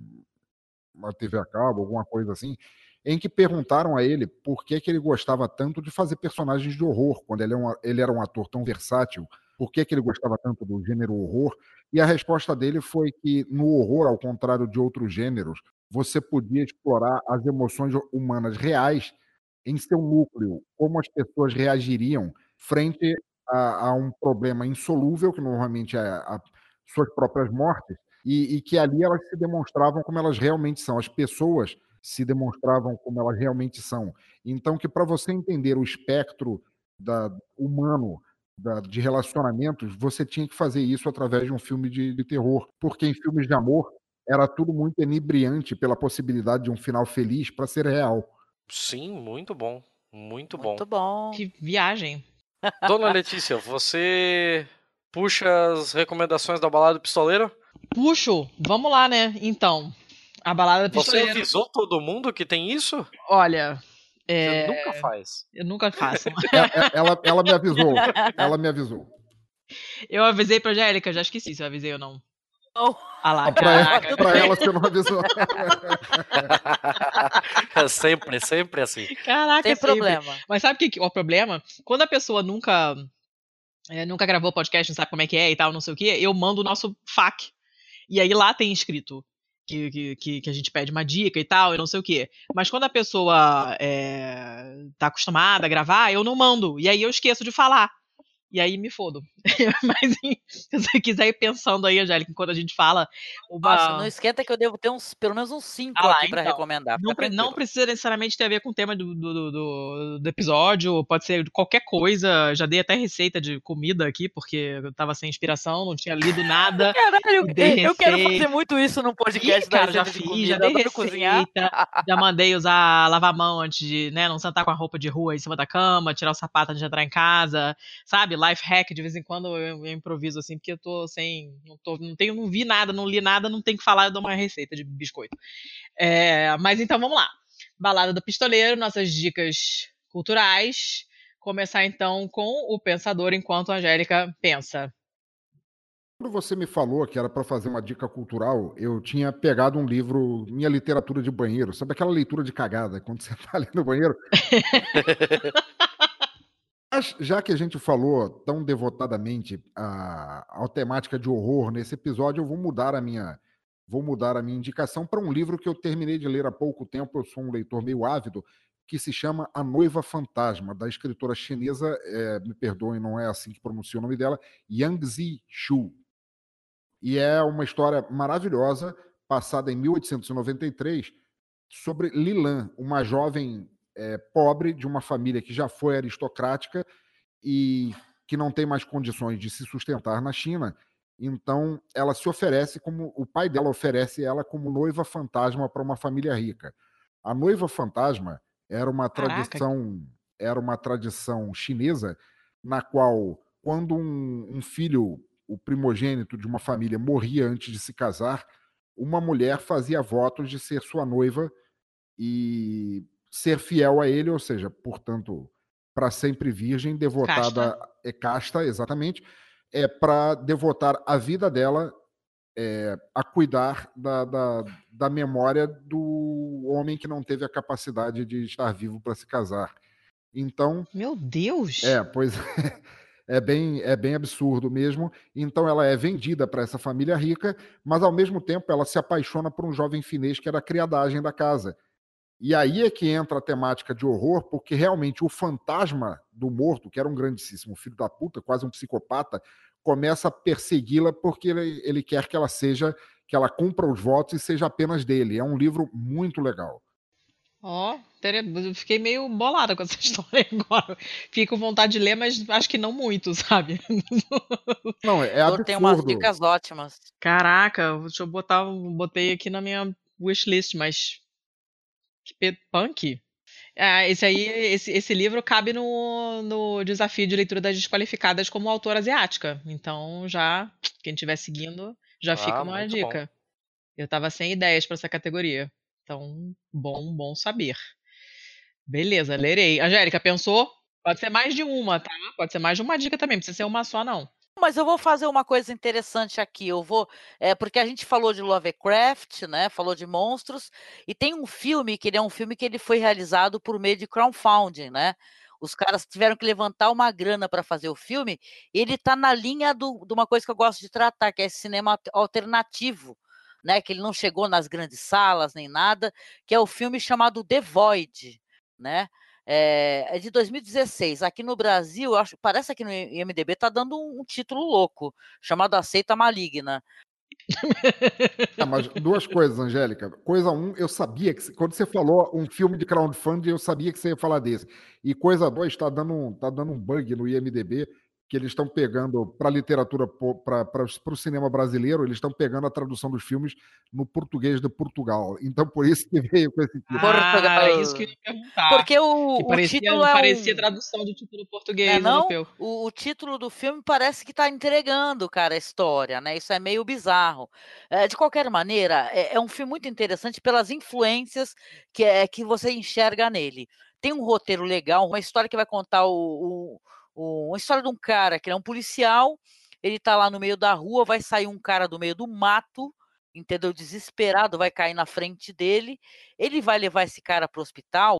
uma TV a cabo, alguma coisa assim, em que perguntaram a ele por que, que ele gostava tanto de fazer personagens de horror, quando ele, é um, ele era um ator tão versátil, por que, que ele gostava tanto do gênero horror, e a resposta dele foi que no horror, ao contrário de outros gêneros, você podia explorar as emoções humanas reais em seu núcleo, como as pessoas reagiriam frente a, a um problema insolúvel, que normalmente é a, suas próprias mortes, e, e que ali elas se demonstravam como elas realmente são. As pessoas se demonstravam como elas realmente são. Então, que para você entender o espectro da, humano da, de relacionamentos, você tinha que fazer isso através de um filme de, de, terror. Porque em filmes de amor era tudo muito enebriante pela possibilidade de um final feliz para ser real. Sim, muito bom. Muito, Muito bom. bom. Que viagem. Dona Letícia, você puxa as recomendações da balada do pistoleiro? Puxo, vamos lá, né? Então, a balada do Você pistoleiro. avisou todo mundo que tem isso? Olha, Você é, nunca faz. eu nunca faço. (laughs) É- Ela, ela me avisou. Ela me avisou. Eu avisei pra Angélica, já esqueci se eu avisei ou não. Não. Ah lá, Ah, Pra, ela- pra (laughs) ela você não avisou. É (laughs) sempre, sempre assim. Caraca, Tem sempre. problema. Mas sabe o que, que é o problema? Quando a pessoa nunca é, nunca gravou podcast, não sabe como é que é e tal, não sei o que, eu mando o nosso FAQ. E aí lá tem escrito que, que, que, a gente pede uma dica e tal, e não sei o que. Mas quando a pessoa é, tá acostumada a gravar, eu não mando. E aí eu esqueço de falar. E aí me fodo. (laughs) Mas se você quiser ir pensando aí, Angélica, enquanto a gente fala. Uma... Nossa, não esquenta que eu devo ter uns, pelo menos uns cinco Ah aqui pra então. recomendar. Não, não precisa necessariamente ter a ver com o tema do, do, do- do- episódio, pode ser qualquer coisa. Já dei até receita de comida aqui, porque eu tava sem inspiração, não tinha lido nada. (laughs) Caralho, eu quero fazer muito isso no podcast Ih, da cara, já receita de fiz, comida, já dei cozinhar. receita, já mandei usar lavar a mão antes de, né, não sentar com a roupa de rua em cima da cama, tirar o sapato antes de entrar em casa, sabe? Life hack, de vez em quando eu, eu improviso assim, porque eu tô sem, não, tô, não tenho, não vi nada, não li nada, não tenho que falar, eu dou uma receita de biscoito. É, mas então vamos lá. Balada do Pistoleiro, nossas dicas culturais. Começar então com o pensador enquanto a Angélica pensa. Quando você me falou que era para fazer uma dica cultural, eu tinha pegado um livro, minha literatura de banheiro, sabe aquela leitura de cagada, quando você (laughs) tá ali no banheiro? (laughs) Mas, já que a gente falou tão devotadamente a, a temática de horror nesse episódio, eu vou mudar a minha, vou mudar a minha indicação para um livro que eu terminei de ler há pouco tempo. Eu sou um leitor meio ávido, que se chama A Noiva Fantasma, da escritora chinesa, eh, me perdoem, não é assim que pronuncia o nome dela, Yang Zixu. E é uma história maravilhosa, passada em 1893, sobre Lilan, uma jovem eh, pobre de uma família que já foi aristocrática e que não tem mais condições de se sustentar na China. Então, ela se oferece como o pai dela oferece ela como noiva fantasma para uma família rica. A noiva fantasma era uma Caraca. tradição, era uma tradição chinesa na qual quando um, um filho, o primogênito de uma família morria antes de se casar, uma mulher fazia votos de ser sua noiva e ser fiel a ele, ou seja, portanto, para sempre virgem, devotada é casta, exatamente, é para devotar a vida dela é, a cuidar da, da, da memória do homem que não teve a capacidade de estar vivo para se casar. Então, Meu Deus! é, pois é, (laughs) é bem, é bem absurdo mesmo. Então ela é vendida para essa família rica, mas ao mesmo tempo ela se apaixona por um jovem finês que era a criadagem da casa. E aí é que entra a temática de horror, porque realmente o fantasma do morto, que era um grandíssimo filho da puta, quase um psicopata, começa a persegui-la porque ele, ele quer que ela seja, que ela cumpra os votos e seja apenas dele. É um livro muito legal. Ó, eu fiquei meio bolada com essa (laughs) história agora. Fiquei com vontade de ler, mas acho que não muito, sabe? (laughs) Não, é Eu tenho umas absurdo. dicas ótimas. Caraca, deixa eu botar, botei aqui na minha wishlist, mas que punk. Ah, esse aí, esse, esse livro cabe no, no desafio de leitura das desqualificadas como autora asiática. Então, já, quem estiver seguindo, já fica Ah, uma muito dica. Eu tava sem ideias para essa categoria. Então, bom, bom saber. Beleza, lerei. Angélica, pensou? Pode ser mais de uma, tá? Pode ser mais de uma dica também, não precisa ser uma só, não. Mas eu vou fazer uma coisa interessante aqui. Eu vou, é, porque a gente falou de Lovecraft, né? Falou de monstros e tem um filme que ele é um filme que ele foi realizado por meio de crowdfunding, né? Os caras tiveram que levantar uma grana para fazer o filme. E ele está na linha do, de uma coisa que eu gosto de tratar, que é cinema alternativo, né? Que ele não chegou nas grandes salas nem nada, que é o filme chamado The Void, né? É, é, de 2016. Aqui no Brasil, acho, parece que no IMDB tá dando um, um título louco, chamado Aceita Maligna. Ah, mas duas coisas, Angélica. Coisa um, eu sabia que quando você falou um filme de crowdfunding, eu sabia que você ia falar desse. E coisa dois, está dando, tá dando um bug no IMDB que eles estão pegando para a literatura, para o cinema brasileiro, eles estão pegando a tradução dos filmes no português de Portugal. Então, por isso que veio com esse título. Ah, é isso que eu ia perguntar. Porque o, que parecia, o título é parecia um... tradução do título português é, não? europeu. O, o, título do filme parece que está entregando, cara, a história, né? Isso é meio bizarro. É, de qualquer maneira, é, é, um filme muito interessante pelas influências que, é, que você enxerga nele. Tem um roteiro legal, uma história que vai contar o, o uma história de um cara que é um policial, ele tá lá no meio da rua, vai sair um cara do meio do mato, entendeu? Desesperado, vai cair na frente dele, ele vai levar esse cara para o hospital.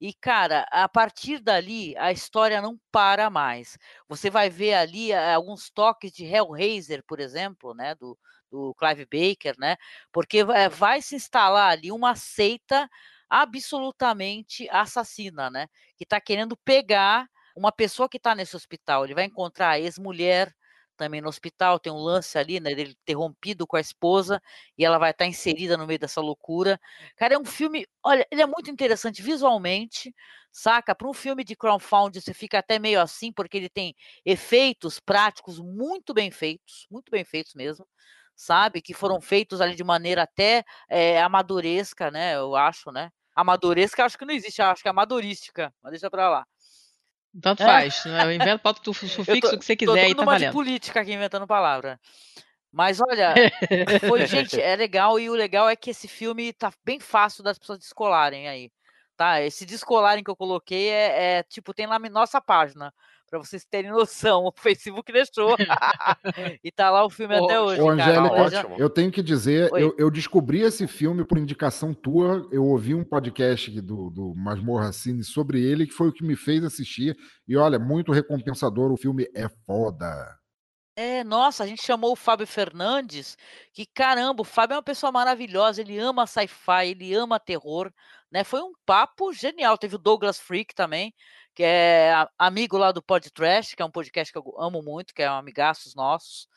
E, cara, a partir dali, a história não para mais. Você vai ver ali eh, alguns toques de Hellraiser, por exemplo, né? Do, do Clive Baker, né? Porque vai, vai se instalar ali uma seita absolutamente assassina, né? Que está querendo pegar uma pessoa que está nesse hospital, ele vai encontrar a ex-mulher também no hospital, tem um lance ali, né, dele ter rompido com a esposa, e ela vai estar tá inserida no meio dessa loucura. Cara, é um filme, olha, ele é muito interessante visualmente, saca? Para um filme de crowdfunding, você fica até meio assim, porque ele tem efeitos práticos muito bem feitos, muito bem feitos mesmo, sabe? Que foram feitos ali de maneira até é, amadoresca, né, eu acho, né? Amadoresca, acho que não existe, acho que é amadorística, mas deixa pra lá. Tanto é. faz. Né? Inventa, bota (laughs) o sufixo tô, que você quiser e tá valendo. política aqui inventando palavra. Mas olha, foi, gente, (laughs) é legal e o legal é que esse filme tá bem fácil das pessoas descolarem aí. Tá? Esse descolarem que eu coloquei é, é tipo, tem lá na nossa página para vocês terem noção. O Facebook deixou. (laughs) e tá lá o filme até hoje. Ô, Angélica, eu tenho que dizer, eu, eu, descobri esse filme por indicação tua. Eu ouvi um podcast do, do Masmorra Cine sobre ele, que foi o que me fez assistir. E olha, muito recompensador. O filme é foda. É, nossa, a gente chamou o Fábio Fernandes, que caramba, o Fábio é uma pessoa maravilhosa, ele ama sci-fi, ele ama terror, né? Foi um papo genial. Teve o Douglas Freak também, que é amigo lá do Pod Trash, que é um podcast que eu amo muito, que é um amigaços nossos.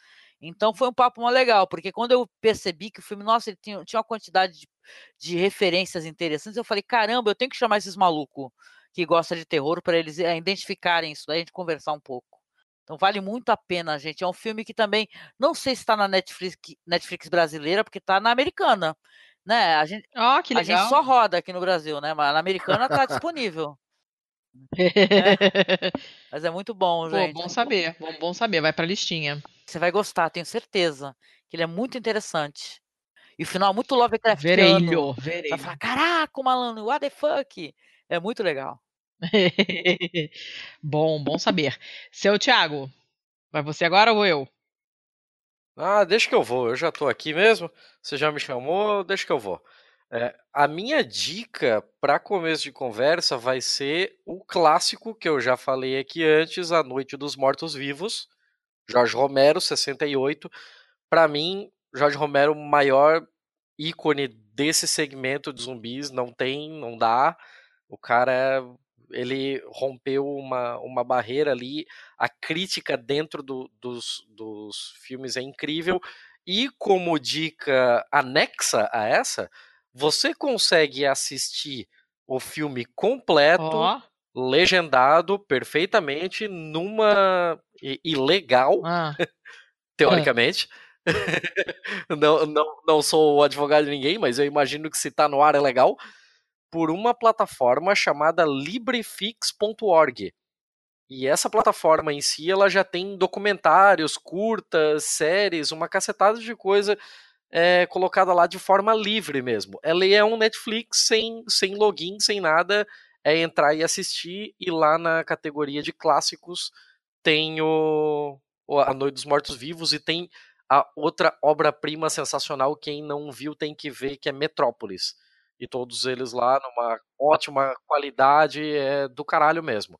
Então foi um papo muito legal, porque quando eu percebi que o filme, nossa, ele tinha, tinha uma quantidade de, de, referências interessantes, eu falei, caramba, eu tenho que chamar esses malucos que gostam de terror para eles eh, identificarem isso, daí a gente conversar um pouco. Então vale muito a pena, gente. É um filme que também, não sei se está na Netflix, Netflix brasileira, porque está na americana. Né? A gente, oh, a gente só roda aqui no Brasil, né? Mas na americana está disponível. É. (laughs) Mas é muito bom, gente. Pô, bom saber. Bom, bom saber. Vai pra listinha. Você vai gostar, tenho certeza. Que ele é muito interessante. E o final é muito Lovecraftiano. Verelho, verelho. Vai falar, caraca, malandro, what the fuck? É muito legal. (laughs) bom, bom saber. Seu Thiago, vai você agora ou eu? Ah, deixa que eu vou. Eu já tô aqui mesmo. Você já me chamou, deixa que eu vou. É, a minha dica para começo de conversa vai ser o clássico que eu já falei aqui antes, A Noite dos Mortos Vivos, Jorge Romero, 68. Para mim, Jorge Romero, o maior ícone desse segmento de zumbis, não tem, não dá. O cara, ele rompeu uma, uma barreira ali. A crítica dentro do, dos, dos filmes é incrível. E como dica anexa a essa, você consegue assistir o filme completo, oh. legendado perfeitamente, numa. ilegal, ah. (laughs) teoricamente. (laughs) não, não, não sou o advogado de ninguém, mas eu imagino que se tá no ar é legal. Por uma plataforma chamada LibreFix.org. E essa plataforma em si, ela já tem documentários, curtas, séries, uma cacetada de coisa é, colocada lá de forma livre mesmo. Ela é um Netflix sem, sem login, sem nada, é entrar e assistir, e lá na categoria de clássicos tem o, A Noite dos Mortos Vivos e tem a outra obra-prima sensacional, quem não viu tem que ver, que é Metrópolis. E todos eles lá numa ótima qualidade, é do caralho mesmo.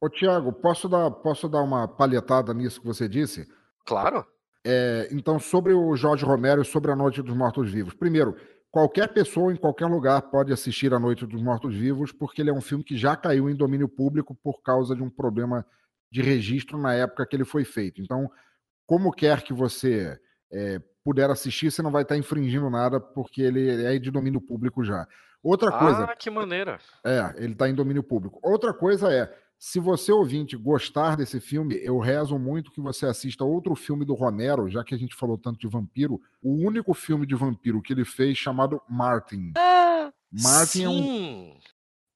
Ô, Tiago, posso dar, posso dar uma palhetada nisso que você disse? Claro. É, então, sobre o Jorge Romero e sobre a Noite dos Mortos-Vivos. Primeiro, qualquer pessoa em qualquer lugar pode assistir a Noite dos Mortos-Vivos, porque ele é um filme que já caiu em domínio público por causa de um problema de registro na época que ele foi feito. Então, como quer que você é, puder assistir, você não vai estar infringindo nada, porque ele é de domínio público já. Outra coisa. Ah, que maneira. É, ele está em domínio público. Outra coisa é se você, ouvinte, gostar desse filme, eu rezo muito que você assista outro filme do Romero, já que a gente falou tanto de vampiro, o único filme de vampiro que ele fez chamado Martin. Ah, Martin é um,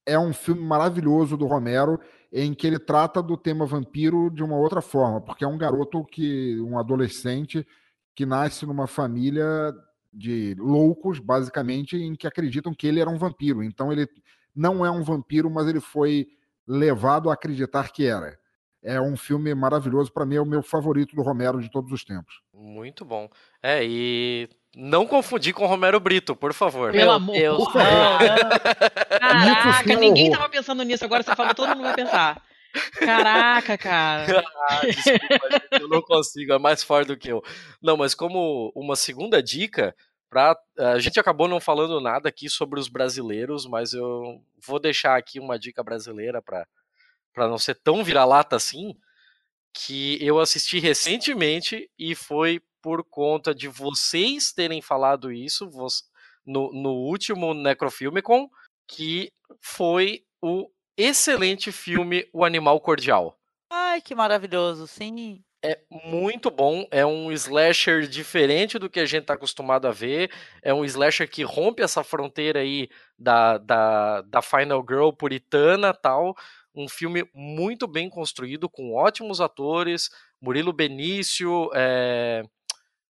é um filme maravilhoso do Romero em que ele trata do tema vampiro de uma outra forma, porque é um garoto que, um adolescente que nasce numa família de loucos, basicamente, em que acreditam que ele era um vampiro. Então ele não é um vampiro, mas ele foi levado a acreditar que era. É um filme maravilhoso, para mim é o meu favorito do Romero de todos os tempos. Muito bom. É, e não confundir com Romero Brito, por favor. Pelo amor de Deus. Caraca, ninguém tava pensando nisso, agora você falou, todo mundo vai pensar. Caraca, cara. (laughs) ah, desculpa, eu não consigo, é mais forte do que eu. Não, mas como uma segunda dica, Pra, a gente acabou não falando nada aqui sobre os brasileiros, mas eu vou deixar aqui uma dica brasileira para não ser tão vira-lata assim, que eu assisti recentemente e foi por conta de vocês terem falado isso no, no último Necrofilmicon, que foi o excelente filme O Animal Cordial. Ai, que maravilhoso, sim é muito bom. É um slasher diferente do que a gente está acostumado a ver. É um slasher que rompe essa fronteira aí da, da, da Final Girl puritana tal. Um filme muito bem construído, com ótimos atores. Murilo Benício. É...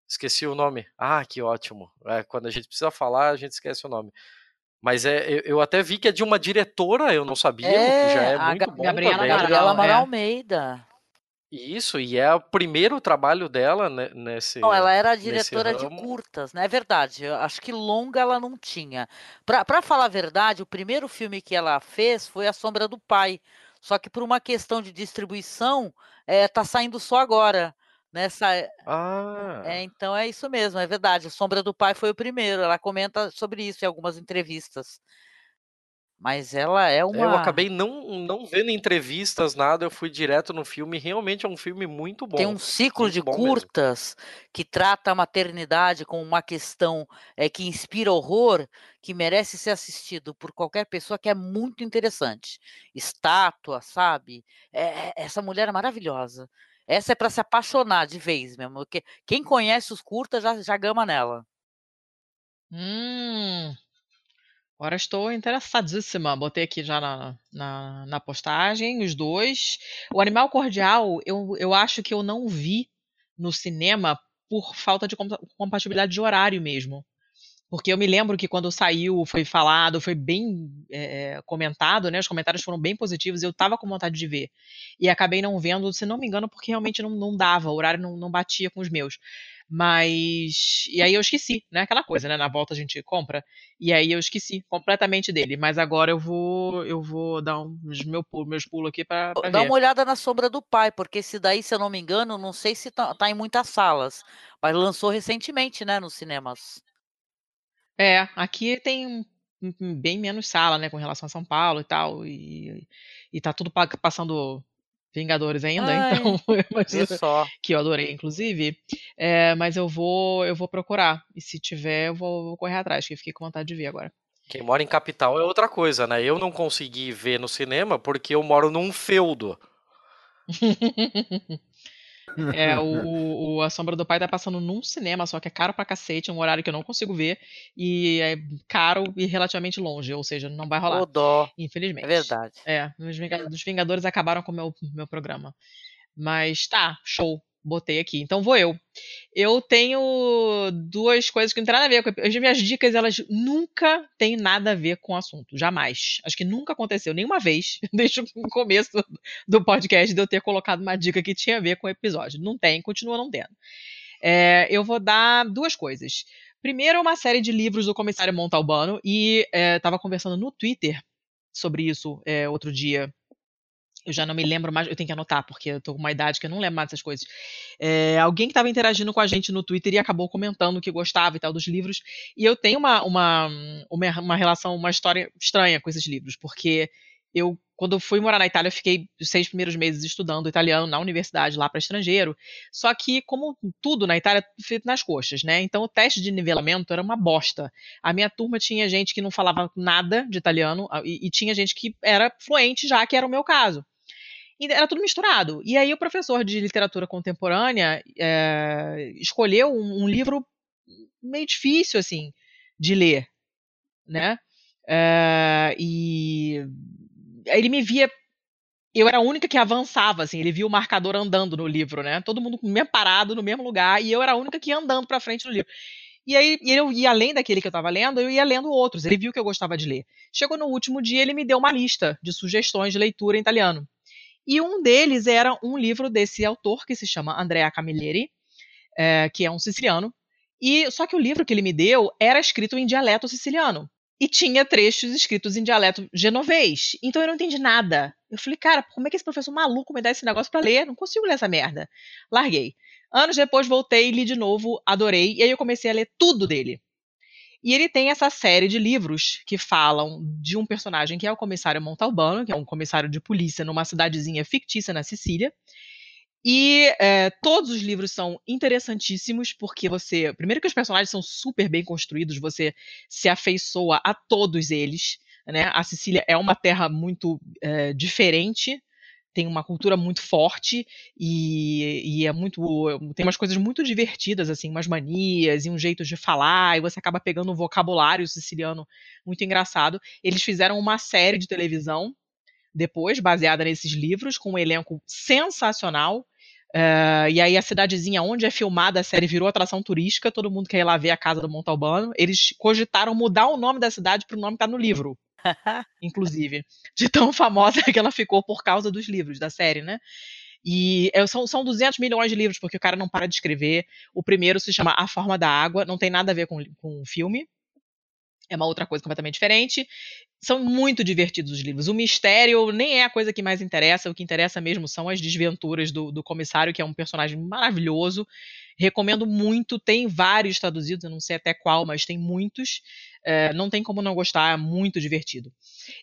Esqueci o nome. Ah, que ótimo. É, quando a gente precisa falar, a gente esquece o nome. Mas é, eu até vi que é de uma diretora, eu não sabia, é, que já é muito bom Gabriela também. Gabriela Amaral é. Almeida. Isso, e é o primeiro trabalho dela né, nesse. Não, ela era diretora de curtas, né? É verdade. Eu acho que longa ela não tinha. Pra, pra falar a verdade, o primeiro filme que ela fez foi A Sombra do Pai. Só que por uma questão de distribuição, é, tá saindo só agora. Nessa... Ah. É, então é isso mesmo, é verdade. A Sombra do Pai foi o primeiro. Ela comenta sobre isso em algumas entrevistas. Mas ela é uma. Eu acabei não, não vendo entrevistas, nada, eu fui direto no filme. Realmente é um filme muito bom. Tem um ciclo de curtas mesmo. que trata a maternidade como uma questão é, que inspira horror, que merece ser assistido por qualquer pessoa, que é muito interessante. Estátua, sabe? É, essa mulher é maravilhosa. Essa é para se apaixonar de vez mesmo. Porque quem conhece os curtas já, já gama nela. Hum, Agora estou interessadíssima. Botei aqui já na, na, na, postagem os dois. O Animal Cordial, eu, eu acho que eu não vi no cinema por falta de compatibilidade de horário mesmo. Porque eu me lembro que quando saiu, foi falado, foi bem é, comentado, né? Os comentários foram bem positivos, eu tava com vontade de ver. E acabei não vendo, se não me engano, porque realmente não, não dava, o horário não, não batia com os meus. Mas. E aí eu esqueci, né? Aquela coisa, né? Na volta a gente compra. E aí eu esqueci completamente dele. Mas agora eu vou eu vou dar uns meu, meus pulos aqui para Dá uma olhada na sombra do pai, porque esse daí, se eu não me engano, não sei se tá, tá em muitas salas. Mas lançou recentemente, né? Nos cinemas. É, aqui tem bem menos sala, né, com relação a São Paulo e tal, e, e tá tudo passando Vingadores ainda, Ai, então (laughs) eu só. que eu adorei, inclusive. É, mas eu vou, eu vou procurar. E se tiver, eu vou, vou correr atrás, que fiquei com vontade de ver agora. Quem mora em capital é outra coisa, né? Eu não consegui ver no cinema porque eu moro num feudo. (laughs) É, o, o, A Sombra do Pai tá passando num cinema, só que é caro pra cacete, é um horário que eu não consigo ver, e é caro e relativamente longe, ou seja, não vai rolar. O dó. Infelizmente. É verdade. É, os Vingadores, os Vingadores acabaram com o meu, meu programa. Mas tá, show. Botei aqui. Então vou eu. Eu tenho duas coisas que não tem nada a ver com. As minhas dicas, elas nunca têm nada a ver com o assunto. Jamais. Acho que nunca aconteceu nenhuma vez, (laughs) desde o começo do podcast, de eu ter colocado uma dica que tinha a ver com o episódio. Não tem, continua não tendo. É, eu vou dar duas coisas. Primeiro, uma série de livros do comissário Montalbano, e estava é, conversando no Twitter sobre isso é, outro dia eu já não me lembro mais, eu tenho que anotar, porque eu tô com uma idade que eu não lembro mais dessas coisas. É, alguém que estava interagindo com a gente no Twitter e acabou comentando que gostava e tal dos livros. E eu tenho uma, uma, uma, uma relação, uma história estranha com esses livros, porque eu, quando fui morar na Itália, eu fiquei os seis primeiros meses estudando italiano na universidade, lá para estrangeiro. Só que, como tudo na Itália, feito nas coxas, né? Então o teste de nivelamento era uma bosta. A minha turma tinha gente que não falava nada de italiano e, e tinha gente que era fluente já, que era o meu caso. Era tudo misturado. E aí o professor de literatura contemporânea é, escolheu um, um, livro meio difícil, assim, de ler, né? É, e ele me via eu era a única que avançava, assim, ele via o marcador andando no livro, né? Todo mundo mesmo parado no mesmo lugar, e eu era a única que ia andando para frente no livro. E aí, eu ia além daquele que eu estava lendo, eu ia lendo outros. Ele viu que eu gostava de ler. Chegou no último dia, ele me deu uma lista de sugestões de leitura em italiano. E um deles era um livro desse autor que se chama Andrea Camilleri, é, que é um siciliano. E só que o livro que ele me deu era escrito em dialeto siciliano e tinha trechos escritos em dialeto genovês. Então eu não entendi nada. Eu falei, cara, como é que esse professor maluco me dá esse negócio para ler? Não consigo ler essa merda. Larguei. Anos depois voltei, li de novo, adorei, e aí eu comecei a ler tudo dele. E ele tem essa série de livros que falam de um personagem que é o comissário Montalbano, que é um comissário de polícia numa cidadezinha fictícia na Sicília. E é, todos os livros são interessantíssimos, porque você. Primeiro, que os personagens são super bem construídos, você se afeiçoa a todos eles. Né? A Sicília é uma terra muito é, diferente tem uma cultura muito forte e, e, é muito tem umas coisas muito divertidas assim umas manias e um jeito de falar e você acaba pegando um vocabulário siciliano muito engraçado eles fizeram uma série de televisão depois baseada nesses livros com um elenco sensacional Uh, e aí a cidadezinha onde é filmada a série virou atração turística, todo mundo quer ir lá ver a casa do Montalbano. Eles cogitaram mudar o nome da cidade para o nome que tá no livro. Inclusive, de tão famosa que ela ficou por causa dos livros da série, né? E é, são, são 200 milhões de livros, porque o cara não para de escrever. O primeiro se chama A Forma da Água, não tem nada a ver com, com o filme. É uma outra coisa completamente diferente. São muito divertidos os livros. O mistério nem é a coisa que mais interessa. O que interessa mesmo são as desventuras do, do comissário, que é um personagem maravilhoso. Recomendo muito. Tem vários traduzidos, eu não sei até qual, mas tem muitos. É, não tem como não gostar, é muito divertido.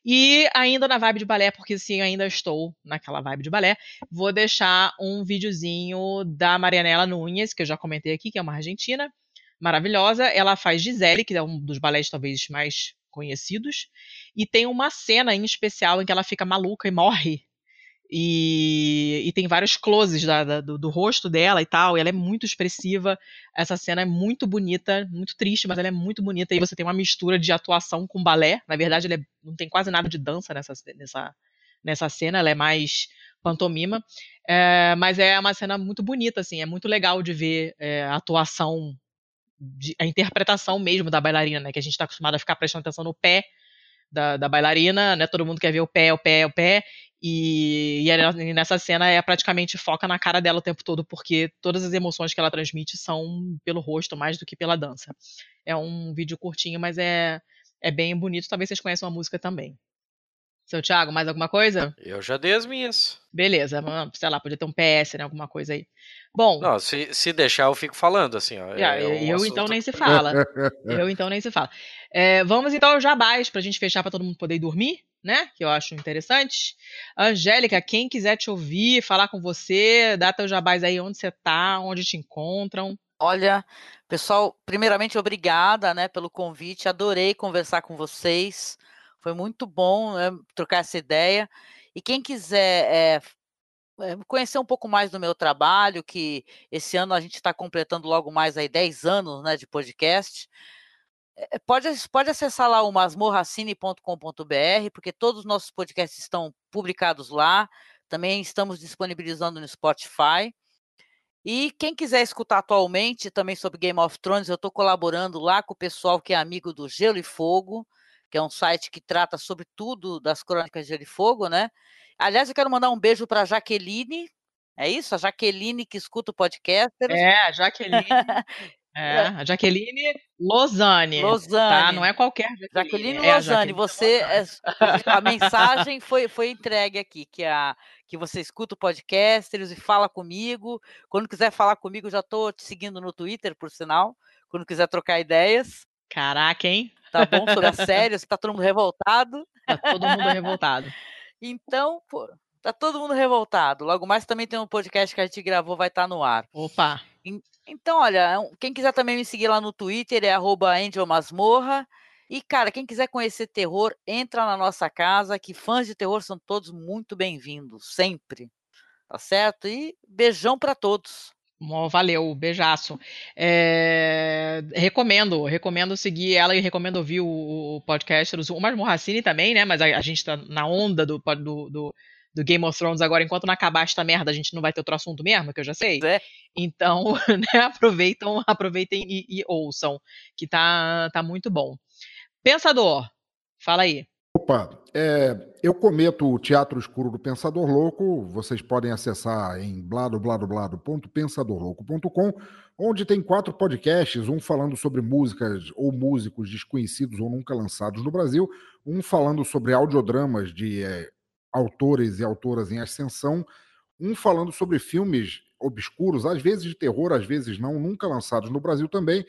E ainda na vibe de balé, porque sim, ainda estou naquela vibe de balé, vou deixar um videozinho da Marianela Nunes, que eu já comentei aqui, que é uma argentina maravilhosa. Ela faz Gisele, que é um dos balés talvez mais conhecidos, e tem uma cena em especial em que ela fica maluca e morre e, e, tem vários closes da, da, do, do, rosto dela e tal, e ela é muito expressiva. Essa cena é muito bonita, muito triste, mas ela é muito bonita. E você tem uma mistura de atuação com balé. Na verdade, é, não tem quase nada de dança nessa, nessa, nessa cena, ela é mais pantomima. É, mas é uma cena muito bonita, assim, é muito legal de ver é, a atuação, de, a interpretação mesmo da bailarina, né? Que a gente está acostumado a ficar prestando atenção no pé da, da, bailarina, né? Todo mundo quer ver o pé, o pé, o pé. E, e, nessa cena é praticamente foca na cara dela o tempo todo, porque todas as emoções que ela transmite são pelo rosto mais do que pela dança. É um vídeo curtinho, mas é, é bem bonito. Talvez vocês conheçam a música também. Seu Thiago, mais alguma coisa? Eu já dei as minhas. Beleza, sei lá, podia ter um PS, né? Alguma coisa aí. Bom. Não, se, se deixar, eu fico falando, assim, ó. É, um eu assunto... então nem se fala. (laughs) eu então nem se fala. É, vamos então ao jabás, pra gente fechar pra todo mundo poder dormir, né? Que eu acho interessante. Angélica, quem quiser te ouvir, falar com você, dá teu jabás aí onde você tá, onde te encontram. Olha, pessoal, primeiramente, obrigada né, pelo convite. Adorei conversar com vocês. Foi muito bom né, trocar essa ideia. E quem quiser é, conhecer um pouco mais do meu trabalho, que esse ano a gente está completando logo mais aí 10 anos né, de podcast, é, pode, pode acessar lá o masmorracine.com.br, porque todos os nossos podcasts estão publicados lá. Também estamos disponibilizando no Spotify. E quem quiser escutar atualmente também sobre Game of Thrones, eu estou colaborando lá com o pessoal que é amigo do Gelo e Fogo, que é um site que trata sobre tudo das crônicas de Gelo e Fogo, né? Aliás, eu quero mandar um beijo para a Jaqueline, é isso? A Jaqueline que escuta o podcast. É, a Jaqueline. (laughs) É, a Jaqueline Lozane. Tá? Lozane. Tá? Não é qualquer Jaqueline. Jaqueline é Lozane, você é, a mensagem foi, foi entregue aqui, que, a, que você escuta o podcast e fala comigo. Quando quiser falar comigo, já estou te seguindo no Twitter, por sinal. Quando quiser trocar ideias. Caraca, hein? Tá bom, sobre a (laughs) série, tá todo mundo revoltado. Tá todo mundo revoltado. (laughs) então, pô, tá todo mundo revoltado. Logo mais também tem um podcast que a gente gravou, vai estar tá no ar. Opa! Então, olha, quem quiser também me seguir lá no Twitter é @angelmasmorra. E, cara, quem quiser conhecer terror, entra na nossa casa, que fãs de terror são todos muito bem-vindos, sempre. Tá certo? E beijão para todos. Valeu, beijaço. É, recomendo, recomendo seguir ela e recomendo ouvir o, o podcast do O Masmorracine também, né? Mas a, a gente tá na onda do, do, do do Game of Thrones agora, enquanto não acabar esta merda, a gente não vai ter outro assunto mesmo, que eu já sei. É. Então, (laughs) né, aproveitam, aproveitem e, e, ouçam, que tá, tá muito bom. Pensador, fala aí. Opa, é, eu cometo o Teatro Escuro do Pensador Louco, vocês podem acessar em bladobladoblado.pensadorlouco.com, onde tem quatro podcasts, um falando sobre músicas ou músicos desconhecidos ou nunca lançados no Brasil, um falando sobre audiodramas de é, autores e autoras em ascensão, um falando sobre filmes obscuros, às vezes de terror, às vezes não, nunca lançados no Brasil também,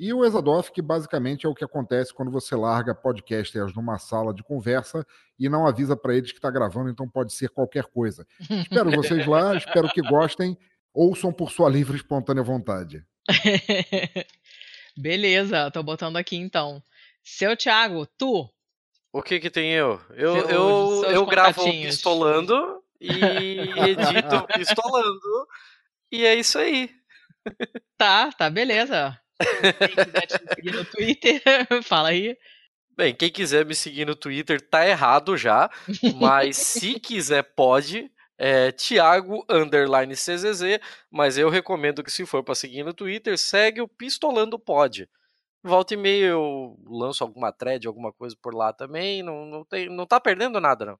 e o Exadoff, que basicamente é o que acontece quando você larga podcasters numa sala de conversa e não avisa para eles que está gravando, então pode ser qualquer coisa. espero (laughs) vocês lá, espero que gostem, ouçam por sua livre e espontânea vontade. (laughs) Beleza, tô botando aqui então. Seu Thiago, tu, o que que tem eu? Eu, eu, eu gravo pistolando e (laughs) edito pistolando. E é isso aí. Tá, tá, beleza. Quem quiser te seguir no Twitter, (laughs) fala aí. Bem, quem quiser me seguir no Twitter tá errado já, mas se (laughs) quiser pode. É Thiago underline CZZ, mas eu recomendo que se for para seguir no Twitter, segue o Pistolando Pod. Volta e meia eu lanço alguma thread, alguma coisa por lá também. Não, não, tem, não tá perdendo nada, não.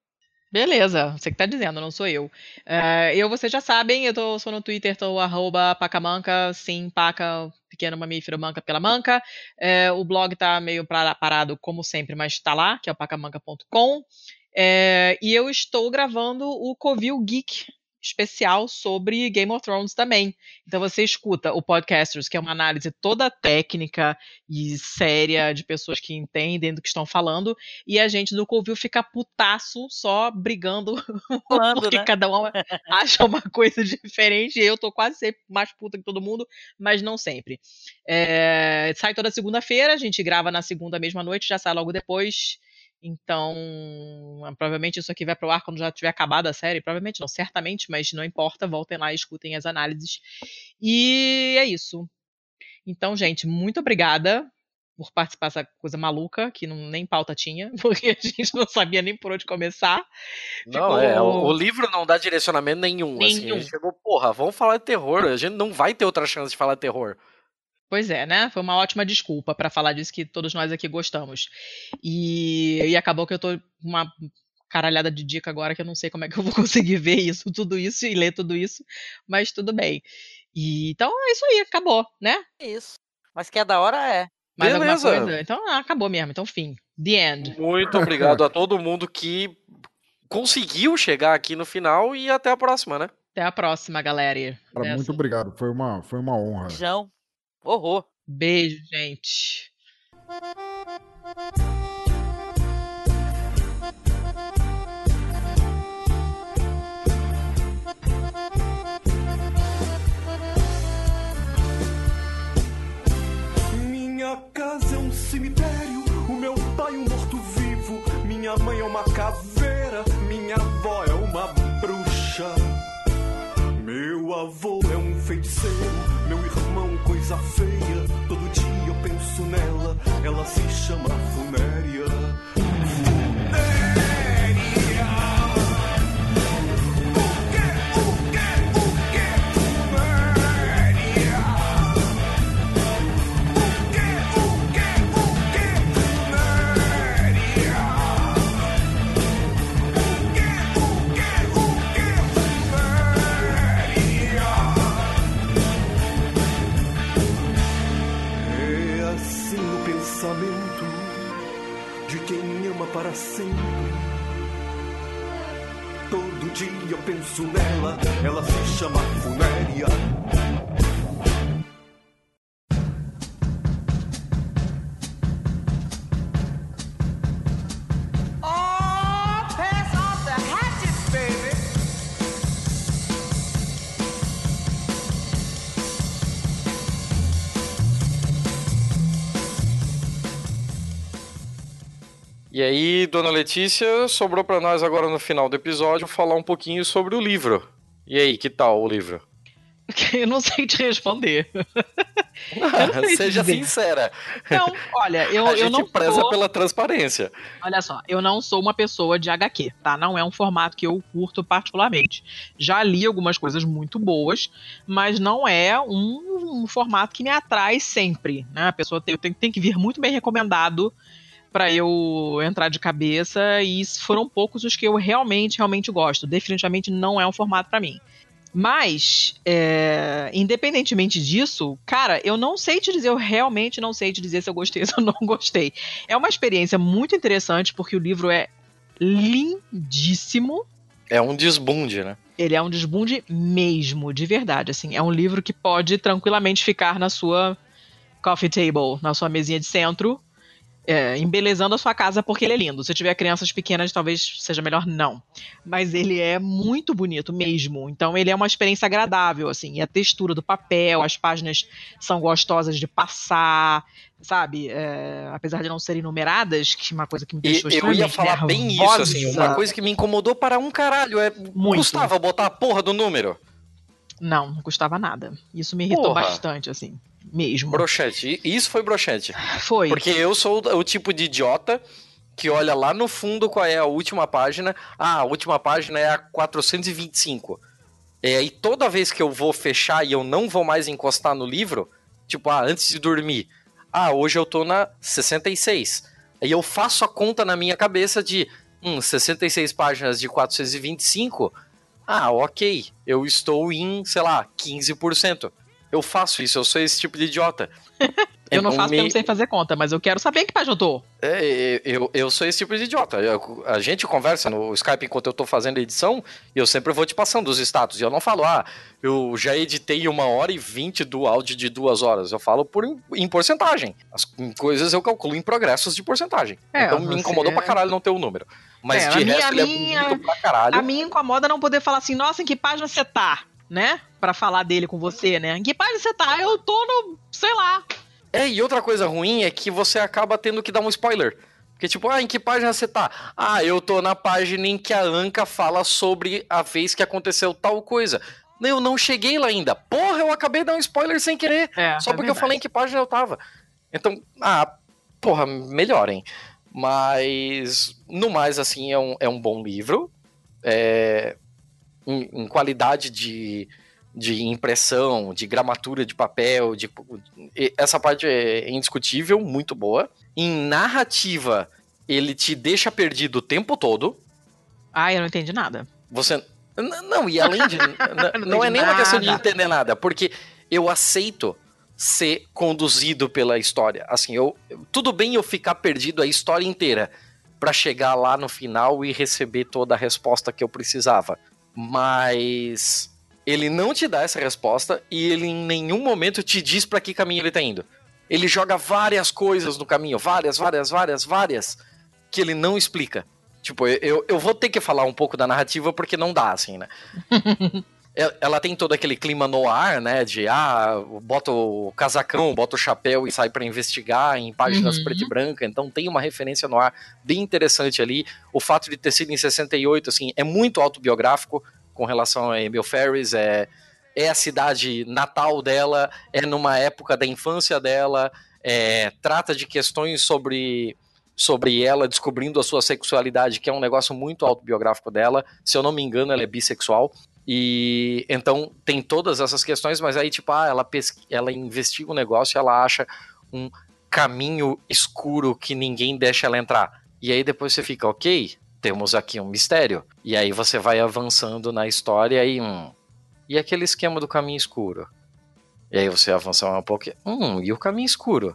Beleza, você que tá dizendo, não sou eu. Uh, eu, vocês já sabem, eu tô, sou no Twitter, tô arroba pacamanca, sim, paca, pequeno mamífero, manca pela manca. Uh, o blog tá meio parado, como sempre, mas tá lá, que é o pacamanca.com. Uh, e eu estou gravando o Covil Geek, especial sobre Game of Thrones também. Então você escuta o Podcasters, que é uma análise toda técnica e séria de pessoas que entendem do que estão falando, e a gente do Covil fica putaço só brigando, (laughs) Falando, porque né? cada um (laughs) acha uma coisa diferente. Eu tô quase sempre mais puta que todo mundo, mas não sempre. É, sai toda segunda-feira, a gente grava na segunda mesma noite, já sai logo depois. Então, provavelmente isso aqui vai pro ar quando já tiver acabado a série. Provavelmente não, certamente, mas não importa. Voltem lá e escutem as análises. E é isso. Então, gente, muito obrigada por participar dessa coisa maluca, que não, nem pauta tinha, (laughs) porque a gente não sabia nem por onde começar. Não, Ficou... é, o, o, livro não dá direcionamento nenhum. nenhum. Assim, a gente chegou, porra, vamos falar de terror. A gente não vai ter outra chance de falar de terror. Pois é, né? Foi uma ótima desculpa para falar disso que todos nós aqui gostamos. E, e acabou que eu tô uma caralhada de dica agora que eu não sei como é que eu vou (laughs) conseguir ver isso, tudo isso e ler tudo isso, mas tudo bem. E, então é isso aí, acabou, né? É isso. Mas que é da hora é. Mais Beleza. alguma coisa? Então ah, acabou mesmo, então fim. The end. Muito obrigado a todo mundo que conseguiu chegar aqui no final e até a próxima, né? Até a próxima, galera. Muito obrigado, foi uma, foi uma honra. João. Horror. Beijo, gente. Minha casa é um cemitério, o meu pai um morto-vivo, minha mãe é uma caveira, minha avó é uma bruxa. Meu avô é um feiticeiro, meu irmão E aí, dona Letícia, sobrou pra nós agora no final do episódio falar um pouquinho sobre o livro. E aí, que tal o livro? (laughs) Eu não sei te responder. (laughs) não sei Seja dizer. sincera. Não, olha, eu, (laughs) a eu gente não preza sou, pela transparência. olha só, eu não sou uma pessoa de HQ, tá? Não é um formato que eu curto particularmente. Já li algumas coisas muito boas, mas não é um, um formato que me atrai sempre, né? A pessoa tem, tem, tem que vir muito bem recomendado para eu entrar de cabeça e foram poucos os que eu realmente, realmente gosto. Definitivamente não é um formato para mim. Mas, é, independentemente disso, cara, eu não sei te dizer, eu realmente não sei te dizer se eu gostei (laughs) ou se eu não gostei. É uma experiência muito interessante porque o livro é lindíssimo. É um desbunde, né? Ele é um desbunde mesmo, de verdade. Assim, é um livro que pode tranquilamente ficar na sua coffee table, na sua mesinha de centro, é, embelezando a sua casa porque ele é lindo. Se tiver crianças pequenas, talvez seja melhor não. Mas ele é muito bonito mesmo. Então ele é uma experiência agradável, assim. E a textura do papel, as páginas são gostosas de passar, sabe? É, apesar de não serem numeradas, que é uma coisa que me E deixou eu ia falar bem isso, nervosa. assim, uma coisa que me incomodou para um caralho é Muito. custava botar a porra do número. Não, não custava nada. Isso me irritou Porra. bastante, assim. Mesmo. Broxante. E Isso foi broxante. Foi. Porque eu sou o tipo de idiota que olha lá no fundo qual é a última página. Ah, a última página é a 425. É, e toda vez que eu vou fechar e eu não vou mais encostar no livro, tipo, ah, antes de dormir, ah, hoje eu tô na 66. Aí eu faço a conta na minha cabeça de, hum, 66 páginas de 425. Ah, ok, eu estou em, sei lá, 15%. Eu faço isso, eu sou esse tipo de idiota. (laughs) Eu não Então, faço porque eu não sei fazer conta, mas eu quero saber em que página eu tô. é, eu, eu sou esse tipo de idiota. Eu- a gente conversa no Skype enquanto eu tô fazendo a edição e eu sempre vou te passando os status. E eu não falo, ah, eu já editei uma hora e vinte do áudio de duas horas. Eu falo por, em, em porcentagem. As coisas eu calculo em progressos de porcentagem. É, então me incomodou pra caralho não ter o número. Mas É, a de minha- resto a ele minha- é bonito pra caralho. A mim incomoda não poder falar assim, nossa, em que página você tá? Né? Pra falar dele com você, né? Em que página você tá? Eu tô no, sei lá. É, e outra coisa ruim é que você acaba tendo que dar um spoiler. Porque, tipo, ah, em que página você tá? Ah, eu tô na página em que a Anka fala sobre a vez que aconteceu tal coisa. Eu não cheguei lá ainda. Porra, eu acabei de dar um spoiler sem querer. É, Só é porque eu verdade. falei em que página eu tava. Então, ah, porra, melhorem. Mas, no mais, assim, é um, é um bom livro. É, em, em qualidade de, de impressão, de gramatura de papel, de, essa parte é indiscutível, muito boa. Em narrativa, ele te deixa perdido o tempo todo. Ai, eu não entendi nada. Você. N- Não, e além de. (laughs) não não é nem uma questão de entender nada, porque eu aceito ser conduzido pela história. Assim, eu. Tudo bem eu ficar perdido a história inteira pra chegar lá no final e receber toda a resposta que eu precisava. Mas ele não te dá essa resposta e ele em nenhum momento te diz pra que caminho ele tá indo. Ele joga várias coisas no caminho, várias, várias, várias, várias, que ele não explica. Tipo, eu, eu vou ter que falar um pouco da narrativa porque não dá, assim, né? (laughs) El- Ela tem todo aquele clima no ar, né? De ah, bota o casacão, bota o chapéu e sai pra investigar em páginas Uhum. preto e branca. Então tem uma referência no ar bem interessante ali. O fato de ter sido em 68, assim, é muito autobiográfico com relação a Emil Ferris. É, é a cidade natal dela, é numa época da infância dela, é, trata de questões sobre sobre ela descobrindo a sua sexualidade, que é um negócio muito autobiográfico dela. Se eu não me engano, ela é bissexual. E então tem todas essas questões, mas aí, tipo, ah, ela, pesqui- ela investiga o negócio e ela acha um caminho escuro que ninguém deixa ela entrar. E aí depois você fica, ok, temos aqui um mistério. E aí você vai avançando na história e hum, e aquele esquema do caminho escuro? E aí você avança um pouco, hum, e o caminho escuro?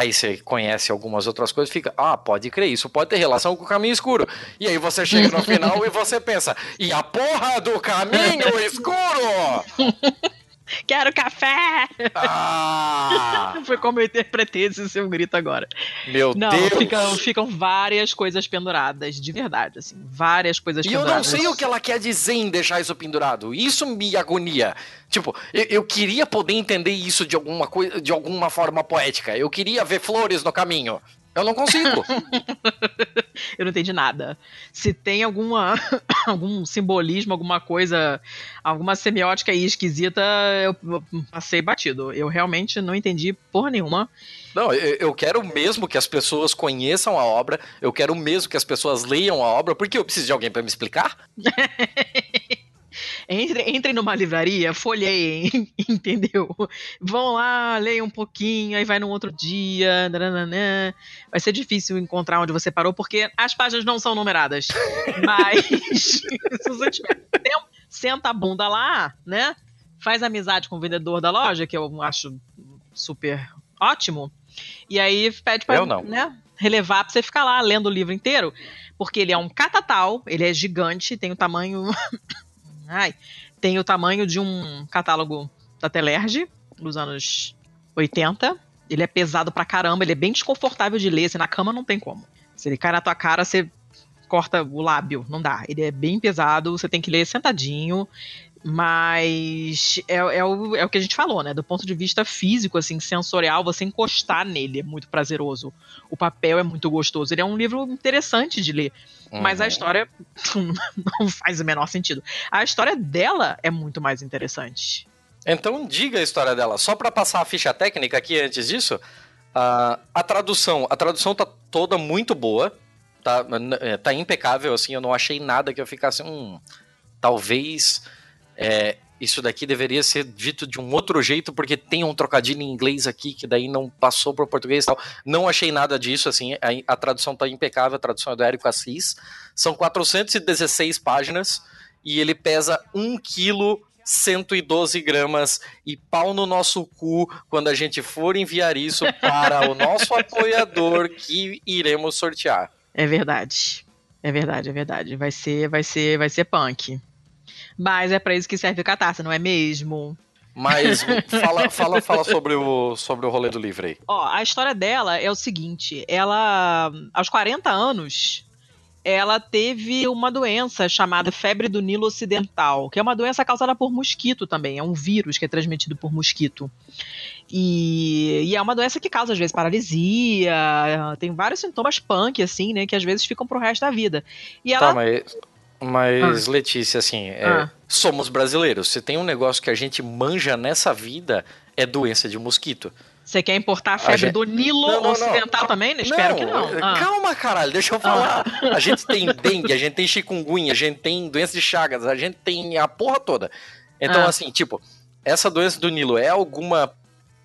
Aí você conhece algumas outras coisas, fica, ah, pode crer, isso pode ter relação com o caminho escuro. E aí você chega no final e você pensa, e a porra do caminho escuro? (laughs) Quero café! Ah, (laughs) Foi como eu interpretei esse seu grito agora. meu Não, Deus! ficam, ficam várias coisas penduradas, de verdade, assim. Várias coisas E eu penduradas. não sei o que ela quer dizer em deixar isso pendurado. Isso me agonia. Tipo, eu, eu queria poder entender isso de alguma coisa, de alguma forma poética. Eu queria ver flores no caminho. Eu não consigo. (laughs) Eu não entendi nada. Se tem alguma (coughs) algum simbolismo, alguma coisa, alguma semiótica aí esquisita, eu passei batido. Eu realmente não entendi porra nenhuma. Não, eu, eu quero mesmo que as pessoas conheçam a obra. Eu quero mesmo que as pessoas leiam a obra, porque eu preciso de alguém pra me explicar. (laughs) Entre, entrem numa livraria, folheiem, (laughs) entendeu? Vão lá, leiam um pouquinho, aí vai num outro dia. nananã. Vai ser difícil encontrar onde você parou, porque as páginas não são numeradas. (laughs) Mas (laughs) se você tiver tempo, senta a bunda lá, né? Faz amizade com o vendedor da loja, que eu acho super ótimo. E aí pede pra Eu não. né, relevar pra você ficar lá lendo o livro inteiro. Porque ele é um catatal, ele é gigante, tem o tamanho. Ai, tem o tamanho de um catálogo da Telerge, dos anos 80. Ele é pesado pra caramba, ele é bem desconfortável de ler, assim, na cama não tem como. Se ele cai na tua cara, você corta o lábio, não dá. Ele é bem pesado, você tem que ler sentadinho, mas é, é o, é o que a gente falou, né? Do ponto de vista físico, assim, sensorial, você encostar nele é muito prazeroso. O papel é muito gostoso. Ele é um livro interessante de ler. Mas a Uhum. história (laughs) não faz o menor sentido. A história dela é muito mais interessante. Então diga a história dela. Só pra passar a ficha técnica aqui antes disso, a, a tradução, a tradução tá toda muito boa, tá, tá impecável, assim, eu não achei nada que eu ficasse, hum, talvez é, isso daqui deveria ser dito de um outro jeito, porque tem um trocadilho em inglês aqui que daí não passou pro português e tal. Não achei nada disso, assim, a, a tradução tá impecável, a tradução é do Érico Assis. São 416 páginas e ele pesa 1 quilo 112 gramas e pau no nosso cu quando a gente for enviar isso para o nosso (laughs) apoiador que iremos sortear. É verdade. É verdade, é verdade. Vai ser, vai ser, vai ser punk. Mas é pra isso que serve o catarse, não é mesmo? Mas (laughs) fala, fala, fala sobre, o, sobre o rolê do livro aí. Ó, a história dela é o seguinte: ela, aos 40 anos, ela teve uma doença chamada febre do Nilo Ocidental, que é uma doença causada por mosquito também, é um vírus que é transmitido por mosquito. E, e é uma doença que causa, às vezes, paralisia, tem vários sintomas punk, assim, né, que às vezes ficam pro resto da vida. E ela Tá, mas, mas Letícia, assim, é, Ah. somos brasileiros. Se tem um negócio que a gente manja nessa vida, é doença de mosquito. Você quer importar a febre gente- do Nilo Não, não, não. Ocidental também? Espero que não. Ah. Calma, caralho, deixa eu falar. A gente tem dengue, a gente tem chikungunya, a gente tem doença de chagas, a gente tem a porra toda. Então, Ah. assim, tipo, essa doença do Nilo é alguma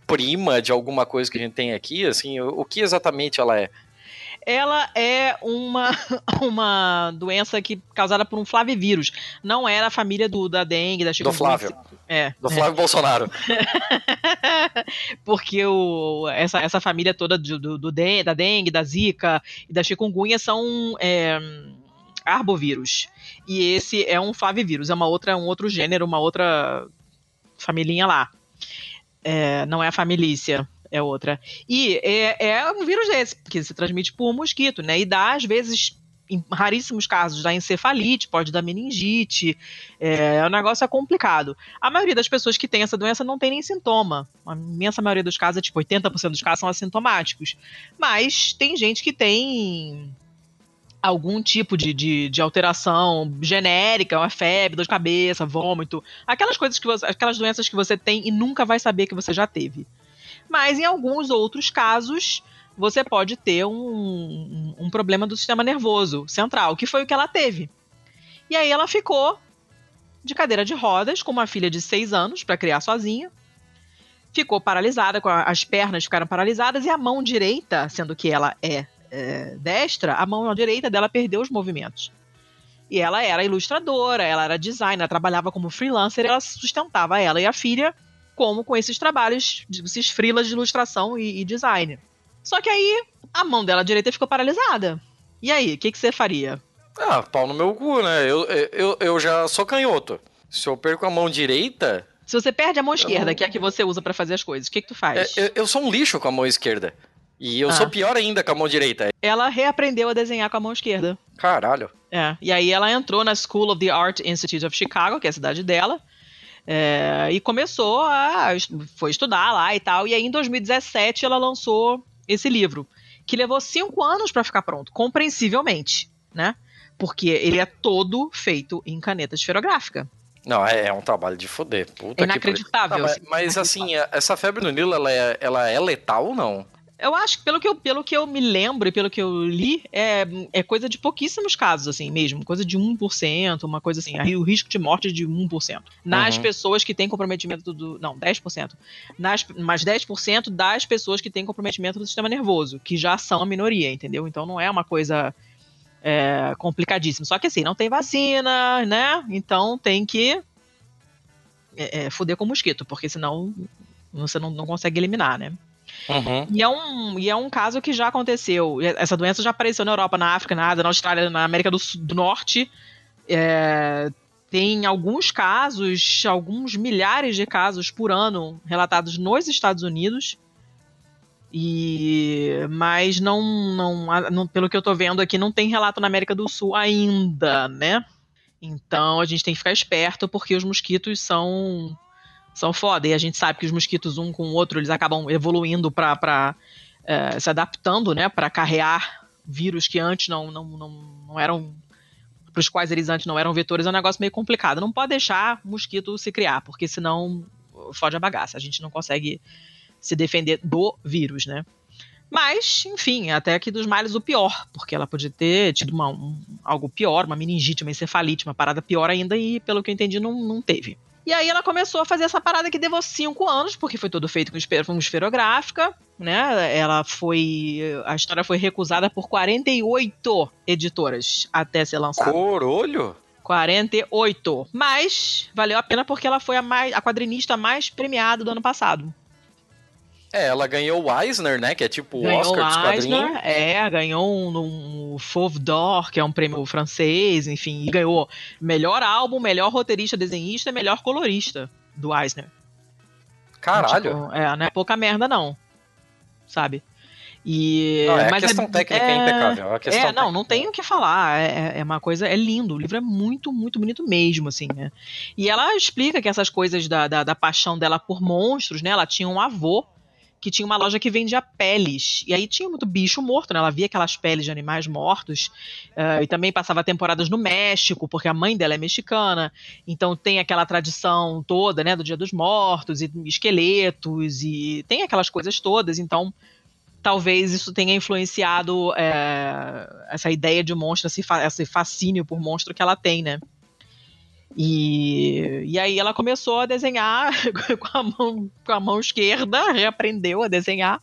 prima de alguma coisa que a gente tem aqui? Assim, o, o que exatamente ela é? Ela é uma, (laughs) uma doença que causada por um flavivírus. Não era a família do, da dengue, da Do chikungunya. Flávio, É. do é. Flávio Bolsonaro. (laughs) Porque o, essa, essa família toda do, do, do da dengue, da zika e da chikungunya são é, arbovírus. E esse é um flavivírus, é uma outra, um outro gênero, uma outra familhinha lá. É, não é a família, é outra. E é, é um vírus desse, que se transmite por mosquito, né? E dá, às vezes, em raríssimos casos, dá encefalite, pode dar meningite. É, o negócio é complicado. A maioria das pessoas que tem essa doença não tem nem sintoma. A imensa maioria dos casos, tipo 80% dos casos, são assintomáticos. Mas tem gente que tem algum tipo de, de, de alteração genérica, uma febre, dor de cabeça, vômito, aquelas coisas que você, aquelas doenças que você tem e nunca vai saber que você já teve. Mas em alguns outros casos, você pode ter um, um, um problema do sistema nervoso central, que foi o que ela teve. E aí ela ficou de cadeira de rodas, com uma filha de seis anos para criar sozinha. Ficou paralisada, as pernas ficaram paralisadas e a mão direita, sendo que ela é, é, destra, a mão direita dela perdeu os movimentos. E ela era ilustradora, ela era designer, trabalhava como freelancer, ela sustentava ela e a filha como com esses trabalhos, esses freelas de ilustração e, e design. Só que aí a mão dela direita ficou paralisada. E aí, o que, que você faria? Ah, pau no meu cu, né? Eu, eu, eu já sou canhoto. Se eu perco a mão direita, Se você perde a mão esquerda, não- que é a que você usa pra fazer as coisas, o que, que tu é- faz? eu, eu sou um lixo com a mão esquerda. E eu Ah. sou pior ainda com a mão direita. Ela reaprendeu a desenhar com a mão esquerda. Caralho. É, e aí ela entrou na School of the Art Institute of Chicago, que é a cidade dela, é, e começou a foi estudar lá e tal. E aí em 2017 ela lançou esse livro, que levou cinco anos para ficar pronto, compreensivelmente, né? Porque ele é todo feito em caneta esferográfica. Não, é, é um trabalho de foder. Puta É que pariu. inacreditável. Tá, mas, assim, mas assim, essa febre no Nilo, ela é, ela é letal ou não? Eu acho que pelo que eu, pelo que eu me lembro e pelo que eu li, é, é coisa de pouquíssimos casos, assim mesmo. Coisa de 1%, uma coisa assim. Aí o risco de morte é de 1%. Nas Uhum. pessoas que têm comprometimento do. Não, 10%. Nas, mas 10% das pessoas que têm comprometimento do sistema nervoso, que já são a minoria, entendeu? Então não é uma coisa é, complicadíssima. Só que assim, não tem vacina, né? Então tem que é, é, fuder com mosquito, porque senão você não, não consegue eliminar, né? Uhum. E é, um, e é um caso que já aconteceu. Essa doença já apareceu na Europa, na África, na Ásia, na Austrália, na América do, Sul- do Norte. É, tem alguns casos, alguns milhares de casos por ano relatados nos Estados Unidos. E mas não, não, não- pelo que eu tô vendo aqui, não tem relato na América do Sul ainda, né? Então a gente tem que ficar esperto porque os mosquitos são são foda. E a gente sabe que os mosquitos, um com o outro, eles acabam evoluindo pra eh, se adaptando, né? Pra carrear vírus que antes não, não, não, não eram. Para os quais eles antes não eram vetores, é um negócio meio complicado. Não pode deixar mosquito se criar, porque senão fode a bagaça. A gente não consegue se defender do vírus, né? Mas, enfim, até que dos males o pior, porque ela podia ter tido uma- um- algo pior, uma meningite, uma encefalite, uma parada pior ainda, e pelo que eu entendi, não, não teve. E aí ela começou a fazer essa parada que levou cinco anos, porque foi tudo feito com esferográfica, né? Ela foi. A história foi recusada por 48 editoras até ser lançada. Corolho? 48. Mas valeu a pena porque ela foi a, mais, a quadrinista mais premiada do ano passado. É, ela ganhou o Eisner, né? Que é tipo o Oscar dos o quadrinhos. Eisner, é, ganhou um, um Fauve d'Or, que é um prêmio francês, enfim, e ganhou melhor álbum, melhor roteirista, desenhista e melhor colorista do Eisner. Caralho. Tipo, é, não é pouca merda, não. Sabe? E, Não, é, a mas questão técnica é, impecável. A questão é, não, não tem o que falar. É, é uma coisa, é lindo. O livro é muito, muito bonito mesmo, assim, né? E ela explica que essas coisas da, da, da paixão dela por monstros, né? Ela tinha um avô que tinha uma loja que vendia peles. E aí tinha muito bicho morto, né? Ela via aquelas peles de animais mortos. eh, e também passava temporadas no México, porque a mãe dela é mexicana. Então tem aquela tradição toda, né? Do Dia dos Mortos, e esqueletos, e tem aquelas coisas todas. Então talvez isso tenha influenciado eh, essa ideia de monstro, esse fascínio por monstro que ela tem, né? E, e aí ela começou a desenhar (laughs) com a mão, com a mão esquerda, reaprendeu a desenhar.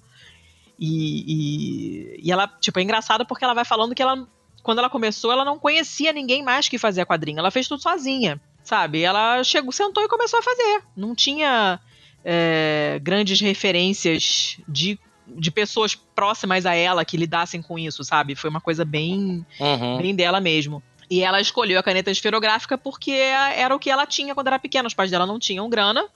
E, e, e ela, tipo, é engraçado porque ela vai falando que ela, quando ela começou, ela não conhecia ninguém mais que fazia quadrinho. Ela fez tudo sozinha, sabe? Ela chegou, sentou e começou a fazer. Não tinha é, grandes referências de, de pessoas próximas a ela que lidassem com isso, sabe? Foi uma coisa bem Uhum. bem dela mesmo. E ela escolheu a caneta esferográfica porque era o que ela tinha quando era pequena. Os pais dela não tinham grana,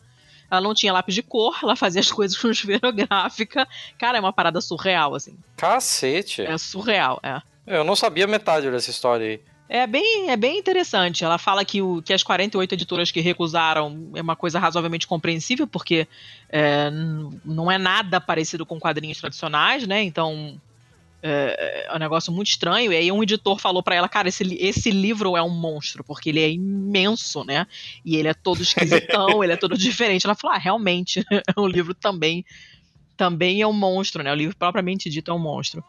ela não tinha lápis de cor, ela fazia as (laughs) coisas com esferográfica. Cara, é uma parada surreal, assim. Cacete. É surreal, é. Eu não sabia metade dessa história aí. É bem, é bem interessante. Ela fala que, o, que as 48 editoras que recusaram é uma coisa razoavelmente compreensível, porque é, não é nada parecido com quadrinhos tradicionais, né? Então é, é um negócio muito estranho. E aí um editor falou pra ela, cara, esse, esse livro é um monstro, porque ele é imenso, né? E ele é todo esquisitão, (laughs) ele é todo diferente. Ela falou, ah, realmente, o (laughs) livro também, também é um monstro, né? O livro propriamente dito é um monstro.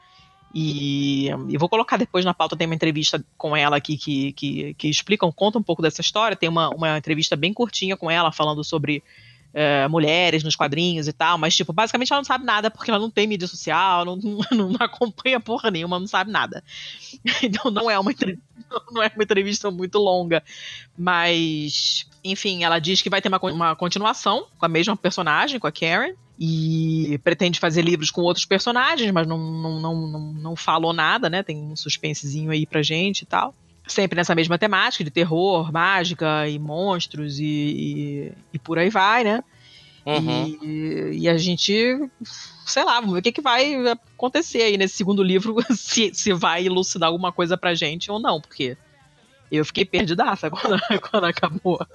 E eu vou colocar depois na pauta, tem uma entrevista com ela aqui que, que, que explica, conta um pouco dessa história. Tem uma, uma entrevista bem curtinha com ela, falando sobre eh, mulheres nos quadrinhos e tal, mas, tipo, basicamente ela não sabe nada porque ela não tem mídia social, não, (laughs) não, não acompanha porra nenhuma, não sabe nada. (laughs) Então não é uma não é uma entrevista muito longa. Mas, enfim, ela diz que vai ter uma, uma continuação com a mesma personagem, com a Karen. e pretende fazer livros com outros personagens, mas não, não, não, não, não falou nada, né? Tem um suspensezinho aí pra gente e tal. Sempre nessa mesma temática de terror, mágica e monstros e, e, e por aí vai, né? Uhum. E, e a gente, sei lá, vamos ver o que, que vai acontecer aí nesse segundo livro, (laughs) se, se vai elucidar alguma coisa pra gente ou não, porque eu fiquei perdidaça (laughs) quando, quando acabou.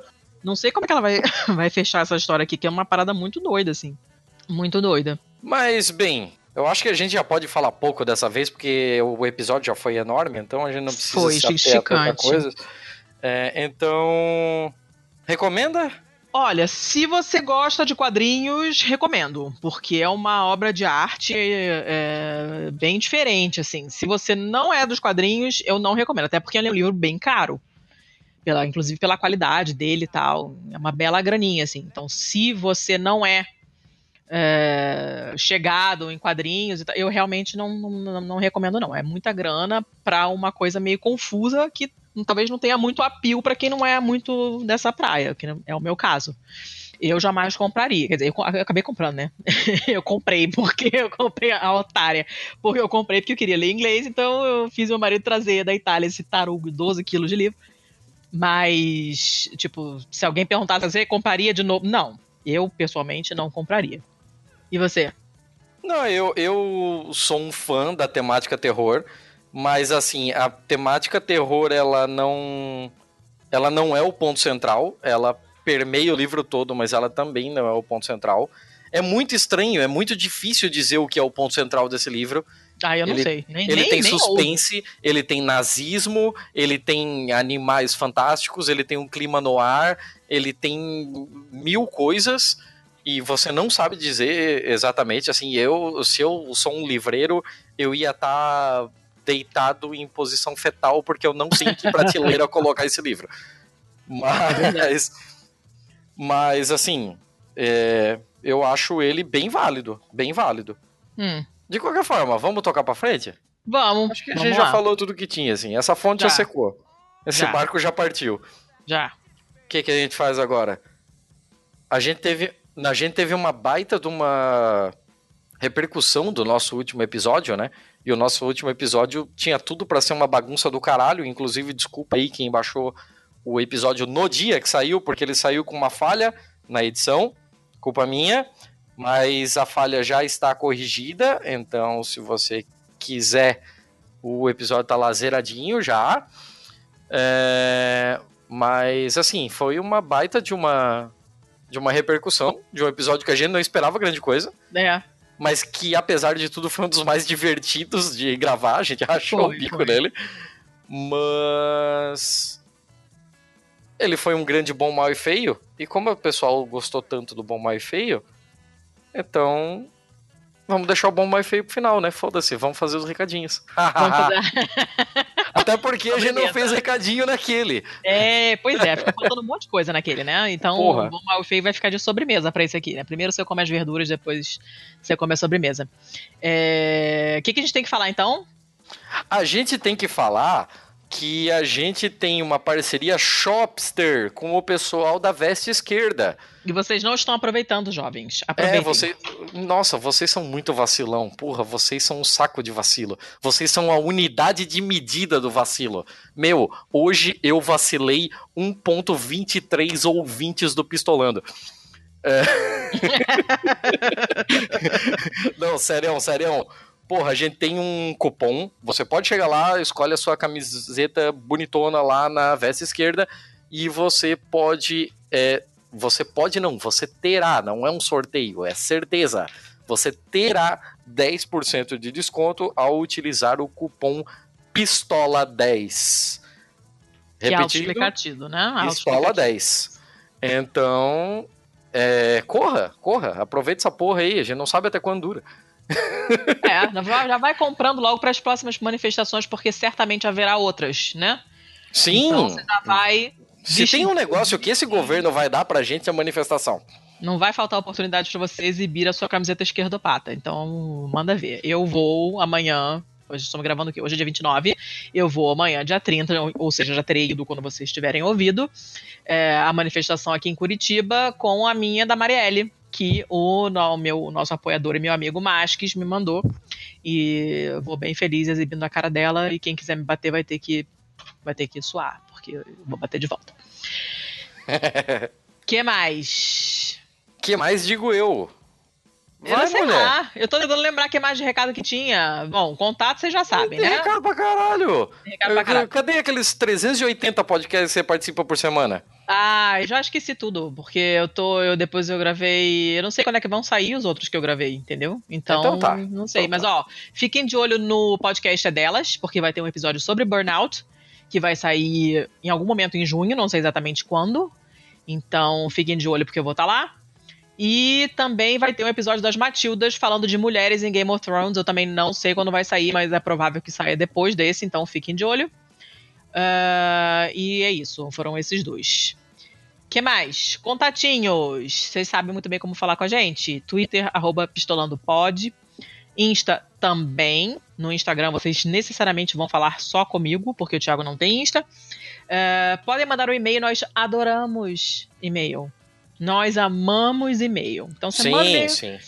Não sei como é que ela vai, (laughs) vai fechar essa história aqui, que é uma parada muito doida, assim. Muito doida. Mas, bem, eu acho que a gente já pode falar pouco dessa vez, porque o episódio já foi enorme, então a gente não precisa Foi, se ater a coisa. É, então, recomenda? Olha, se você gosta de quadrinhos, recomendo, porque é uma obra de arte é, bem diferente, assim. Se você não é dos quadrinhos, eu não recomendo, até porque ele é um livro bem caro. Pela, inclusive pela qualidade dele e tal. É uma bela graninha, assim. Então, se você não é, é, chegado em quadrinhos, eu realmente não, não, não- recomendo, não. É muita grana pra uma coisa meio confusa que talvez não tenha muito apio pra quem não é muito dessa praia, que é o meu caso. Eu jamais compraria. Quer dizer, eu, eu acabei comprando, né? (laughs) eu comprei porque eu comprei a otária. Porque eu comprei porque eu queria ler inglês, então eu fiz meu marido trazer da Itália esse tarugo, 12 quilos de livro. Mas, tipo, se alguém perguntasse, você compraria de novo? Não. Eu, pessoalmente, não compraria. E você? Não, eu, eu sou um fã da temática terror, mas assim, a temática terror, ela não. Ela não é o ponto central, ela permeia o livro todo, mas ela também não é o ponto central. É muito estranho, é muito difícil dizer o que é o ponto central desse livro. Ah, eu não Ele- sei. Nem, Ele nem, tem nem suspense, ele tem nazismo, ele tem animais fantásticos, ele tem um clima no ar, ele tem mil coisas e você não sabe dizer exatamente. Assim, eu, se eu sou um livreiro, eu ia estar deitado em posição fetal porque eu não sei que (laughs) prateleira colocar esse livro. Mas, mas assim, é, eu acho ele bem válido, bem válido. Hum, De qualquer forma, vamos tocar pra frente? vamos. Acho que a gente já lá. falou tudo que tinha, assim. Essa fonte já, Já. secou. Esse Já. barco já partiu. Já. O que, que a gente faz agora? A gente teve. A gente teve uma baita de uma repercussão do nosso último episódio, né? E o nosso último episódio tinha tudo pra ser uma bagunça do caralho. Inclusive, desculpa aí quem baixou o episódio no dia que saiu, porque ele saiu com uma falha na edição. Culpa minha. Mas a falha já está corrigida. Então, se você quiser, o episódio tá lá zeradinho já. É, mas assim, foi uma baita de uma de uma repercussão, de um episódio que a gente não esperava grande coisa, É. mas que apesar de tudo foi um dos mais divertidos de gravar, a gente (laughs) rachou Foi, o bico foi. nele. Mas ele foi um grande bom, mal e feio, e como o pessoal gostou tanto do bom, mal e feio, então vamos deixar o bom, mal e feio pro final, né? Foda-se, vamos fazer os recadinhos. (laughs) Até porque a gente não fez recadinho naquele. É, pois é, fica faltando um monte de coisa naquele, né? Então, Porra. o bom, mal e feio vai ficar de sobremesa pra esse aqui, né? Primeiro você come as verduras, depois você come a sobremesa. É, O que, que a gente tem que falar então? A gente tem que falar que a gente tem uma parceria Shopster com o pessoal da Veste Esquerda. E vocês não estão aproveitando, jovens. Aproveitem. É, você. Nossa, vocês são muito vacilão. Porra, vocês são um saco de vacilo. Vocês são a unidade de medida do vacilo. Meu, hoje eu vacilei 1,23 ouvintes do Pistolando. É... (laughs) Não, sério, sério. Porra, a gente tem um cupom. Você pode chegar lá, escolhe a sua camiseta bonitona lá na veste esquerda e você pode. é, você pode não, você terá, não é um sorteio, é certeza. Você terá 10% de desconto ao utilizar o cupom PISTOLA10. Que é Repetindo, né? Pistola Auto-explicativo. 10. Então, é, corra, corra, aproveita essa porra aí, a gente não sabe até quando dura. (laughs) É, já vai- comprando logo para as próximas manifestações, porque certamente haverá outras, né? Sim, Então você já vai. se tem um negócio que esse governo vai dar pra gente é manifestação. Não vai faltar oportunidade para você exibir a sua camiseta esquerdopata. Então, manda ver. Eu vou amanhã. Hoje estamos gravando aqui, hoje é dia 29. Eu vou amanhã, dia 30, ou- ou seja, já terei ido quando vocês tiverem ouvido. é, a manifestação aqui em Curitiba com a minha da Marielle. Que o, no- meu, o nosso apoiador e meu amigo Masques me mandou. E eu vou bem feliz exibindo a cara dela. E quem quiser me bater vai ter que, vai ter que suar, porque eu vou bater de volta. (laughs) que mais? que mais digo eu? Eu Vai, não sei mulher. lá. Eu tô tentando lembrar que mais de recado que tinha. Bom, contato vocês já sabem, né? recado pra caralho. Recado pra Eu- caralho. Cadê aqueles 380 podcasts que você participa por semana? Ah, eu já esqueci tudo, porque eu tô, eu depois eu gravei, eu não sei quando é que vão sair os outros que eu gravei, entendeu? Então, Então tá. não sei, Então mas tá. ó, fiquem de olho no podcast é delas, porque vai ter um episódio sobre burnout, que vai sair em algum momento em junho, não sei exatamente quando. Então, fiquem de olho porque eu vou estar lá. E também vai ter um episódio das Matildas falando de mulheres em Game of Thrones. Eu também não sei quando vai sair, mas é provável que saia depois desse, então fiquem de olho. Ah, e é isso, foram esses dois. que mais? Contatinhos. Vocês sabem muito bem como falar com a gente. Twitter, arroba pistolandopod. Insta também. No Instagram vocês necessariamente vão falar só comigo, porque o Thiago não tem Insta. Eh, podem mandar um e-mail, nós adoramos e-mail. Nós amamos e-mail. Então você manda Sim, e-mail, sim.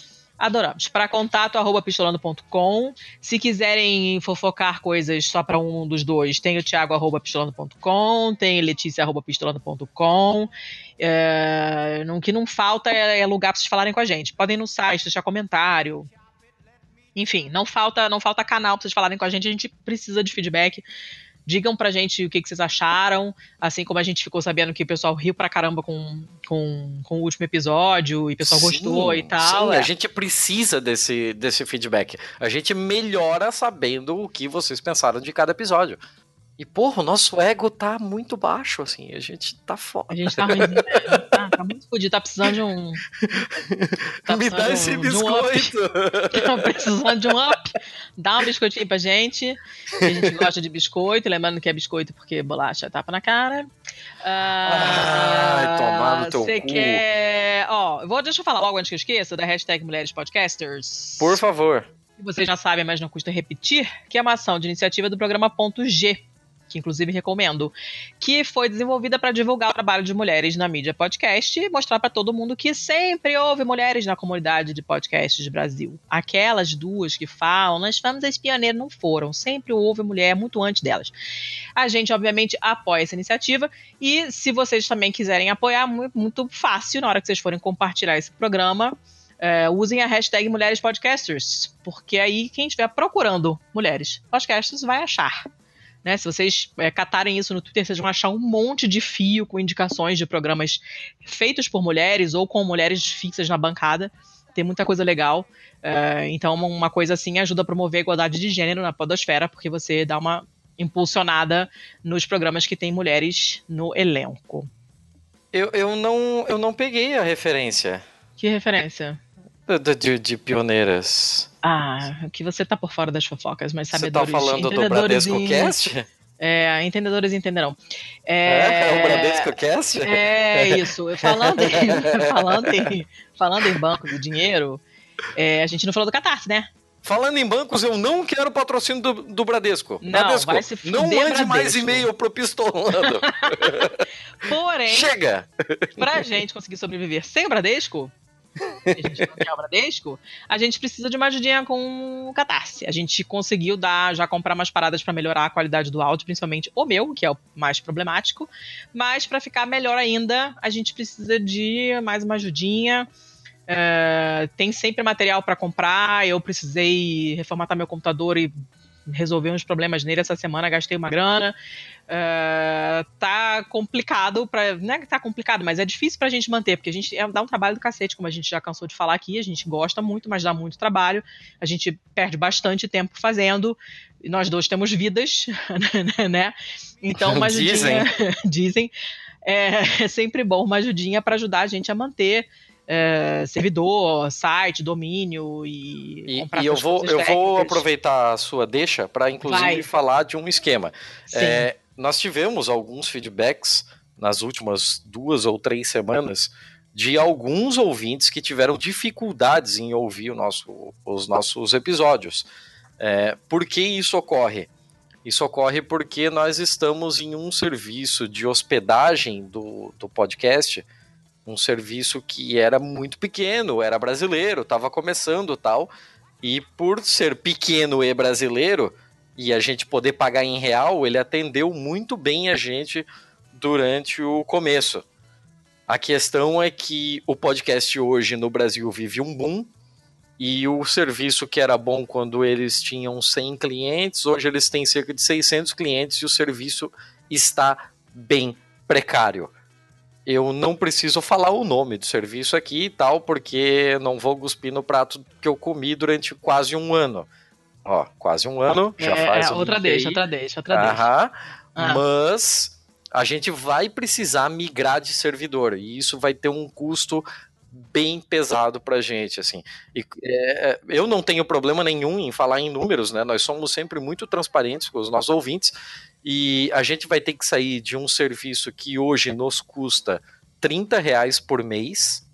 Adoramos. Para contato arroba pistolando.com. Se quiserem fofocar coisas só para um dos dois, tem o Thiago arroba pistolando.com, tem Letícia arroba pistolando.com. É, o que não falta é, é lugar para vocês falarem com a gente. Podem ir no site, deixar comentário. Enfim, não falta, não falta canal para vocês falarem com a gente. A gente precisa de feedback. Digam pra gente o que, que vocês acharam, assim como a gente ficou sabendo que o pessoal riu pra caramba com, com, com o último episódio e o pessoal gostou Sim, e tal. sim, é. a gente precisa desse, desse feedback. A gente melhora sabendo o que vocês pensaram de cada episódio. E, porra, o nosso ego tá muito baixo, assim. A gente tá foda. A gente tá ruim, né? tá, tá muito fodido, tá precisando de um. tá Me dá esse um biscoito. (laughs) Tá precisando de um up. Dá um biscoitinho pra gente. A gente gosta de biscoito, lembrando que é biscoito porque bolacha tapa na cara. Ah, Ai, tomar no teu Você quer. Ó, vou, deixa eu falar logo antes que eu esqueça da hashtag Mulheres Podcasters. Por favor. vocês já sabem, mas não custa repetir, que é uma ação de iniciativa do programa Ponto G, que inclusive recomendo, que foi desenvolvida para divulgar o trabalho de mulheres na mídia podcast e mostrar para todo mundo que sempre houve mulheres na comunidade de podcasts do Brasil. Aquelas duas que falam, nós fomos as pioneiras, não foram, sempre houve mulher muito antes delas. A gente, obviamente, apoia essa iniciativa e se vocês também quiserem apoiar, mu- muito fácil, na hora que vocês forem compartilhar esse programa, é, usem a hashtag Mulheres Podcasters, porque aí quem estiver procurando mulheres podcasters vai achar. Né? Se vocês é, catarem isso no Twitter, vocês vão achar um monte de fio com indicações de programas feitos por mulheres ou com mulheres fixas na bancada. Tem muita coisa legal. É, então, uma- coisa assim ajuda a promover a igualdade de gênero na podosfera, porque você dá uma impulsionada nos programas que tem mulheres no elenco. Eu, eu, não, eu não peguei a referência Que referência? De, de, de pioneiras. Ah, que você tá por fora das fofocas, mas Você tá falando do Bradesco em- Cast? É, entendedores entenderão. É, é o Bradesco Cast? É isso. Falando em, (laughs) falando em, falando em bancos e dinheiro, é, a gente não falou do Catarse, né? Falando em bancos, eu não quero patrocínio do, do Bradesco. Não, Bradesco, vai se não mande mais Bradesco. e-mail pro Pistolando. (laughs) Porém, Chega! pra gente conseguir sobreviver sem o Bradesco, a gente não tem a gente precisa de uma ajudinha com o Catarse. A gente conseguiu dar, já comprar umas paradas pra melhorar a qualidade do áudio, principalmente o meu, que é o mais problemático. Mas pra ficar melhor ainda, a gente precisa de mais uma ajudinha. É, tem sempre material pra comprar. Eu precisei reformatar meu computador e resolver uns problemas nele essa semana, gastei uma grana. É, tá complicado para não é que tá complicado, mas é difícil pra gente manter, porque a gente é, dá um trabalho do cacete, como a gente já cansou de falar aqui, a gente gosta muito, mas dá muito trabalho, a gente perde bastante tempo fazendo, e nós dois temos vidas, (laughs) né? Então, uma ajudinha, (laughs) dizem, é, é sempre bom uma ajudinha para ajudar a gente a manter é, servidor, site, domínio e, E, e eu vou, eu vou técnicas. aproveitar a sua deixa para, inclusive, Vai. falar de um esquema. Sim. É, nós tivemos alguns feedbacks nas últimas duas ou três semanas de alguns ouvintes que tiveram dificuldades em ouvir o nosso- os nossos episódios. É, por que isso ocorre? Isso ocorre porque nós estamos em um serviço de hospedagem do, do podcast Um serviço que era muito pequeno, era brasileiro, estava começando tal. E por ser pequeno e brasileiro, e a gente poder pagar em real, ele atendeu muito bem a gente durante o começo. A questão é que o podcast hoje no Brasil vive um boom e o serviço que era bom quando eles tinham 100 clientes, hoje eles têm cerca de 600 clientes e o serviço está bem precário. Eu não preciso falar o nome do serviço aqui e tal, porque não vou cuspir no prato que eu comi durante quase um ano. Ó, quase um ano, já é, faz é, um outra deixa, outra deixa, outra deixa. Aham. Ah. Mas a gente vai precisar migrar de servidor e isso vai ter um custo bem pesado pra gente, assim. E, é, eu não tenho problema nenhum em falar em números, né? Nós somos sempre muito transparentes com os nossos ouvintes e a gente vai ter que sair de um serviço que hoje nos custa 30 reais por mês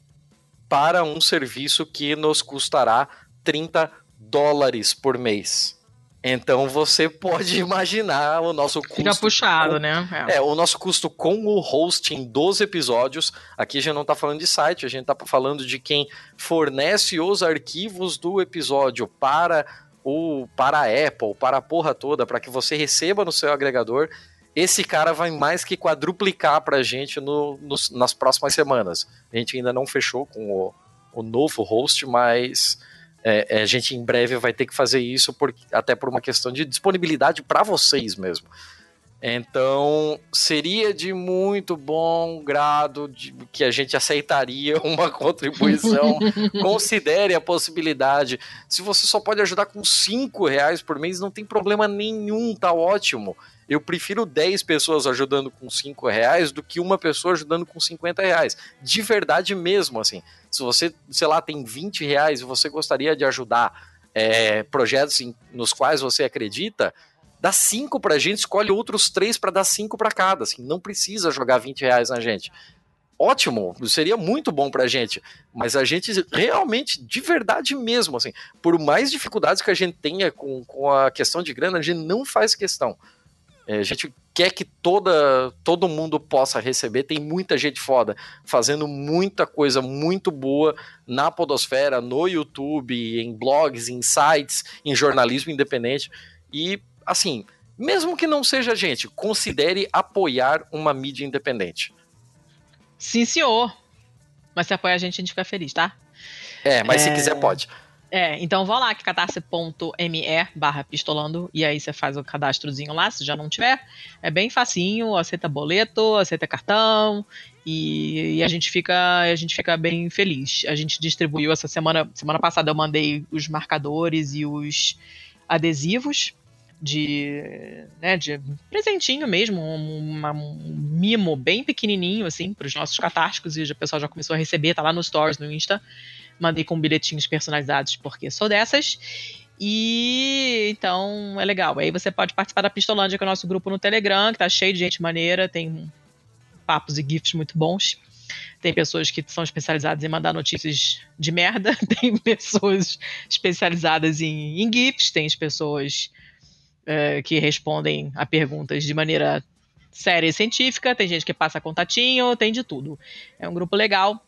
para um serviço que nos custará 30 dólares por mês. Então você pode imaginar o nosso custo. Fica puxado, com- né? É. é, o nosso custo com o hosting dos episódios, aqui a gente não tá falando de site, a gente tá falando de quem fornece os arquivos do episódio para o para a Apple, para a porra toda, para que você receba no seu agregador. Esse cara vai mais que quadruplicar pra gente no, nas próximas semanas. A gente ainda não fechou com o, o novo host, mas é, é, a gente em breve vai ter que fazer isso por, até por uma questão de disponibilidade para vocês mesmo. Então, seria de muito bom grado de, que a gente aceitaria (laughs) uma contribuição. (laughs) Considere a possibilidade. Se você só pode ajudar com 5 reais por mês, não tem problema nenhum, tá ótimo. Eu prefiro 10 pessoas ajudando com 5 reais do que uma pessoa ajudando com 50 reais. De verdade mesmo, assim. Se você, sei lá, tem 20 reais e você gostaria de ajudar é, projetos em- nos quais você acredita, dá 5 pra gente, escolhe outros 3 para dar 5 para cada. Assim, não precisa jogar 20 reais na gente. Ótimo, seria muito bom pra gente. Mas a gente realmente, de verdade mesmo, assim, por mais dificuldades que a gente tenha com, com a questão de grana, a gente não faz questão. É, a gente quer que toda, todo mundo possa receber. Tem muita gente foda fazendo muita coisa muito boa na Podosfera, no YouTube, em blogs, em sites, em jornalismo independente. E, assim, mesmo que não seja a gente, considere apoiar uma mídia independente. Sim, senhor. Mas se apoia a gente, a gente fica feliz, tá? É, mas se É. quiser, pode. É, então vá lá, que catarse.me barra pistolando, e aí você faz o cadastrozinho lá, se já não tiver. É bem facinho, aceita boleto, aceita cartão, e, e a gente fica a gente fica bem feliz. A gente distribuiu essa semana, semana passada eu mandei os marcadores e os adesivos de, né, de presentinho mesmo, um, um mimo bem pequenininho, assim, para os nossos catárticos, e o pessoal já começou a receber, tá lá no Stories, no Insta. Mandei com bilhetinhos personalizados, porque sou dessas. E então é legal. Aí você pode participar da Pistolândia, que é o nosso grupo no Telegram, que tá cheio de gente maneira, tem papos e gifs muito bons. Tem pessoas que são especializadas em mandar notícias de merda, (laughs) tem pessoas especializadas em, em GIFs, tem as pessoas eh, que respondem a perguntas de maneira séria e científica, tem gente que passa contatinho, tem de tudo. É um grupo legal.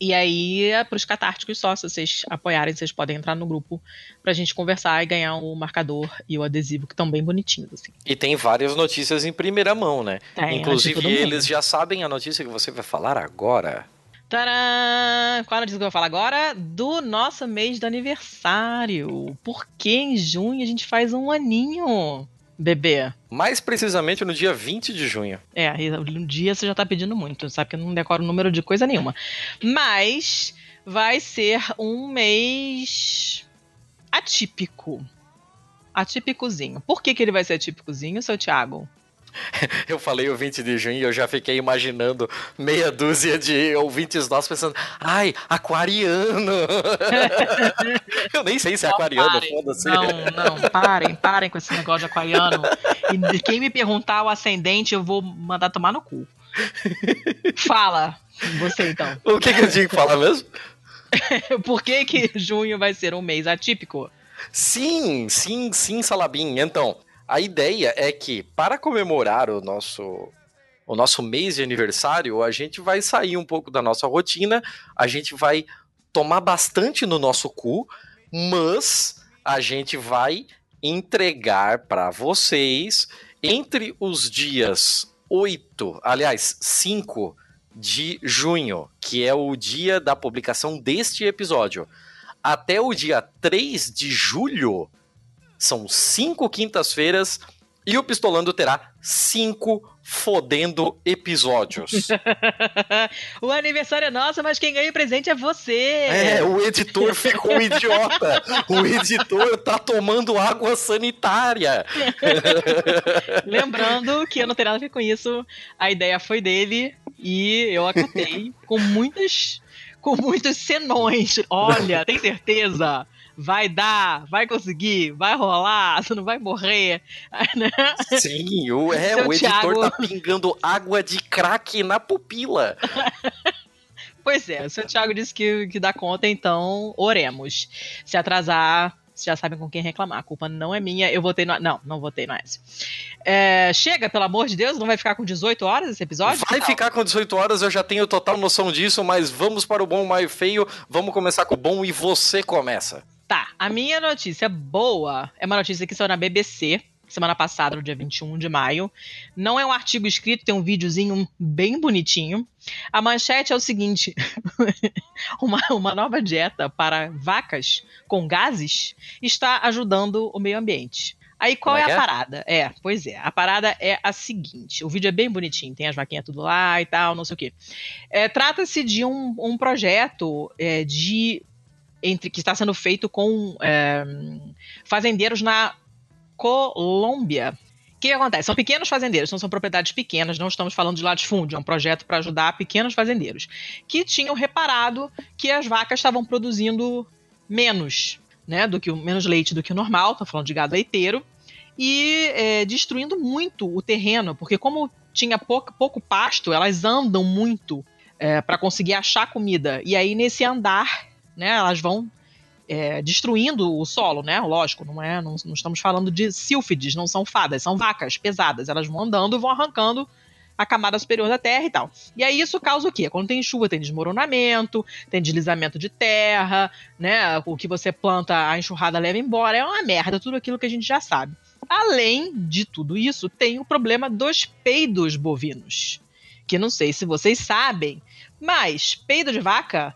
E aí, é para os catárticos só, se vocês apoiarem, vocês podem entrar no grupo pra gente conversar e ganhar o marcador e o adesivo, que estão bem bonitinhos, assim. E tem várias notícias em primeira mão, né? Tem, Inclusive, eles já sabem a notícia que você vai falar agora. Tcharam! Qual a notícia que eu vou falar agora? Do nosso mês de aniversário. Porque em junho a gente faz um aninho, bebê. Mais precisamente no dia 20 de junho. É, um dia você já tá pedindo muito, sabe que eu não decoro o número de coisa nenhuma. Mas vai ser um mês atípico. Atípicozinho. Por que, que ele vai ser atípicozinho, seu Thiago? (laughs) Eu falei o 20 de junho e eu já fiquei imaginando meia dúzia de ouvintes nossos pensando, ai, aquariano! (laughs) eu nem sei se é aquariano, foda-se. Não, não, parem, parem com esse negócio de aquariano. E quem me perguntar o ascendente, eu vou mandar tomar no cu. Fala, você então. O que, que eu tinha que falar mesmo? (laughs) Por que, que junho vai ser um mês atípico? Sim, sim, sim, Salabim. Então, a ideia é que, para comemorar o nosso o nosso mês de aniversário, a gente vai sair um pouco da nossa rotina, a gente vai tomar bastante no nosso cu, mas a gente vai entregar para vocês entre os dias 8, aliás, 5 de junho, que é o dia da publicação deste episódio, até o dia 3 de julho, são cinco quintas-feiras e o Pistolando terá cinco fodendo episódios. (laughs) o aniversário é nosso, mas quem ganha o presente é você. É, o editor ficou um idiota. O editor tá tomando água sanitária. (laughs) Lembrando que eu não tenho nada a ver com isso. A ideia foi dele e eu acatei com muitas com muitos senões. Olha, tem certeza? Vai dar, vai conseguir, vai rolar, (laughs) você não vai morrer. (laughs) Né? Sim, o, é, o editor Thiago... tá pingando água de crack na pupila. (laughs) pois é, o seu Thiago disse que, que dá conta, então oremos. Se atrasar, vocês já sabem com quem reclamar. A culpa não é minha. Eu votei no. Não, não votei no S. É, chega, pelo amor de Deus, não vai ficar com 18 horas esse episódio? Vai ficar com 18 horas, eu já tenho total noção disso, mas vamos para o bom, mais feio. Vamos começar com o bom e você começa. Tá, a minha notícia boa é uma notícia que saiu na BBC semana passada, no dia 21 de maio. Não é um artigo escrito, tem um videozinho bem bonitinho. A manchete é o seguinte: (laughs) uma, uma nova dieta para vacas com gases está ajudando o meio ambiente. Aí qual é, é, a é? parada? É, pois é. A parada é a seguinte: o vídeo é bem bonitinho, tem as vaquinhas tudo lá e tal, não sei o quê. É, Trata-se de um, um projeto é, de entre que está sendo feito com é, fazendeiros na Colômbia. O que acontece? São pequenos fazendeiros, não são propriedades pequenas, não estamos falando de latifúndio, é um projeto para ajudar pequenos fazendeiros que tinham reparado que as vacas estavam produzindo menos, né, do que menos leite do que o normal, estou falando de gado leiteiro, e é, destruindo muito o terreno, porque como tinha pouco, pouco pasto, elas andam muito é, para conseguir achar comida. E aí, nesse andar, né? Elas vão é, destruindo o solo, né? Lógico, não é, não, não, estamos falando de sílfides, não são fadas, são vacas pesadas. Elas vão andando vão arrancando a camada superior da terra e tal. E aí isso causa o quê? Quando tem chuva, tem desmoronamento, tem deslizamento de terra, né? O que você planta, a enxurrada leva embora. É uma merda, tudo aquilo que a gente já sabe. Além de tudo isso, tem o problema dos peidos bovinos. Que não sei se vocês sabem, mas peido de vaca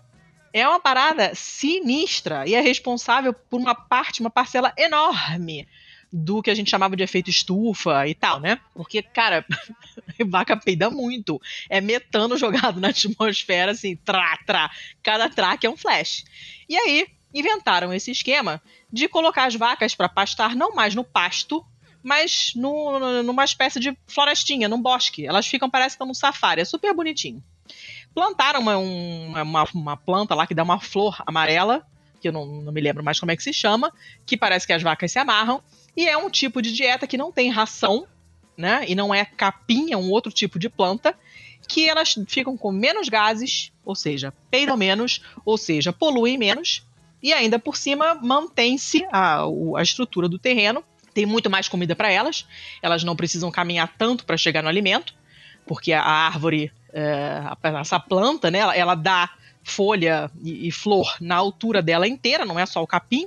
é uma parada sinistra e é responsável por uma parte, uma parcela enorme do que a gente chamava de efeito estufa e tal, né? Porque, cara, (laughs) vaca peida muito. É metano jogado na atmosfera, assim, trá, trá. Cada traque é um flash. E aí, inventaram esse esquema de colocar as vacas para pastar não mais no pasto, mas no, numa espécie de florestinha, num bosque. Elas ficam, parece que estão no safari. É super bonitinho plantaram uma, uma, uma, planta lá que dá uma flor amarela, que eu não, não me lembro mais como é que se chama, que parece que as vacas se amarram, e é um tipo de dieta que não tem ração, né? E não é capim, é um outro tipo de planta, que elas ficam com menos gases, ou seja, peidam menos, ou seja, poluem menos, e ainda por cima mantém-se a, a estrutura do terreno, tem muito mais comida para elas, elas não precisam caminhar tanto para chegar no alimento, porque a árvore é, essa planta, né, ela, ela dá folha e, e, flor na altura dela inteira, não é só o capim,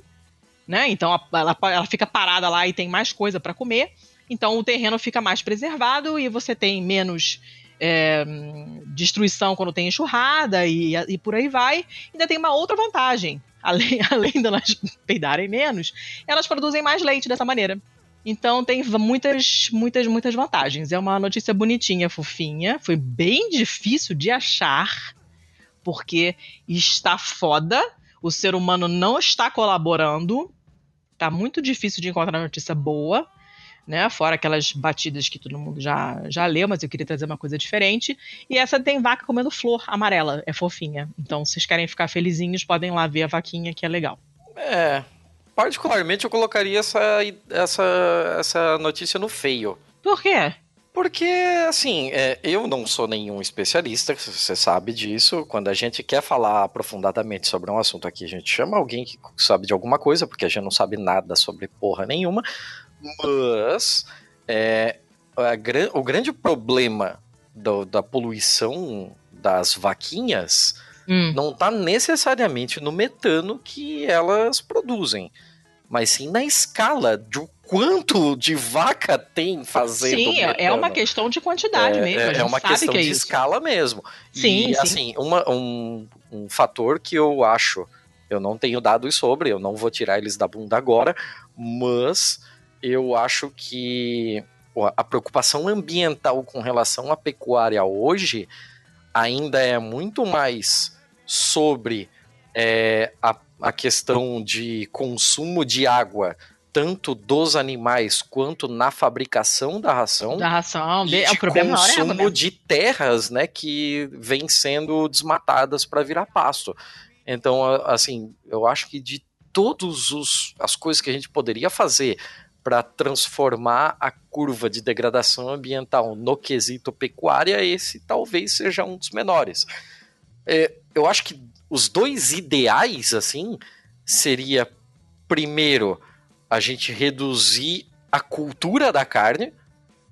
né? Então ela, ela fica parada lá e tem mais coisa para comer. Então o terreno fica mais preservado e você tem menos é, destruição quando tem enxurrada e, e, por aí vai. Ainda tem uma outra vantagem. (laughs) Além, além de elas (laughs) peidarem menos, elas produzem mais leite dessa maneira. Então tem muitas, muitas, muitas vantagens. É uma notícia bonitinha, fofinha. Foi bem difícil de achar, porque está foda. O ser humano não está colaborando. Tá muito difícil de encontrar notícia boa, né? Fora aquelas batidas que todo mundo já, já leu, mas eu queria trazer uma coisa diferente. E essa tem vaca comendo flor amarela, é fofinha. Então, se vocês querem ficar felizinhos, podem lá ver a vaquinha que é legal. É, particularmente eu colocaria essa, essa, essa notícia no feio. Por quê? Porque, assim, é, eu não sou nenhum especialista, você sabe disso. Quando a gente quer falar aprofundadamente sobre um assunto aqui, a gente chama alguém que sabe de alguma coisa, porque a gente não sabe nada sobre porra nenhuma. Mas é, a, o grande problema do- da poluição das vaquinhas Hum. não está necessariamente no metano que elas produzem, mas sim na escala de quanto de vaca tem fazendo Sim, é- é metano. uma questão de quantidade mesmo. a É, é uma questão que é de isso. escala mesmo. Sim, e sim. assim, uma- um, um fator que eu acho, eu não tenho dados sobre, eu não vou tirar eles da bunda agora, mas eu acho que a preocupação ambiental com relação à pecuária hoje ainda é muito mais sobre é, a, a questão de consumo de água, tanto dos animais quanto na fabricação da ração Da ração. e é, o problema é consumo mesmo. de terras, né, que vêm sendo desmatadas para virar pasto. Então, assim, eu acho que de todas as coisas que a gente poderia fazer para transformar a curva de degradação ambiental no quesito pecuária, esse talvez seja um dos menores. É, eu acho que os dois ideais, assim, seria primeiro a gente reduzir a cultura da carne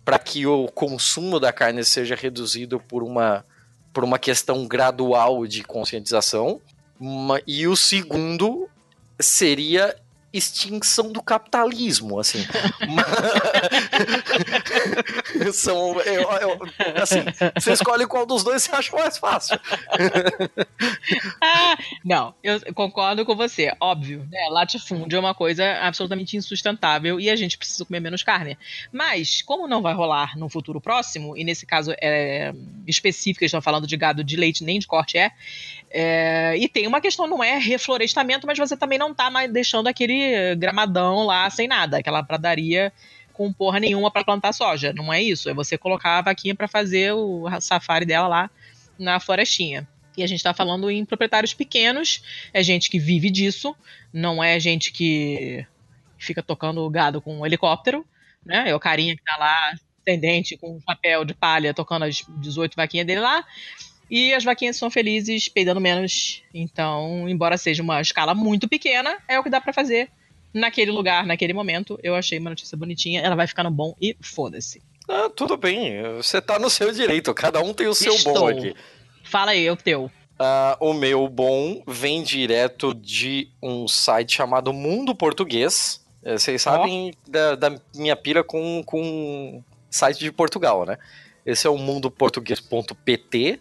para que o consumo da carne seja reduzido por uma, por uma questão gradual de conscientização. E o segundo seria extinção do capitalismo, assim. (laughs) São, eu, eu- assim, você escolhe qual dos dois você acha mais fácil. (laughs) Ah, não, eu concordo com você. Óbvio, né? Latifúndio é uma coisa absolutamente insustentável e a gente precisa comer menos carne. Mas, como não vai rolar no futuro próximo, e nesse caso é específico, eles estão falando de gado de leite, nem de corte é, é, e tem uma questão, não é reflorestamento, mas você também não tá mais deixando aquele gramadão lá sem nada, aquela pradaria com porra nenhuma para plantar soja. Não é isso, é você colocar a vaquinha para fazer o safari dela lá na florestinha. E a gente está falando em proprietários pequenos, é gente que vive disso, não é gente que fica tocando gado com um helicóptero, né? É o carinha que tá lá, tendente, com um chapéu de palha, tocando as 18 vaquinhas dele lá. E as vaquinhas são felizes, peidando menos. Então, embora seja uma escala muito pequena, é o que dá para fazer naquele lugar, naquele momento. Eu achei uma notícia bonitinha, ela vai ficar no bom e foda-se. Ah, tudo bem, você tá no seu direito, cada um tem o seu Estou. bom aqui. Fala aí, o teu. Ah, o meu bom vem direto de um site chamado Mundo Português. Eh, Vocês sabem da, da minha pira com, com site de Portugal, né? Esse é o mundoportuguês.pt.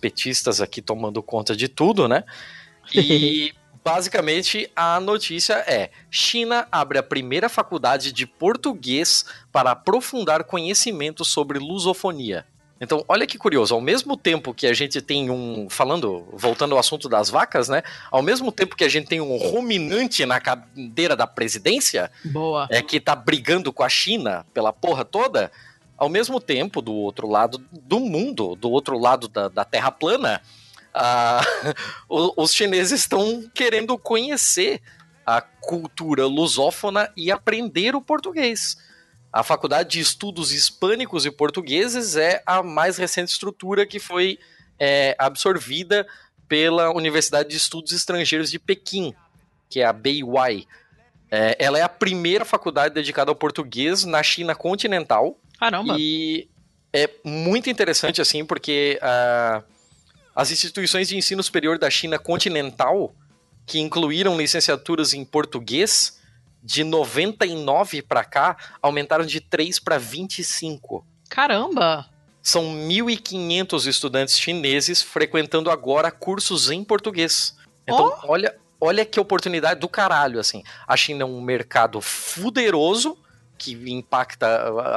Petistas aqui tomando conta de tudo, né? E (laughs) basicamente a notícia é: China abre a primeira faculdade de português para aprofundar conhecimento sobre lusofonia. Então, olha que curioso, ao mesmo tempo que a gente tem um. Falando, voltando ao assunto das vacas, né? Ao mesmo tempo que a gente tem um ruminante na cadeira da presidência, Boa. é que tá brigando com a China pela porra toda, ao mesmo tempo, do outro lado do mundo, do outro lado da, da Terra plana, (laughs) os chineses estão querendo conhecer a cultura lusófona e aprender o português. A Faculdade de Estudos Hispânicos e Portugueses é a mais recente estrutura que foi é, absorvida pela Universidade de Estudos Estrangeiros de Pequim, que é a BY. É, ela é a primeira faculdade dedicada ao português na China continental Caramba. e é muito interessante assim porque ah, as instituições de ensino superior da China continental que incluíram licenciaturas em português de 99 para cá aumentaram de 3 para 25. Caramba. São 1.500 estudantes chineses frequentando agora cursos em português. Então, olha, olha que oportunidade do caralho, assim. A China é um mercado fuderoso que impacta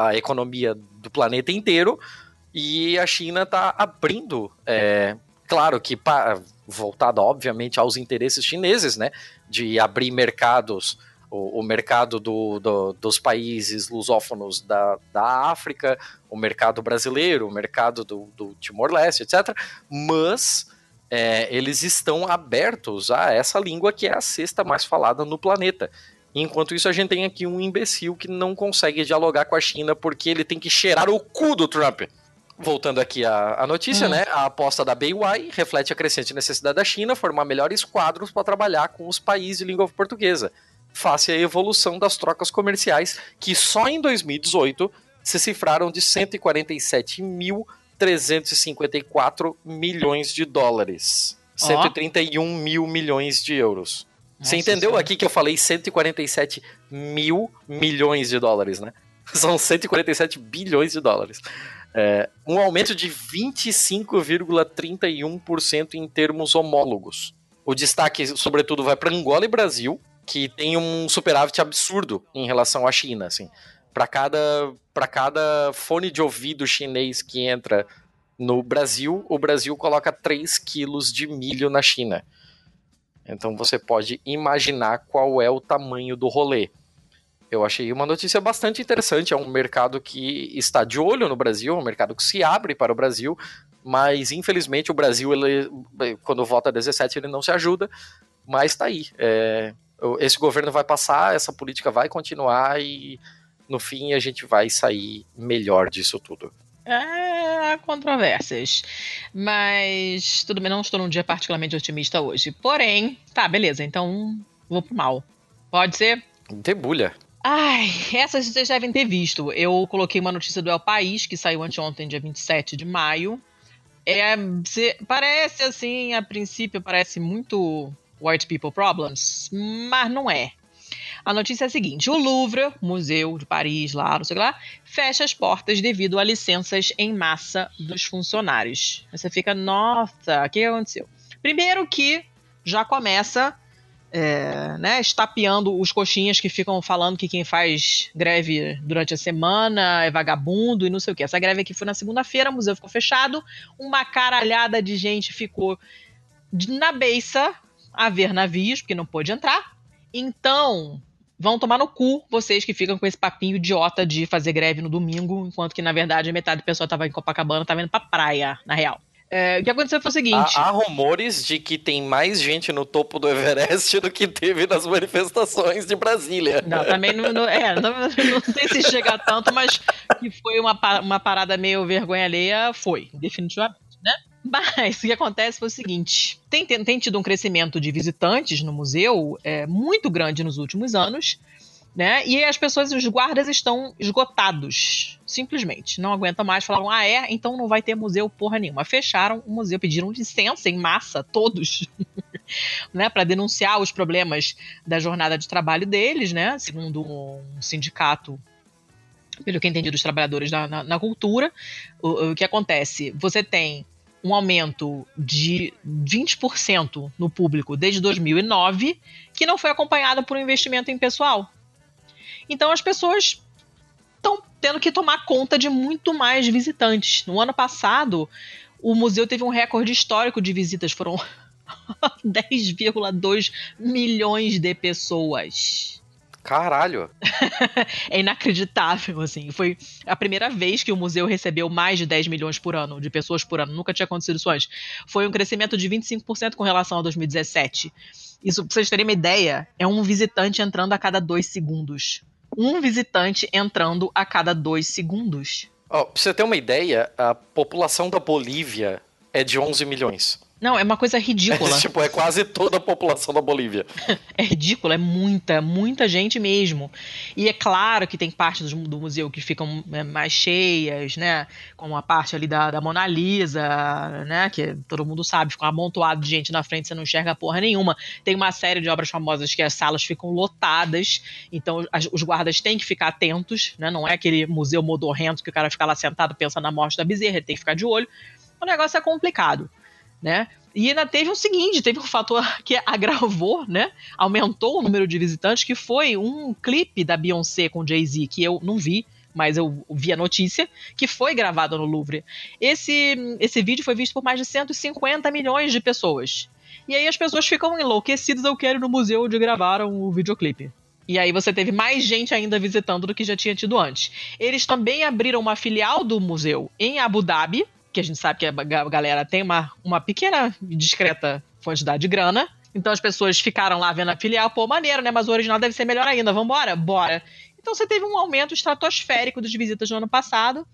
a- economia do planeta inteiro e a China está abrindo, é, claro que voltada obviamente aos interesses chineses, né, de abrir mercados o, o mercado do- do- dos países lusófonos da, da África, o mercado brasileiro, o mercado do, do Timor-Leste, etc. Mas é, eles estão abertos a essa língua que é a sexta mais falada no planeta. Enquanto isso, a gente tem aqui um imbecil que não consegue dialogar com a China porque ele tem que cheirar o cu do Trump. Voltando aqui à, à notícia, Hum. né? A aposta da BY reflete a crescente necessidade da China formar melhores quadros para trabalhar com os países de língua portuguesa, face à evolução das trocas comerciais que só em 2018 se cifraram de 147.354 milhões de dólares. Ó. 131 mil milhões de euros. Você entendeu aqui que eu falei 147 mil milhões de dólares, né? (laughs) São 147 bilhões de dólares. É, um aumento de 25,31% em termos homólogos. O destaque, sobretudo, vai para Angola e Brasil, que tem um superávit absurdo em relação à China. Assim. Para cada, pra cada fone de ouvido chinês que entra no Brasil, o Brasil coloca 3 quilos de milho na China. Então você pode imaginar qual é o tamanho do rolê. Eu achei uma notícia bastante interessante. É um mercado que está de olho no Brasil, é um mercado que se abre para o Brasil, mas infelizmente o Brasil, ele, quando vota 17, ele não se ajuda, mas está aí. É, esse governo vai passar, essa política vai continuar e no fim a gente vai sair melhor disso tudo. É, há controvérsias. Mas tudo bem, não estou num dia particularmente otimista hoje. Porém, tá, beleza, então vou pro mal. Pode ser? Debulha. Ai, essas vocês devem ter visto. Eu coloquei uma notícia do El País, que saiu anteontem, dia 27 de maio. É, se- parece assim, a princípio, parece muito White People Problems, mas não é. A notícia é a seguinte: o Louvre, Museu de Paris, lá, não sei lá, fecha as portas devido a licenças em massa dos funcionários. Você fica, nossa, o que aconteceu? Primeiro que já começa é, né, estapeando os coxinhas que ficam falando que quem faz greve durante a semana é vagabundo e não sei o que. Essa greve aqui foi na segunda-feira, o museu ficou fechado, uma caralhada de gente ficou na beiça a ver navios, porque não pôde entrar. Então, vão tomar no cu vocês que ficam com esse papinho idiota de fazer greve no domingo, enquanto que, na verdade, metade do pessoal tava em Copacabana, tava indo pra praia, na real. É, o que aconteceu foi o seguinte. Há, há rumores de que tem mais gente no topo do Everest (laughs) do que teve nas manifestações de Brasília. Não, também não, não- é, não, não sei se chega a tanto, mas que foi uma, uma parada meio vergonha alheia, foi, definitivamente? Mas o que acontece foi o seguinte: tem, tem, tido um crescimento de visitantes no museu é, muito grande nos últimos anos, né? E as pessoas, os guardas estão esgotados, simplesmente. Não aguentam mais, falaram: ah, é? Então não vai ter museu porra nenhuma. Fecharam o museu, pediram licença em massa, todos. (laughs) Né, para denunciar os problemas da jornada de trabalho deles, né? Segundo um sindicato, pelo que eu entendi, dos trabalhadores na, na- na cultura. O, o que acontece? Você tem um aumento de 20% no público desde 2009, que não foi acompanhado por um investimento em pessoal. Então as pessoas estão tendo que tomar conta de muito mais visitantes. No ano passado, o museu teve um recorde histórico de visitas, foram (laughs) 10,2 milhões de pessoas. Caralho. (laughs) É inacreditável, assim. Foi a primeira vez que o museu recebeu mais de 10 milhões por ano, de pessoas por ano. Nunca tinha acontecido isso antes. Foi um crescimento de 25% com relação a 2017. Isso, pra vocês terem uma ideia, é um visitante entrando a cada dois segundos. Um visitante entrando a cada dois segundos. Ó, pra você ter uma ideia, a população da Bolívia é de 11 milhões. Não, é uma coisa ridícula. É, (laughs) tipo, é quase toda a população da Bolívia. (laughs) É ridículo, é muita, muita gente mesmo. E é claro que tem partes do, do museu que ficam é, mais cheias, né? Como a parte ali da, da Mona Lisa, né? Que todo mundo sabe, fica um amontoado de gente na frente, você não enxerga porra nenhuma. Tem uma série de obras famosas que as salas ficam lotadas, então as- os guardas têm que ficar atentos, né? Não é aquele museu modorrento que o cara fica lá sentado pensando na morte da bezerra, ele tem que ficar de olho. O negócio é complicado né? E ainda teve o seguinte, teve um fator (laughs) que agravou, né? Aumentou o número de visitantes, que foi um clipe da Beyoncé com Jay-Z, que eu não vi, mas eu vi a notícia, que foi gravado no Louvre. Esse, esse vídeo foi visto por mais de 150 milhões de pessoas. E aí as pessoas ficam enlouquecidas, eu quero ir no museu onde gravaram o videoclipe. E aí você teve mais gente ainda visitando do que já tinha tido antes. Eles também abriram uma filial do museu em Abu Dhabi, que a gente sabe que a ga- galera tem uma, uma pequena e discreta quantidade de grana. Então as pessoas ficaram lá vendo a filial, pô, maneiro, né? Mas o original deve ser melhor ainda, vambora? Bora. Então você teve um aumento estratosférico das visitas no ano passado.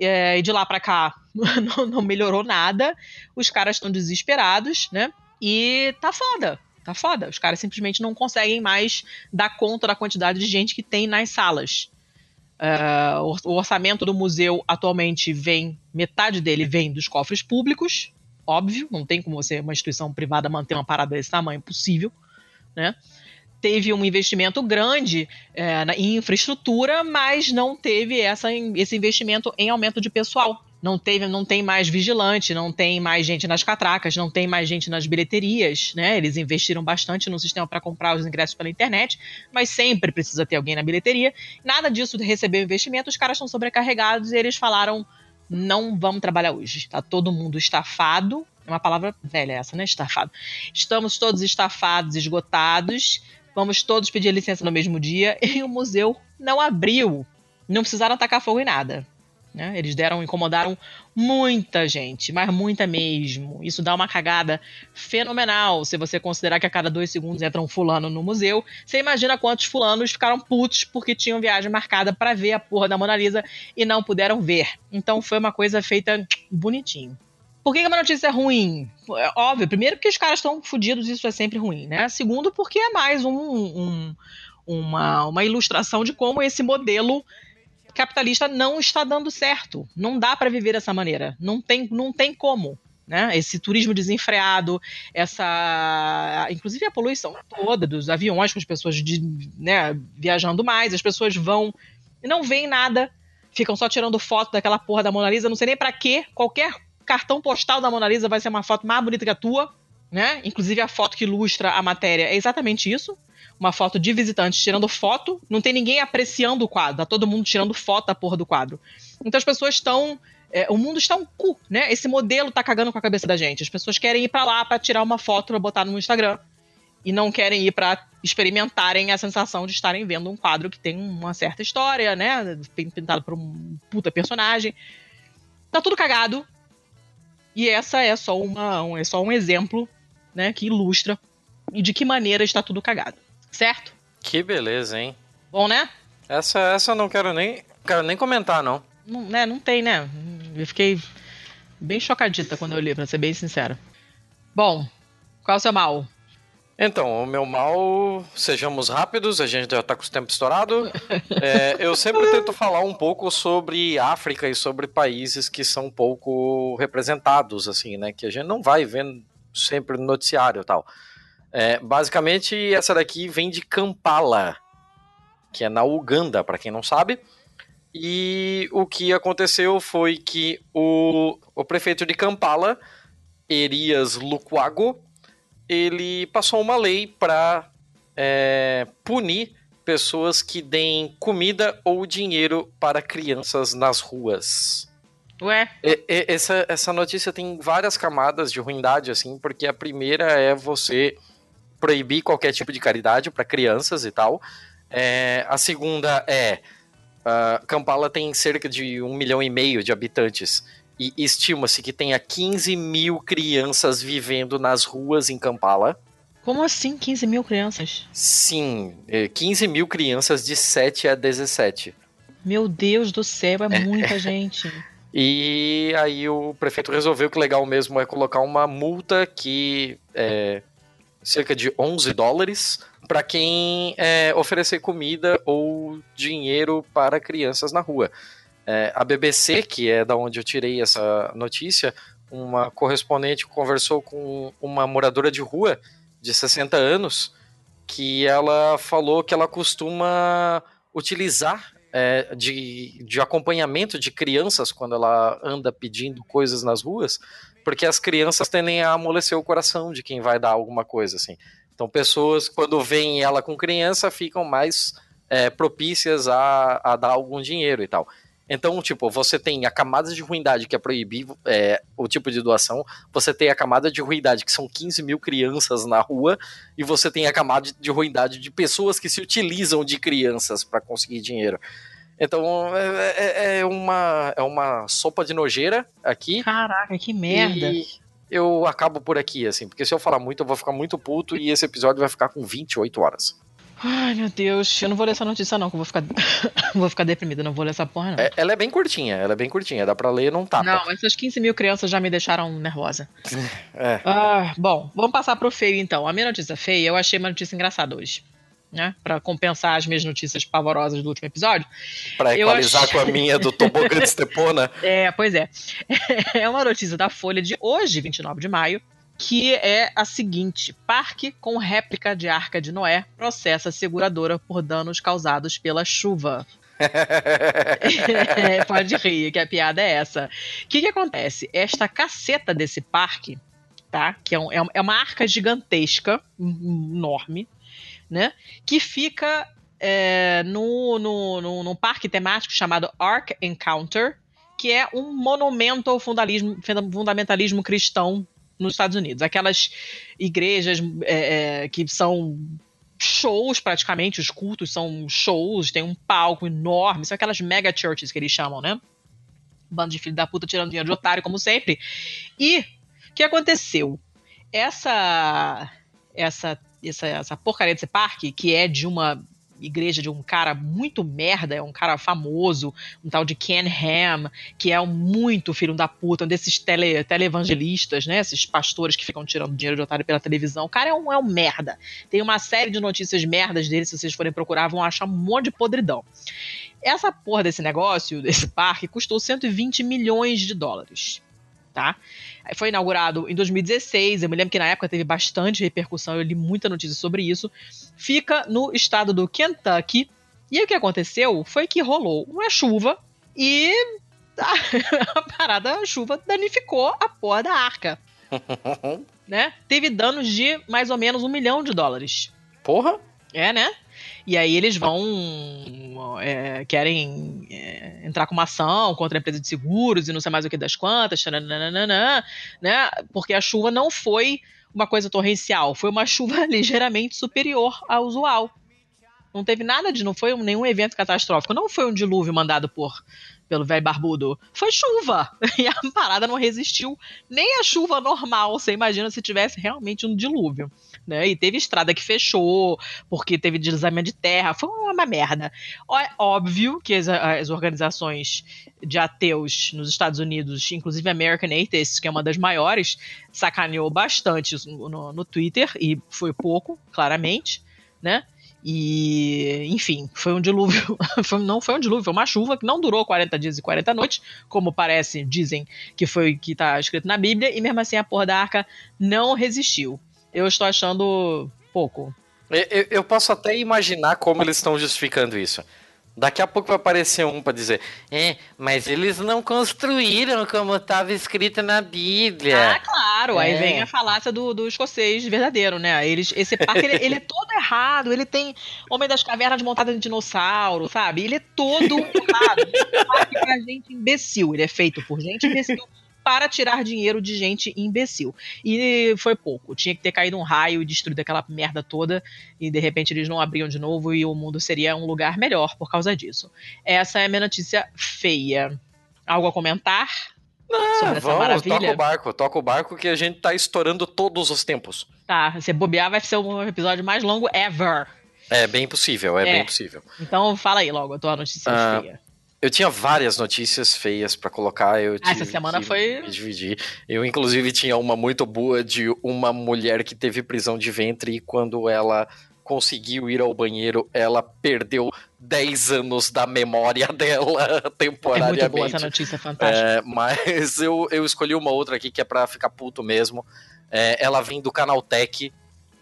é, e de lá pra cá (laughs) não, não melhorou nada. Os caras estão desesperados, né? E tá foda. Tá foda. Os caras simplesmente não conseguem mais dar conta da quantidade de gente que tem nas salas. É, o orçamento do museu atualmente vem, metade dele vem dos cofres públicos, óbvio, não tem como você, uma instituição privada, manter uma parada desse tamanho, impossível, né? Teve um investimento grande é, em infraestrutura, mas não teve essa, esse investimento em aumento de pessoal. Não teve, não tem mais vigilante, não tem mais gente nas catracas, não tem mais gente nas bilheterias, né? Eles investiram bastante no sistema para comprar os ingressos pela internet, mas sempre precisa ter alguém na bilheteria. Nada disso recebeu investimento, os caras estão sobrecarregados e eles falaram: não vamos trabalhar hoje. Tá todo mundo estafado. É uma palavra velha essa, né? Estafado. Estamos todos estafados, esgotados. Vamos todos pedir licença no mesmo dia. (laughs) E o museu não abriu. Não precisaram atacar fogo em nada. Né? Eles deram, incomodaram muita gente, mas muita mesmo. Isso dá uma cagada fenomenal se você considerar que a cada dois segundos entra um fulano no museu. Você imagina quantos fulanos ficaram putos porque tinham viagem marcada para ver a porra da Mona Lisa e não puderam ver. Então foi uma coisa feita bonitinho. Por que que uma notícia é ruim? É óbvio, primeiro porque os caras estão fodidos, isso é sempre ruim, né? Segundo, porque é mais um- um- uma, uma ilustração de como esse modelo capitalista não está dando certo. Não dá para viver dessa maneira. Não tem, não tem como. Né? Esse turismo desenfreado, essa. Inclusive a poluição toda dos aviões, com as pessoas de, né, viajando mais, as pessoas vão e não veem nada, ficam só tirando foto daquela porra da Mona Lisa, não sei nem para quê. Qualquer cartão postal da Mona Lisa vai ser uma foto mais bonita que a tua, né? Inclusive a foto que ilustra a matéria é exatamente isso uma foto de visitantes tirando foto, não tem ninguém apreciando o quadro, tá todo mundo tirando foto da porra do quadro. Então as pessoas estão. é, o mundo está um cu, né? Esse modelo tá cagando com a cabeça da gente. As pessoas querem ir pra lá pra tirar uma foto pra botar no Instagram. E não querem ir pra experimentarem a sensação de estarem vendo um quadro que tem uma certa história, né? Pintado por um puta personagem. Tá tudo cagado. E essa é só uma, um, é só um exemplo, né, que ilustra e de que maneira está tudo cagado. Certo? Que beleza, hein? Bom, né? Essa, essa eu não quero nem, quero nem comentar, não. Não, né? não tem, né? Eu fiquei bem chocadita quando eu li, pra ser bem sincero. Bom, qual é o seu mal? Então, o meu mal, sejamos rápidos, a gente já tá com o tempo estourado. (laughs) É, eu sempre tento falar um pouco sobre África e sobre países que são pouco representados, assim, né? Que a gente não vai vendo sempre no noticiário e tal. É, basicamente, essa daqui vem de Kampala, que é na Uganda, para quem não sabe. E o que aconteceu foi que o, o prefeito de Kampala, Erias Lukwago, ele passou uma lei para punir pessoas que deem comida ou dinheiro para crianças nas ruas. Ué? E- e- essa, essa notícia tem várias camadas de ruindade, assim, porque a primeira é você proibir qualquer tipo de caridade para crianças e tal. É, a segunda é. ah, Kampala tem cerca de um milhão e meio de habitantes. E estima-se que tenha 15 mil crianças vivendo nas ruas em Kampala. Como assim 15 mil crianças? Sim, eh, 15 mil crianças de 7 a 17. Meu Deus do céu, é muita gente. (laughs) E aí o prefeito resolveu que legal mesmo é colocar uma multa que é cerca de 11 dólares para quem é, oferecer comida ou dinheiro para crianças na rua. É, a BBC, que é da onde eu tirei essa notícia, uma correspondente conversou com uma moradora de rua de 60 anos que ela falou que ela costuma utilizar é, de, de acompanhamento de crianças quando ela anda pedindo coisas nas ruas, porque as crianças tendem a amolecer o coração de quem vai dar alguma coisa, assim. Então, pessoas, quando veem ela com criança, ficam mais é, propícias a, a dar algum dinheiro e tal. Então, tipo, você tem a camada de ruindade que é proibir é, o tipo de doação, você tem a camada de ruindade que são 15 mil crianças na rua, e você tem a camada de ruindade de pessoas que se utilizam de crianças para conseguir dinheiro. Então, é, é- é uma, é uma sopa de nojeira aqui. Caraca, que merda. E eu acabo por aqui, assim, porque se eu falar muito, eu vou ficar muito puto e esse episódio vai ficar com 28 horas. Ai, meu Deus, eu não vou ler essa notícia não, que eu vou ficar, (coughs) vou ficar deprimida, não vou ler essa porra não. É- ela é bem curtinha, ela é bem curtinha, dá pra ler num tapa. Não, essas 15 mil crianças já me deixaram nervosa. (laughs) É. Ah, bom, vamos passar pro feio então. A minha notícia feia, eu achei uma notícia engraçada hoje. né? Pra compensar as minhas notícias pavorosas do último episódio. Pra Eu equalizar ach- com a minha do tobogã de (laughs) Estepona. É, pois é. (laughs) É uma notícia da Folha de hoje, 29 de maio, que é a seguinte: parque com réplica de Arca de Noé processa seguradora por danos causados pela chuva. (laughs) (laughs) É, Pode rir, que a piada é essa. O que, que acontece? Esta caceta desse parque, tá? Que é, um- é é uma arca gigantesca, enorme, né? Que fica é, no, no, no, num parque temático chamado Ark Encounter, que é um monumento ao fundamentalismo cristão nos Estados Unidos. Aquelas igrejas é, é, que são shows praticamente, os cultos são shows, tem um palco enorme, são aquelas mega churches que eles chamam, né? Bando de filho da puta tirando dinheiro de otário, como sempre. E o que aconteceu? Essa, essa, essa, essa porcaria desse parque, que é de uma igreja de um cara muito merda, é um cara famoso, um tal de Ken Ham, que é um muito filho da puta, um desses tele, televangelistas, né? Esses pastores que ficam tirando dinheiro de otário pela televisão. O cara é um, é um merda. Tem uma série de notícias merdas dele, se vocês forem procurar, vão achar um monte de podridão. Essa porra desse negócio, desse parque, custou 120 milhões de dólares. Tá? Foi inaugurado em 2016. Eu me lembro que na época teve bastante repercussão. Eu li muita notícia sobre isso. Fica no estado do Kentucky. E aí o que aconteceu foi que rolou uma chuva e a, (laughs) a parada, a chuva danificou a porra da arca. (laughs) né? Teve danos de mais ou menos um milhão de dólares. Porra? É, né? E aí eles vão. é, querem é, entrar com uma ação contra a empresa de seguros e não sei mais o que das quantas, né? Porque a chuva não foi uma coisa torrencial, foi uma chuva (laughs) ligeiramente superior ao usual. Não teve nada de. Não foi um- nenhum evento catastrófico. Não foi um dilúvio mandado por pelo velho barbudo. Foi chuva. (laughs) E a parada não resistiu nem a chuva normal. Você imagina se tivesse realmente um dilúvio. Né? E teve estrada que fechou, porque teve deslizamento de terra. Foi uma merda. É óbvio que as, as organizações de ateus nos Estados Unidos, inclusive a American Atheists, que é uma das maiores, sacaneou bastante no- no Twitter, e foi pouco, claramente, né? E, enfim, foi um dilúvio. (laughs) não foi um dilúvio, foi uma chuva que não durou 40 dias e 40 noites, como parece, dizem que foi que tá escrito na Bíblia, e mesmo assim a porra da arca não resistiu. Eu estou achando pouco. Eu- eu posso até imaginar como eles estão justificando isso. Daqui a pouco vai aparecer um pra dizer: É, mas eles não construíram como estava escrito na Bíblia. Ah, claro. Aí É. vem a falácia do, do escocês verdadeiro, né? Eles, esse parque, ele, ele é todo errado. Ele tem Homem das Cavernas montado em dinossauro, sabe? Ele é todo errado. Ele é um parque pra gente imbecil. Ele é feito por gente imbecil para tirar dinheiro de gente imbecil. E foi pouco. Tinha que ter caído um raio e destruído aquela merda toda. E de repente eles não abriam de novo e o mundo seria um lugar melhor por causa disso. Essa é a minha notícia feia. Algo a comentar? sobre essa Vamos, maravilha? toca o barco, toca o barco que a gente tá estourando todos os tempos. Tá, se bobear vai ser o episódio mais longo ever. É bem possível, é, É. bem possível. Então fala aí logo a tua notícia Ah, feia. Eu tinha várias notícias feias pra colocar, eu Ah, essa semana foi- dividir. Eu inclusive tinha uma muito boa de uma mulher que teve prisão de ventre e quando ela conseguiu ir ao banheiro, ela perdeu 10 anos da memória (laughs) dela É muito temporariamente. boa essa notícia, fantástica. É, mas eu, eu escolhi uma outra aqui que é pra ficar puto mesmo. É, ela vem do canal Tech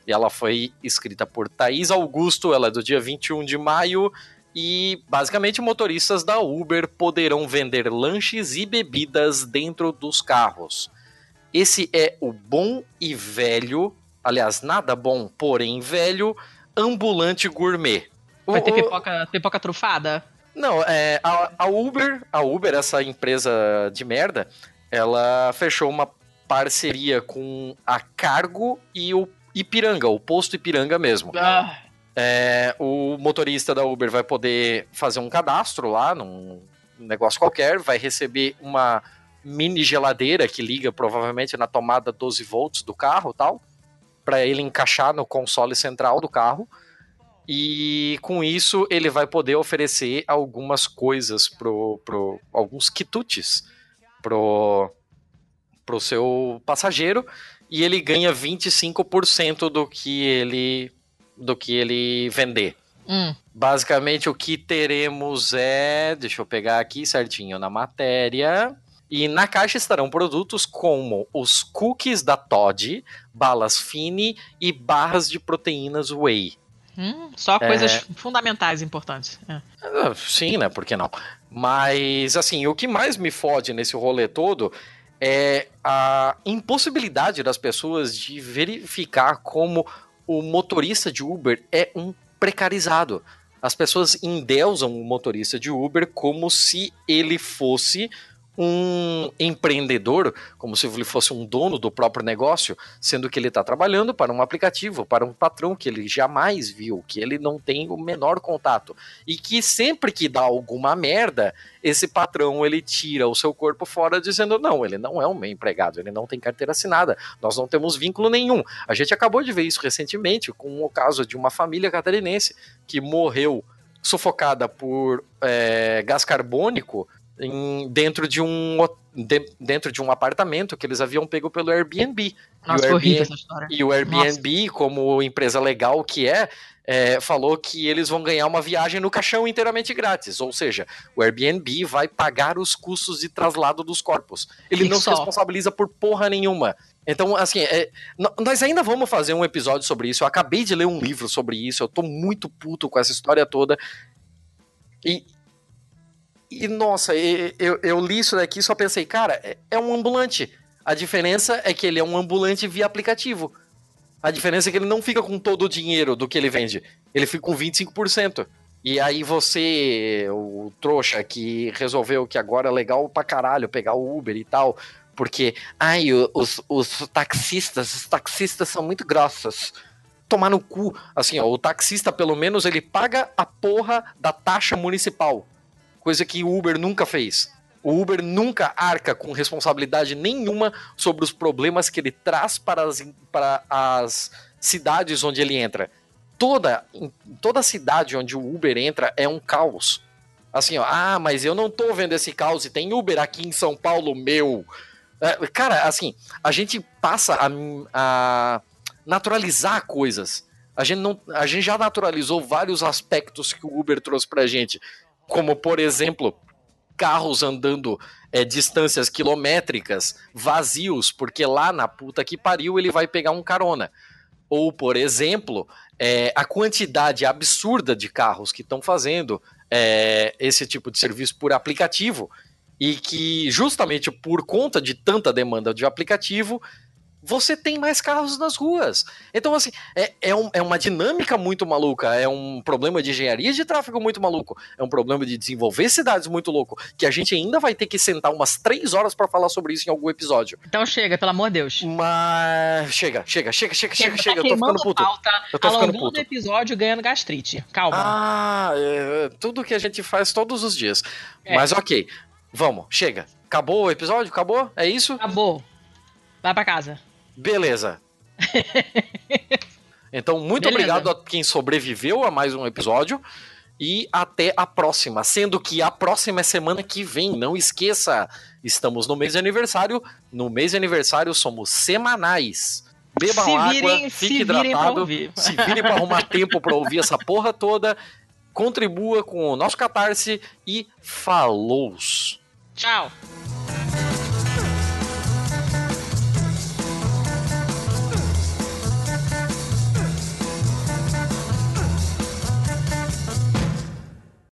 e ela foi escrita por Thaís Augusto. Ela é do dia 21 de maio. E basicamente motoristas da Uber poderão vender lanches e bebidas dentro dos carros. Esse é o bom e velho, aliás, nada bom, porém velho, ambulante gourmet. Vai ter O- pipoca, pipoca trufada? não, é, a, a Uber, a Uber, essa empresa de merda, ela fechou uma parceria com a Cargo e o Ipiranga, o posto Ipiranga mesmo. Ah, É, o motorista da Uber vai poder fazer um cadastro lá num negócio qualquer, vai receber uma mini geladeira que liga provavelmente na tomada 12 volts do carro, tal, para ele encaixar no console central do carro. E com isso ele vai poder oferecer algumas coisas pro, pro alguns quitutes pro pro seu passageiro e ele ganha 25% do que ele do que ele vender. Hum. Basicamente, o que teremos é. Deixa eu pegar aqui certinho na matéria. E na caixa estarão produtos como os cookies da Todd, balas Fini e barras de proteínas Whey. Hum, só É. coisas fundamentais importantes. É. Ah, Sim, né? Por que não? Mas, assim, o que mais me fode nesse rolê todo é a impossibilidade das pessoas de verificar como o motorista de Uber é um precarizado. As pessoas endeusam o motorista de Uber como se ele fosse um empreendedor, como se ele fosse um dono do próprio negócio, sendo que ele está trabalhando para um aplicativo, para um patrão que ele jamais viu, que ele não tem o menor contato. E que sempre que dá alguma merda, esse patrão ele tira o seu corpo fora dizendo: não, ele não é um empregado, ele não tem carteira assinada, nós não temos vínculo nenhum. A gente acabou de ver isso recentemente com o caso de uma família catarinense que morreu sufocada por é, gás carbônico em- dentro de um de- dentro de um apartamento que eles haviam pego pelo Airbnb. Nossa, e, o Airbnb essa história. e o Airbnb, como empresa legal que é, é, falou que eles vão ganhar uma viagem no caixão inteiramente grátis. Ou seja, o Airbnb vai pagar os custos de traslado dos corpos. Ele E não se só. responsabiliza por porra nenhuma. Então, assim, é, nós ainda vamos fazer um episódio sobre isso. Eu acabei de ler um livro sobre isso. Eu tô muito puto com essa história toda. E, e nossa, eu, eu li isso daqui e só pensei, cara, é, é um ambulante. A diferença é que ele é um ambulante via aplicativo. A diferença é que ele não fica com todo o dinheiro do que ele vende. Ele fica com 25%. E aí você, o trouxa que resolveu que agora é legal pra caralho pegar o Uber e tal, porque, ai, os, os taxistas, os taxistas são muito grossos. Tomar no cu. Assim, ó, o taxista, pelo menos, ele paga a porra da taxa municipal. Coisa que o Uber nunca fez. O Uber nunca arca com responsabilidade nenhuma sobre os problemas que ele traz para as, para as cidades onde ele entra. Toda, toda cidade onde o Uber entra é um caos. Assim, ó, ah, mas eu não tô vendo esse caos e tem Uber aqui em São Paulo, meu. É, cara, assim, a gente passa a, a naturalizar coisas. A gente, não, a gente já naturalizou vários aspectos que o Uber trouxe pra gente. Como, por exemplo, carros andando é, distâncias quilométricas vazios, porque lá na puta que pariu ele vai pegar um carona. Ou, por exemplo, é, a quantidade absurda de carros que estão fazendo é, esse tipo de serviço por aplicativo e que, justamente por conta de tanta demanda de aplicativo, você tem mais carros nas ruas. Então, assim, é, é, um- é uma dinâmica muito maluca, é um problema de engenharia de tráfego muito maluco, é um problema de desenvolver cidades muito louco, que a gente ainda vai ter que sentar umas três horas para falar sobre isso em algum episódio. Então chega, pelo amor de Deus. Mas. Chega, chega, chega, chega, chega, Tá chega, eu tô ficando puto. pauta, Eu tô ficando puto. episódio ganhando gastrite. Calma. Ah, é, tudo que a gente faz todos os dias. É. Mas ok, vamos, chega. Acabou o episódio? Acabou? É isso? Acabou. Vai pra casa. Beleza. (laughs) Então, muito Beleza. obrigado a quem sobreviveu a mais um episódio. E até a próxima. Sendo que a próxima é semana que vem. Não esqueça, estamos no mês de aniversário. No mês de aniversário somos semanais. Bebam Se água, virem- fique se hidratado. Se virem para arrumar (laughs) tempo para ouvir essa porra toda. Contribua com o nosso catarse e falou! Tchau.